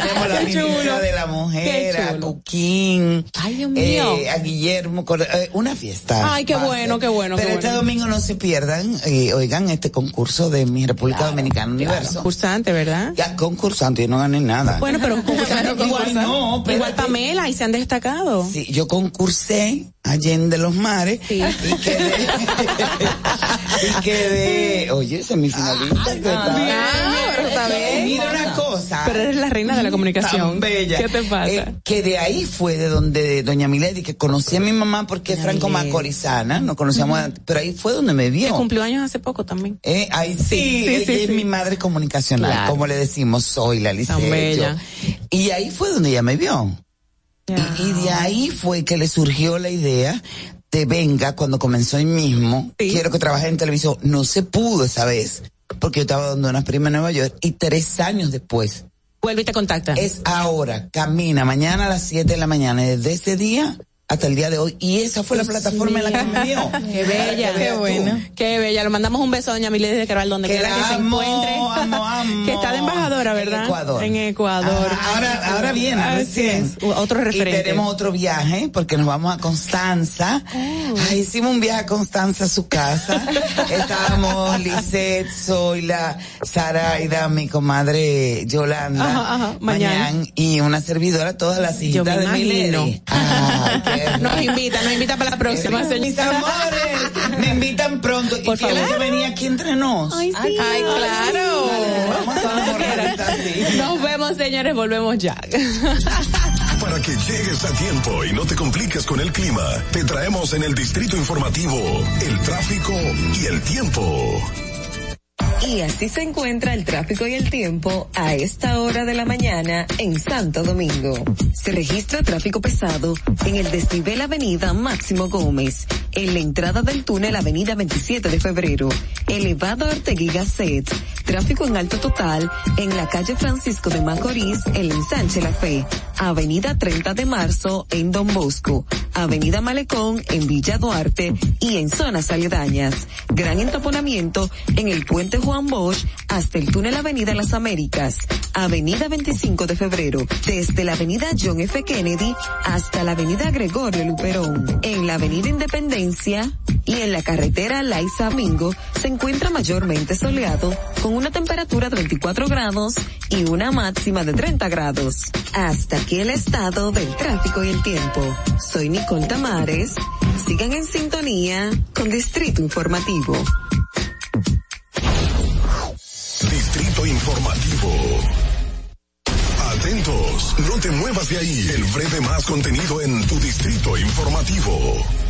Tenemos la ministra de la mujer, a chulo. Cuquín, Ay, Dios mío. eh, a Guillermo, eh, una fiesta. Ay, qué bueno, qué bueno, Pero qué este bueno. domingo no se pierdan, eh, oigan, este concurso de mi República Dominicana Universo. Concursante, ¿verdad? Ya, concursante, yo no gané nada. Bueno, pero concursante igual no, Igual. Pamela y se han destacado. Sí, yo concursé Allende los Mares y quedé, y quedé, oye, semifinalista. ¿qué tal? pero está bien. Mira una Pero eres la reina de la comunicación. Tan bella. ¿Qué te pasa? Eh, que de ahí fue de donde doña Milady, que conocí a mi mamá porque es franco macorizana, nos conocíamos, antes, pero ahí fue donde me vio. Cumplió años hace poco también. Eh, ahí sí, Sí, sí, ella sí, es sí. mi madre comunicacional, Claro. como le decimos, soy la Tan bella. Y ahí fue donde ella me vio. Y, y de ahí fue que le surgió la idea de venga cuando comenzó ahí mismo. Quiero que trabaje en televisión. No se pudo esa vez, porque yo estaba dando una prima en Nueva York y tres años después. Vuelve y te contacta. Es ahora, camina, mañana a las 7 de la mañana, y desde ese día hasta el día de hoy. Y esa fue la plataforma en la que me vio. Qué bella. Qué bueno. Qué bella. Le mandamos un beso a doña Milady de Caral donde Que quiera que se encuentre. amo, amo. que está de embajadora, ¿verdad? En Ecuador. En Ecuador. Ah, ahora, ahora viene, Así recién. es. Otro referente. Y tenemos otro viaje porque nos vamos a Constanza. Oh. Ay, hicimos un viaje a Constanza a su casa. Estábamos Lisette, Zoila, Saraida, mi comadre Yolanda, Ajá, ajá, mañana. y una servidora, todas las hijitas de. Milady. Ay, qué Nos invita, nos invita para la próxima, Mis amores, me invitan pronto. Por y favor. que venía aquí entre nos. Ay, sí. Ay, claro. Vamos a. Nos vemos, señores. Volvemos ya. Para que llegues a tiempo y no te compliques con el clima, te traemos en el distrito informativo el tráfico y el tiempo. Y así se encuentra el tráfico y el tiempo a esta hora de la mañana en Santo Domingo. Se registra tráfico pesado en el desnivel Avenida Máximo Gómez, en la entrada del túnel Avenida 27 de Febrero, elevado Ortegui Gasset, tráfico en alto total en la calle Francisco de Macorís, el ensanche La Fe, Avenida 30 de Marzo en Don Bosco, Avenida Malecón en Villa Duarte y en zonas aledañas. Gran entaponamiento en el puente Juan Bosch hasta el túnel Avenida Las Américas, Avenida 25 de Febrero, desde la Avenida John F. Kennedy hasta la Avenida Gregorio Luperón. En la Avenida Independencia y en la carretera Laiza Mingo se encuentra mayormente soleado con una temperatura de 24 grados y una máxima de 30 grados. Hasta aquí el estado del tráfico y el tiempo. Soy Nicole Tamares. Sigan en sintonía con Distrito Informativo. Distrito informativo. Atentos, no te muevas de ahí. El breve más contenido en tu distrito informativo.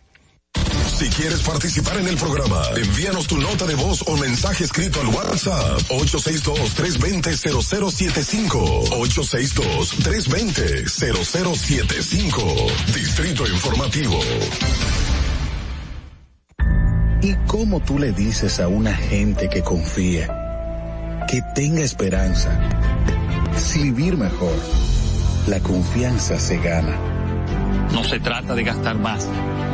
Si quieres participar en el programa, envíanos tu nota de voz o mensaje escrito al WhatsApp 862-320-0075. 862-320-0075. Distrito Informativo. ¿Y cómo tú le dices a una gente que confíe, que tenga esperanza? Si vivir mejor, la confianza se gana. No se trata de gastar más,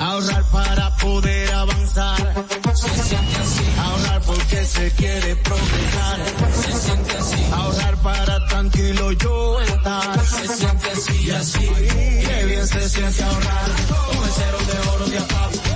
Ahorrar para poder avanzar. Se siente así. Ahorrar porque se quiere progresar. Se siente así. Ahorrar para tranquilo yo estar. Se siente así y así. Qué bien se siente ahorrar. El cero de oro de APAP.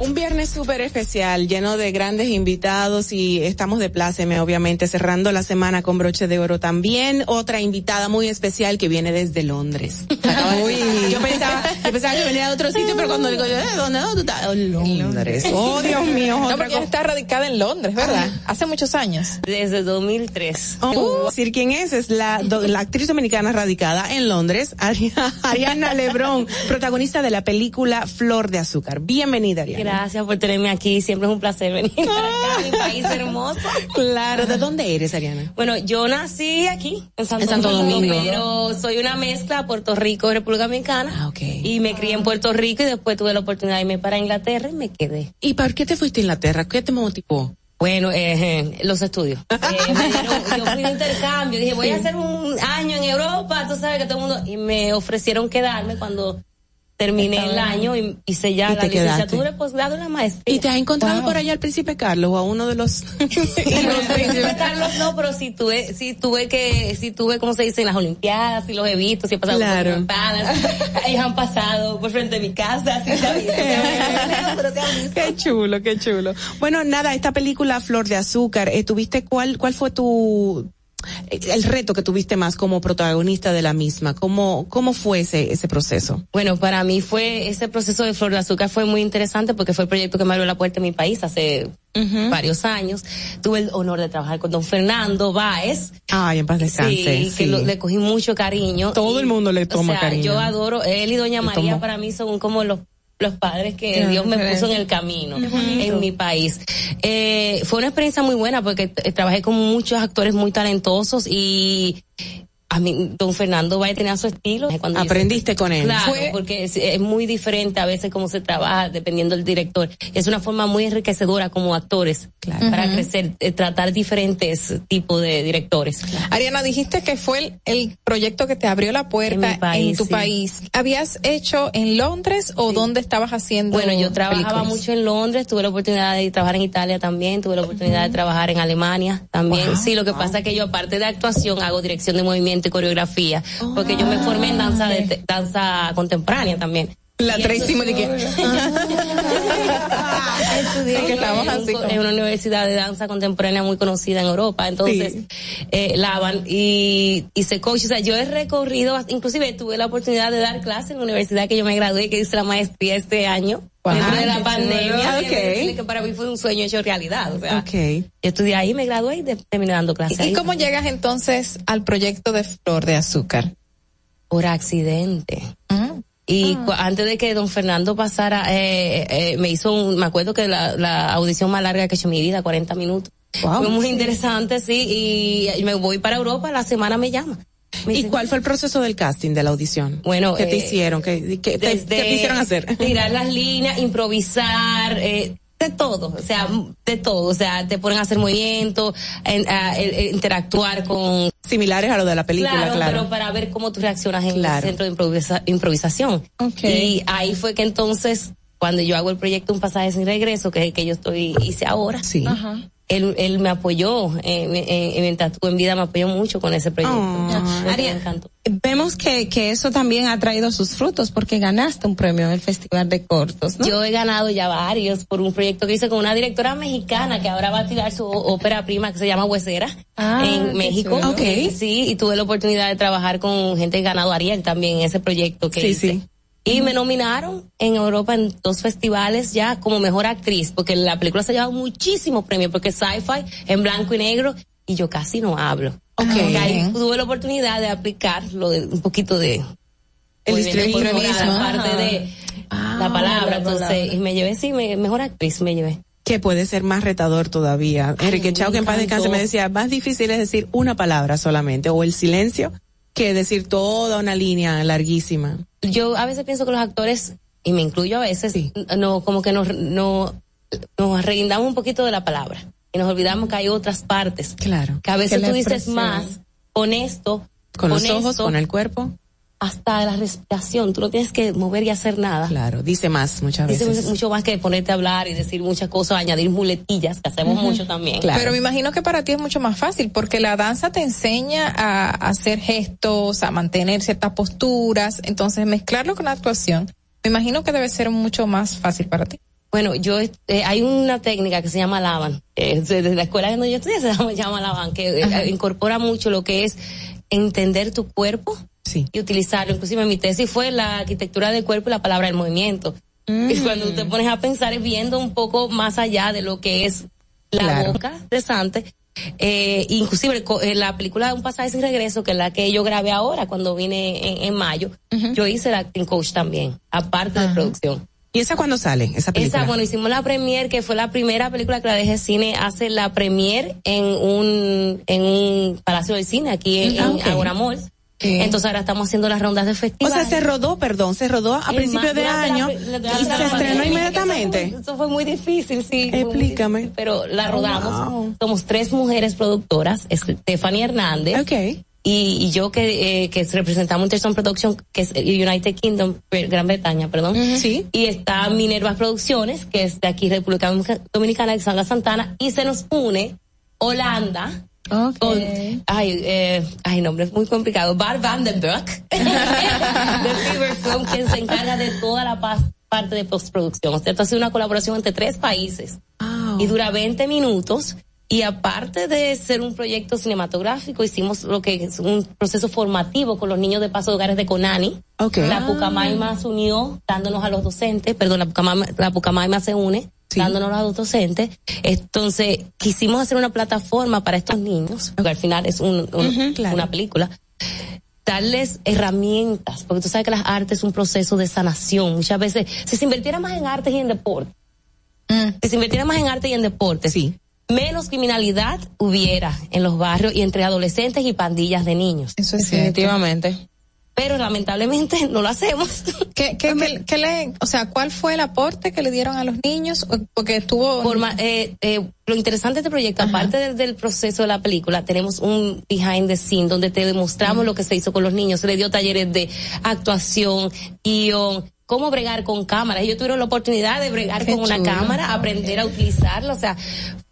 Un viernes súper especial, lleno de grandes invitados y estamos de pláceme, obviamente, cerrando la semana con broche de oro también. Otra invitada muy especial que viene desde Londres. Uy, yo pensaba, yo pensaba que venía de otro sitio, pero cuando digo, eh, ¿dónde, dónde estás? Oh, Londres. Oh, Dios mío. No, porque ella está radicada en Londres, ¿verdad? Hace muchos años. Desde 2003. Oh, decir quién es, es la, do- la actriz dominicana radicada en Londres, Ari- Ariana Lebrón, protagonista de la película Flor de Azúcar. Bienvenida, Ariana. Gracias por tenerme aquí. Siempre es un placer venir para acá, a mi país hermoso. Claro, ¿de dónde eres, Ariana? Bueno, yo nací aquí, en Santo, En Santo Domingo. pero soy una mezcla Puerto Rico y República Dominicana. Y me crié en Puerto Rico y después tuve la oportunidad de irme para Inglaterra y me quedé. ¿Y por qué te fuiste a Inglaterra? ¿Qué te motivó? Bueno, eh, los estudios. Eh, yo fui de intercambio, dije, voy a hacer un año en Europa, tú sabes que todo el mundo, y me ofrecieron quedarme cuando terminé el año y hice ya Y la licenciatura, el posgrado y la maestría. ¿Y te has encontrado por allá al príncipe Carlos o a uno de los... No, Príncipe Carlos no, pero sí tuve, sí tuve que, sí tuve, como se dice, en las Olimpiadas, y los he visto, sí he pasado Claro. por Olimpiadas, ellos han pasado por frente de mi casa, sí se ha visto, pero se han visto. Qué chulo, qué chulo. Bueno, nada, esta película Flor de Azúcar, eh, ¿tuviste cuál, cuál fue tu, eh, el reto que tuviste más como protagonista de la misma? ¿Cómo, cómo fue ese, ese proceso? Bueno, para mí fue, ese proceso de Flor de Azúcar fue muy interesante porque fue el proyecto que me abrió la puerta en mi país hace varios años. Tuve el honor de trabajar con don Fernando Báez. Ay, en paz descanse. Sí, que lo- le cogí mucho cariño. Todo el mundo le toma o sea, cariño. Yo adoro, él y doña Le María para mí son como los los padres que Dios me puso en el camino en mi país. Eh, fue una experiencia muy buena porque trabajé con muchos actores muy talentosos y a mí, don Fernando Valle tenía su estilo. Cuando Aprendiste con él. Claro, Fue- porque es, es muy diferente a veces cómo se trabaja dependiendo del director. Es una forma muy enriquecedora como actores para crecer, eh, tratar diferentes tipos de directores. Ariana, dijiste que fue el, el proyecto que te abrió la puerta En mi país, en tu sí. país. ¿Habías hecho en Londres o dónde estabas haciendo? Bueno, yo trabajaba películas? mucho en Londres, tuve la oportunidad de trabajar en Italia también, tuve la oportunidad de trabajar en Alemania también. Wow. sí, lo que pasa es que yo aparte de actuación hago dirección de movimiento y coreografía, porque yo me formé en danza de te- danza contemporánea también. La Y Tracy. Estudié Sí, que estamos así un- como- en una universidad de danza contemporánea muy conocida en Europa, entonces eh, la van y hice coach, o sea, yo he recorrido, inclusive tuve la oportunidad de dar clases en la universidad que yo me gradué, que hice la maestría este año. Dentro de la pandemia, okay. que para mí fue un sueño hecho realidad. O sea, okay. yo estudié ahí, me gradué y terminé dando clases. ¿Y, cómo llegas entonces al proyecto de Flor de Azúcar? Por accidente. Y ah. antes de que don Fernando pasara, eh, eh, me hizo un, me acuerdo que la, la, audición más larga que he hecho en mi vida, 40 minutos. Fue muy interesante, sí, y, me voy para Europa, la semana me llama. ¿Y cuál fue el proceso del casting, de la audición? Bueno, ¿qué te eh, hicieron? ¿Qué, qué, te hicieron hacer? Tirar las líneas, improvisar, eh, de todo, o sea, de todo, o sea, te ponen a hacer movimientos, interactuar con similares a lo de la película, claro, pero para ver cómo tú reaccionas en el centro de improvisación. Y ahí fue que entonces cuando yo hago el proyecto Un pasaje sin regreso, que es el que yo estoy hice ahora, sí. Ajá él, él me apoyó, eh, mientras en vida me apoyó mucho con ese proyecto. Oh. Vemos que, que eso también ha traído sus frutos porque ganaste un premio en el Festival de Cortos. Yo he ganado ya varios por un proyecto que hice con una directora mexicana que ahora va a tirar su ópera prima que se llama Huesera ah, en México. Okay. Sí, y tuve la oportunidad de trabajar con gente ganado Ariel también en ese proyecto que hice. Sí. Y me nominaron en Europa en dos festivales ya como mejor actriz, porque la película se ha llevado muchísimos premios, porque es sci-fi, en blanco y negro, y yo casi no hablo. Okay. Ahí tuve la oportunidad de aplicar lo de un poquito de el histrionismo, parte de ah, la palabra, entonces, y me llevé, sí, mejor actriz me llevé que puede ser más retador todavía. Enrique Chao, que en paz descanse, me decía, más difícil es decir una palabra solamente, o el silencio, que decir toda una línea larguísima. Yo a veces pienso que los actores, y me incluyo a veces, no, como que nos, no, nos reguindamos un poquito de la palabra y nos olvidamos que hay otras partes. Claro. Que a veces tú dices más honesto. Con los ojos, con el cuerpo hasta la respiración. Tú no tienes que mover y hacer nada. Claro, dice más muchas veces. Dice mucho más que ponerte a hablar y decir muchas cosas, añadir muletillas, que hacemos mucho también. Pero me imagino que para ti es mucho más fácil, porque la danza te enseña a hacer gestos, a mantener ciertas posturas, entonces mezclarlo con la actuación, me imagino que debe ser mucho más fácil para ti. Bueno, yo eh, hay una técnica que se llama Lavan, eh, desde la escuela donde yo estudié se llama, Lavan, que eh, incorpora mucho lo que es entender tu cuerpo, sí. y utilizarlo. Inclusive mi tesis fue la arquitectura del cuerpo y la palabra del movimiento. Y cuando te pones a pensar viendo un poco más allá de lo que es la boca interesante. Eh, inclusive eh, la película de Un pasaje sin regreso, que es la que yo grabé ahora cuando vine en, mayo, yo hice la acting coach también, aparte de producción. ¿Y esa cuándo sale? Esa película. Esa, bueno, hicimos la premier, que fue la primera película que la dejé cine, hace la premier en un, en un palacio del cine aquí en, ah, entonces ahora estamos haciendo las rondas de festival. O sea, se rodó, perdón, se rodó a principios de año y se estrenó inmediatamente. Eso fue, muy difícil, sí. Explícame. pero la rodamos. Somos tres mujeres productoras, Stephanie Hernández. Okay. Y, yo que, eh, que representamos Interson Production, que es United Kingdom, Gran Bretaña, perdón. Sí. Y está Minervas Producciones, que es de aquí República Dominicana, Alexandra Santana, y se nos une Holanda, Okay. ay, eh, ay, nombre es muy complicado. Bar Vandenberg, de Fever Film, quien se encarga de toda la parte de postproducción. O sea, esto ha sido una colaboración entre tres países. Y dura 20 minutos. Y aparte de ser un proyecto cinematográfico, hicimos lo que es un proceso formativo con los niños de paso de hogares de Conani. Okay. La Pucamaima se unió dándonos a los docentes, perdón, la Pucamaima, la Pucamaima se une dándonos a los docentes. Entonces, quisimos hacer una plataforma para estos niños, porque al final es un, una película darles herramientas, porque tú sabes que las artes es un proceso de sanación. Muchas veces, si se invirtiera más en artes y en deporte, mm. si se invirtiera más en arte y en deporte, sí. menos criminalidad hubiera en los barrios y entre adolescentes y pandillas de niños. Eso es definitivamente pero lamentablemente no lo hacemos. ¿Qué, qué, qué, le, o sea, cuál fue el aporte que le dieron a los niños? Porque estuvo... eh, eh, lo interesante de este proyecto, aparte del, proceso de la película, tenemos un behind the scene donde te demostramos lo que se hizo con los niños. Se le dio talleres de actuación, guion, cómo bregar con cámaras. Ellos tuvieron la oportunidad de bregar con una cámara, aprender a utilizarla. O sea,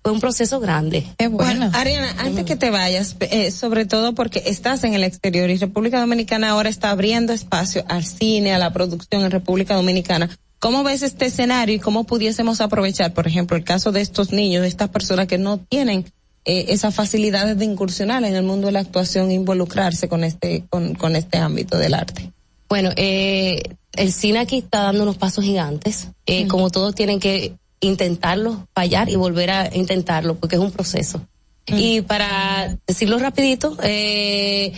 fue un proceso grande. bueno. Ariana, antes que te vayas, eh, sobre todo porque estás en el exterior y República Dominicana ahora está abriendo espacio al cine, a la producción en República Dominicana. ¿Cómo ves este escenario y cómo pudiésemos aprovechar, por ejemplo, el caso de estos niños, de estas personas que no tienen eh, esas facilidades de incursionar en el mundo de la actuación e involucrarse con este, con, con este ámbito del arte? Bueno, eh, el cine aquí está dando unos pasos gigantes. Eh, Como todos tienen que intentarlo, fallar y volver a intentarlo, porque es un proceso. Y para decirlo rapidito, eh,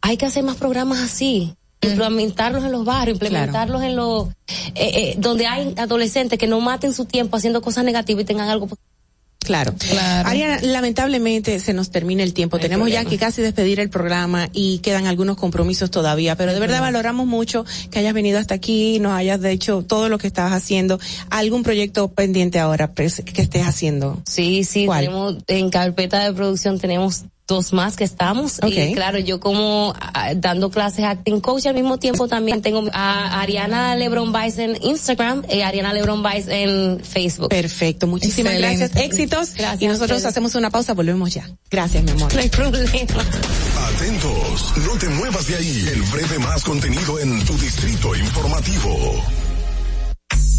hay que hacer más programas así, implementarlos en los barrios, implementarlos en los, eh, eh, donde hay adolescentes que no maten su tiempo haciendo cosas negativas y tengan algo Claro. Ariana, lamentablemente se nos termina el tiempo. Tenemos ya que casi despedir el programa y quedan algunos compromisos todavía, pero de verdad valoramos mucho que hayas venido hasta aquí, nos hayas hecho todo lo que estabas haciendo. ¿Algún proyecto pendiente ahora pues, que estés haciendo? Sí, sí, tenemos en carpeta de producción tenemos dos más que estamos. Y claro yo como ah, dando clases acting coach al mismo tiempo también tengo a Ariana Lebron Vice en Instagram y Ariana Lebron Vice en Facebook. Perfecto muchísimas gracias éxitos. Y nosotros hacemos una pausa volvemos ya. Gracias mi amor. No hay problema. Atentos, no te muevas de ahí. El breve más contenido en tu distrito informativo.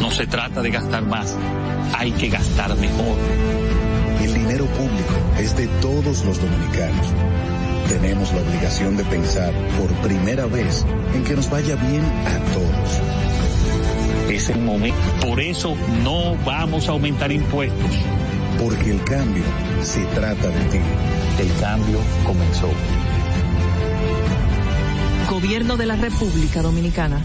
No se trata de gastar más, hay que gastar mejor. El dinero público es de todos los dominicanos. Tenemos la obligación de pensar por primera vez en que nos vaya bien a todos. Es el momento. Por eso no vamos a aumentar impuestos. Porque el cambio se trata de ti. El cambio comenzó. Gobierno de la República Dominicana.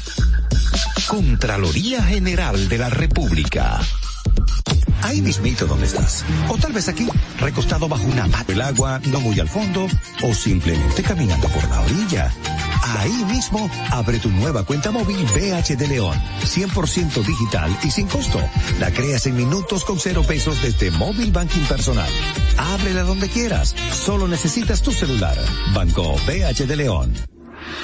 Contraloría General de la República. Ahí mismito donde estás. O tal vez aquí, recostado bajo una mata del agua, no muy al fondo, o simplemente caminando por la orilla. Ahí mismo, abre tu nueva cuenta móvil BH de León, 100% digital y sin costo. La creas en minutos con cero pesos desde Móvil Banking Personal. Ábrela donde quieras. Solo necesitas tu celular. Banco BH de León.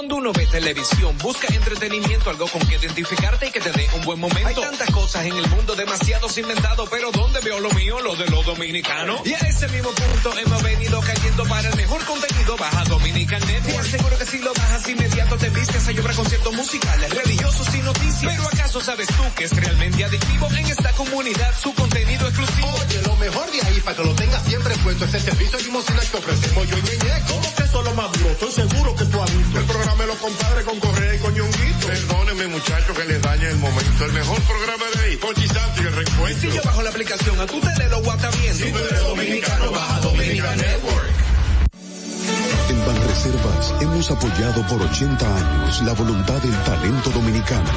Cuando uno ve televisión, busca entretenimiento, algo con que identificarte y que te dé un buen momento. Hay tantas cosas en el mundo, demasiados inventados, pero ¿dónde veo lo mío? Lo de los dominicanos. Y a ese mismo punto hemos venido cayendo para el mejor contenido. Baja Dominican Network. Seguro que si lo bajas inmediato te vistes a llorar conciertos musicales, religiosos y noticias. Pero ¿acaso sabes tú que es realmente adictivo en esta comunidad su contenido exclusivo? Oye, lo mejor de ahí para que lo tengas siempre puesto es el servicio limosina que ofrecemos yo y. ¿Cómo que eso es lo más duro? Estoy seguro que tú has visto. El programa de los compadres con Correa y con Ñonguito. Perdónenme muchachos que les dañe el momento. El mejor programa de ahí, Pochi Santo y el reencuentro. Si yo bajo la aplicación, a tu tele lo WhatsApp viendo. Si tú eres dominicano, baja Dominican Network. En Banreservas hemos apoyado por 80 años la voluntad del talento dominicano,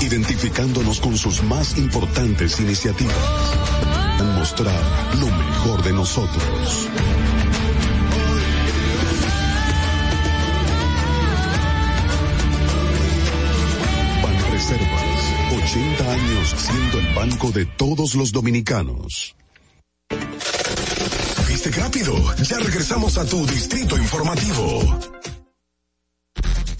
identificándonos con sus más importantes iniciativas. Mostrar lo mejor de nosotros. 80 años siendo el banco de todos los dominicanos. ¿Viste rápido? Ya regresamos a tu distrito informativo.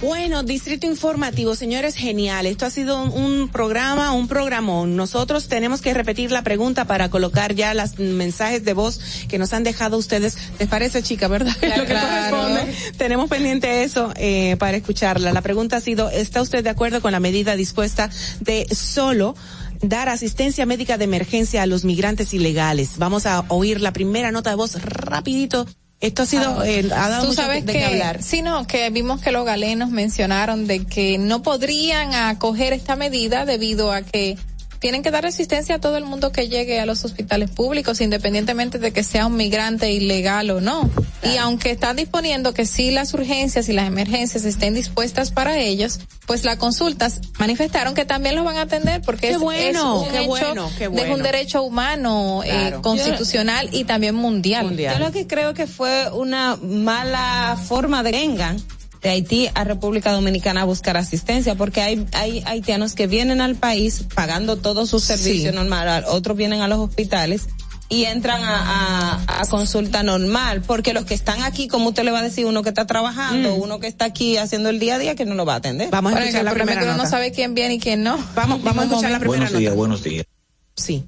Bueno, Distrito Informativo, señores, genial. Esto ha sido un, programa, un programón. Nosotros tenemos que repetir la pregunta para colocar ya los mensajes de voz que nos han dejado ustedes. ¿Les parece, chica, verdad? Lo que corresponde. Tenemos pendiente eso eh, para escucharla. La pregunta ha sido, ¿está usted de acuerdo con la medida dispuesta de solo dar asistencia médica de emergencia a los migrantes ilegales? Vamos a oír la primera nota de voz rapidito esto ha sido, ah, eh, ha dado Tú sabes de que, hablar. Sí, no, que vimos que los galenos mencionaron de que no podrían acoger esta medida debido a que tienen que dar asistencia a todo el mundo que llegue a los hospitales públicos, independientemente de que sea un migrante ilegal o no. Y aunque están disponiendo que sí las urgencias y las emergencias estén dispuestas para ellos, pues las consultas manifestaron que también los van a atender porque es, bueno, un hecho de un derecho humano eh, constitucional y también mundial. Yo lo que creo que fue una mala forma de vengan de Haití a República Dominicana a buscar asistencia, porque hay, hay haitianos que vienen al país pagando todos sus servicios normales, otros vienen a los hospitales y entran a, consulta normal, porque los que están aquí, como usted le va a decir, uno que está trabajando, mm. uno que está aquí haciendo el día a día, que no lo va a atender. Vamos a escuchar la primera nota. no sabe quién viene y quién no. Vamos, vamos a escuchar la primera buenos días, Buenos días, Sí.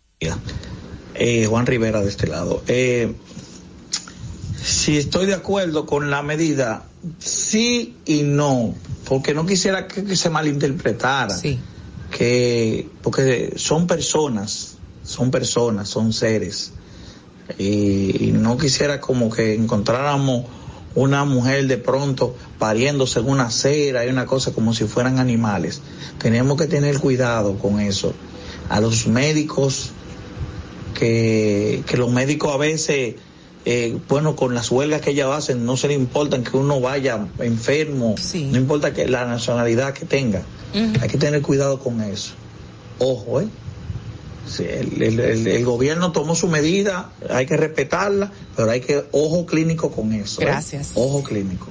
Eh, Juan Rivera de este lado. Eh, si estoy de acuerdo con la medida, sí y no, porque no quisiera que, se malinterpretara. Sí. Que, porque son personas, son personas, son seres. Y, no quisiera como que encontráramos una mujer de pronto pariéndose en una acera y una cosa como si fueran animales. Tenemos que tener cuidado con eso. A los médicos, que, que los médicos a veces eh, bueno, con las huelgas que ellas hacen, no se le importa que uno vaya enfermo, no importa que la nacionalidad que tenga. Hay que tener cuidado con eso. Ojo, ¿eh? el, gobierno tomó su medida, hay que respetarla, pero hay que ojo clínico con eso. ¿eh? Gracias. Ojo clínico.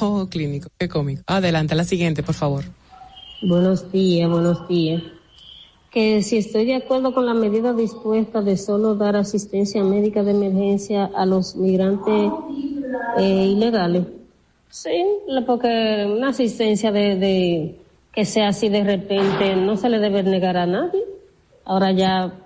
Ojo clínico, qué cómico. Adelante, la siguiente, por favor. Buenos días, buenos días que si estoy de acuerdo con la medida dispuesta de solo dar asistencia médica de emergencia a los migrantes eh, ilegales. Sí, porque una asistencia de, de que sea así de repente no se le debe negar a nadie. Ahora ya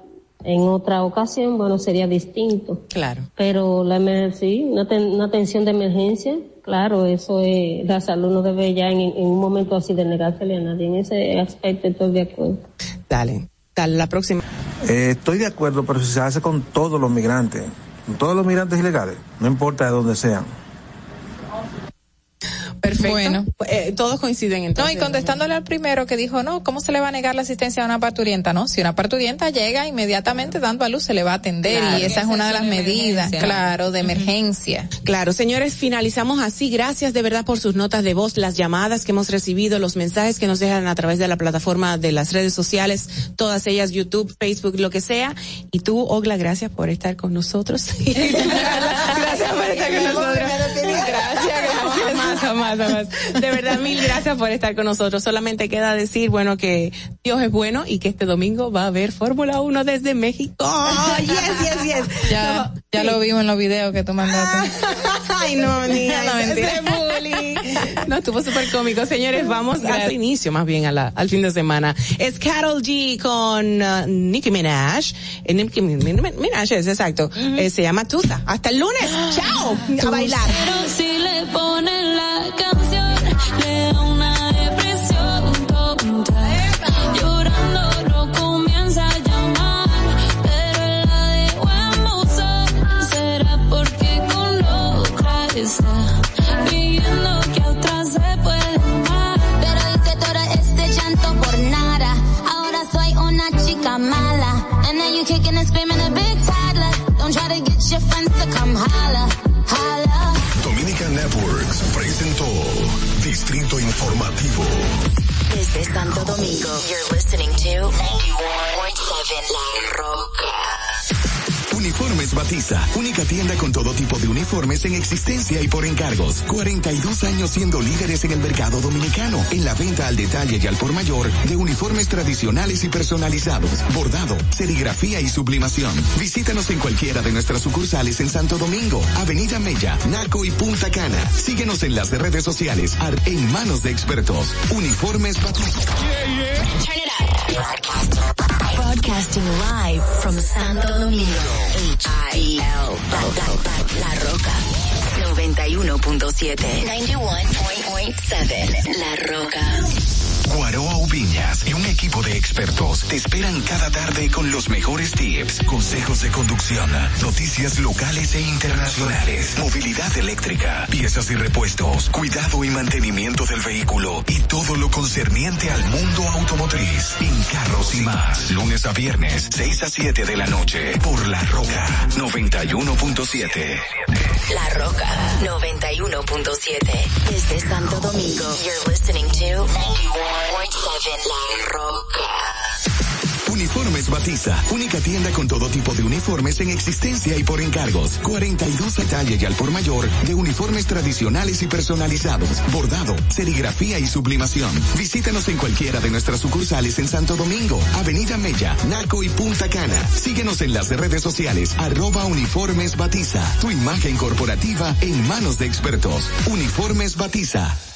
en otra ocasión, bueno, sería distinto. Claro. Pero la sí, una, una atención de emergencia, claro, eso es, la salud no debe ya en, en, un momento así de negársele a nadie. En ese aspecto estoy de acuerdo. Dale, dale, la próxima. Eh, estoy de acuerdo, pero si se hace con todos los migrantes, con todos los migrantes ilegales, no importa de dónde sean. Perfecto. Bueno, eh, todos coinciden entonces. No, y contestándole al primero que dijo, no, ¿cómo se le va a negar la asistencia a una parturienta? No, si una parturienta llega inmediatamente dando a luz, se le va a atender y esa es una de las medidas, claro, de emergencia. Claro, señores, finalizamos así. Gracias de verdad por sus notas de voz, las llamadas que hemos recibido, los mensajes que nos dejan a través de la plataforma de las redes sociales, todas ellas, YouTube, Facebook, lo que sea. Y tú, Ogla, gracias por estar con nosotros. gracias por estar con nosotros. Gracias, gracias. De verdad, mil gracias por estar con nosotros. Solamente queda decir, bueno, que Dios es bueno y que este domingo va a haber Fórmula 1 desde México. yes, yes, yes. Ya, ya lo vimos en los videos que tú mandaste. Ay, no, ni no, no, estuvo súper cómico. Señores, vamos al inicio, más bien al fin de semana. Es Carol G con uh, Nicki Minaj. Eh, Nicki Minaj es exacto. Eh, se llama Tusa. Hasta el lunes. Chao. A bailar. Pero si le ponen la una chica mala. And then you kicking and screaming a big toddler. Don't try to get your friends to come holla. Holla. Dominica Networks presentó Distrito Informativo. Desde Santo Domingo, you're listening to 91.7 La Roca. Uniformes Batiza, única tienda con todo tipo de uniformes en existencia y por encargos. 42 años siendo líderes en el mercado dominicano, en la venta al detalle y al por mayor de uniformes tradicionales y personalizados, bordado, serigrafía y sublimación. Visítanos en cualquiera de nuestras sucursales en Santo Domingo, Avenida Mella, Naco y Punta Cana. Síguenos en las redes sociales en manos de expertos. Uniformes Batiza. Broadcasting live from Santo Domingo. H-I-L. La, la, la, Roca. 91.7. 91.7. La Roca. Guaroa Ubiñas y un equipo de expertos te esperan cada tarde con los mejores tips, consejos de conducción, noticias locales e internacionales, movilidad eléctrica, piezas y repuestos, cuidado y mantenimiento del vehículo y todo lo concerniente al mundo automotriz. En carros y más, lunes a viernes, 6 a 7 de la noche, por La Roca 91.7. La Roca 91.7. Desde Santo Domingo. You're listening to 91.7 Uniformes Batiza, única tienda con todo tipo de uniformes en existencia y por encargos. 42 detalles y al por mayor de uniformes tradicionales y personalizados, bordado, serigrafía y sublimación. Visítanos en cualquiera de nuestras sucursales en Santo Domingo, Avenida Mella, Naco y Punta Cana. Síguenos en las redes sociales, arroba Uniformes Batiza. Tu imagen corporativa en manos de expertos. Uniformes Batiza.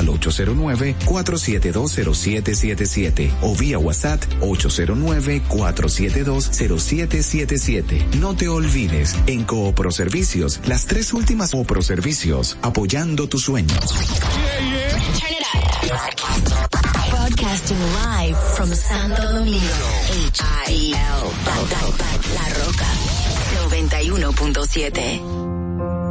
al 809-4720777 o vía WhatsApp 809-4720777. No te olvides, en Coopro Servicios, las tres últimas Coopro Servicios, apoyando tus sueños. Turn it up. Broadcasting live from Santo Domingo. H-I-L. La Roca. 91.7.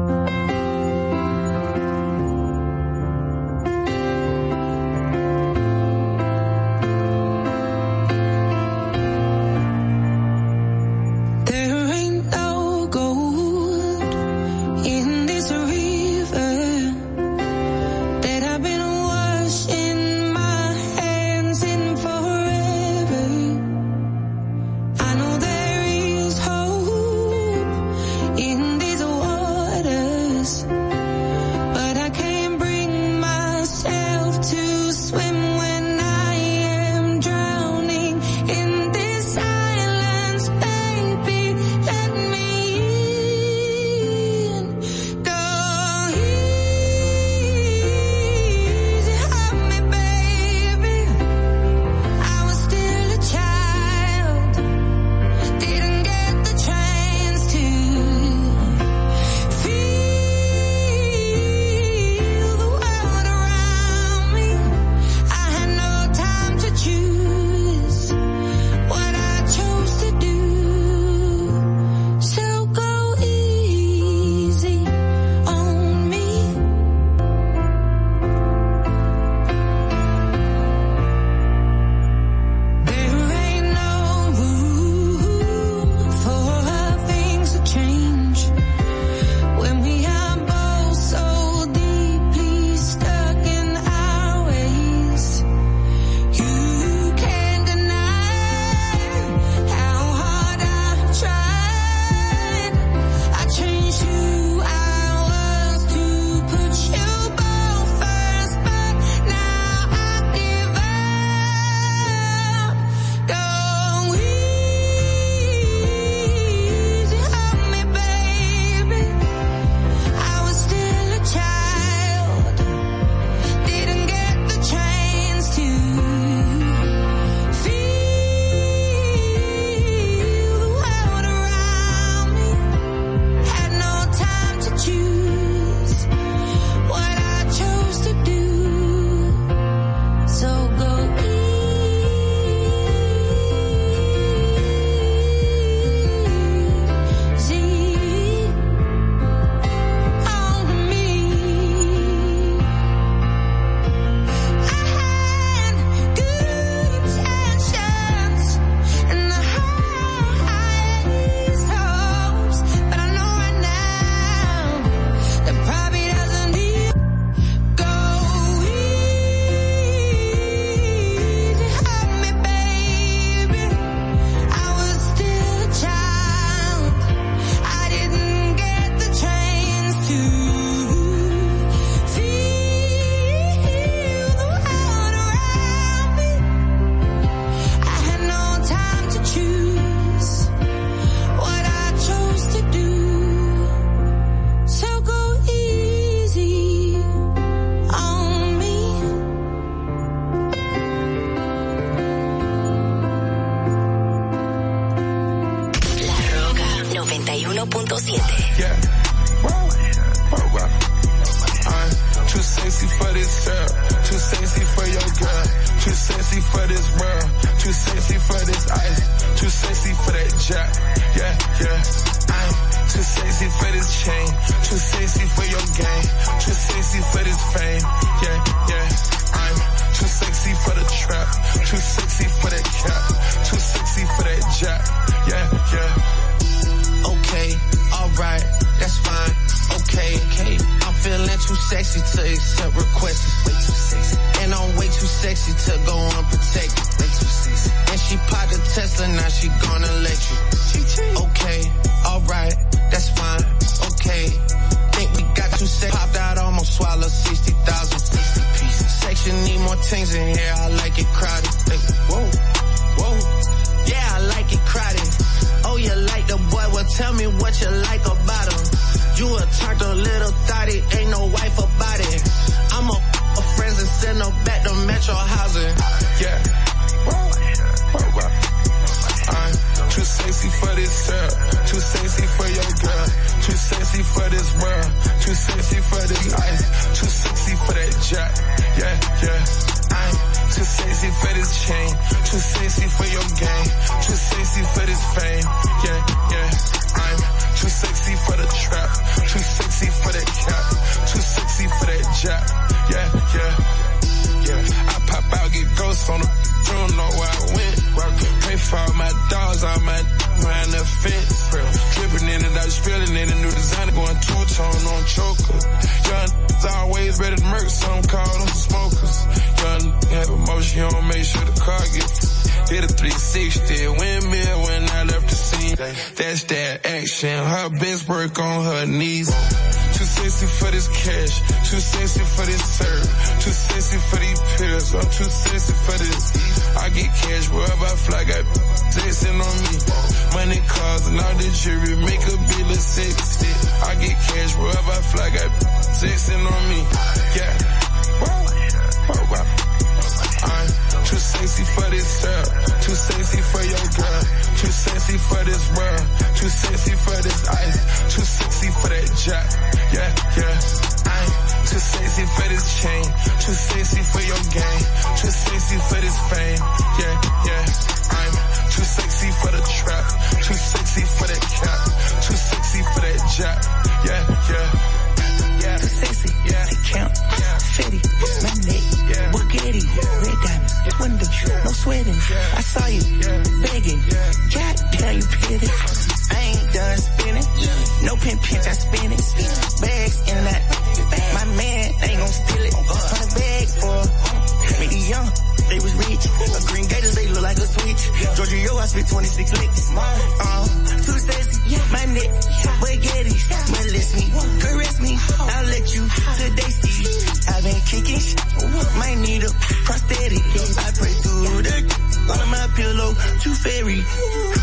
Too fairy.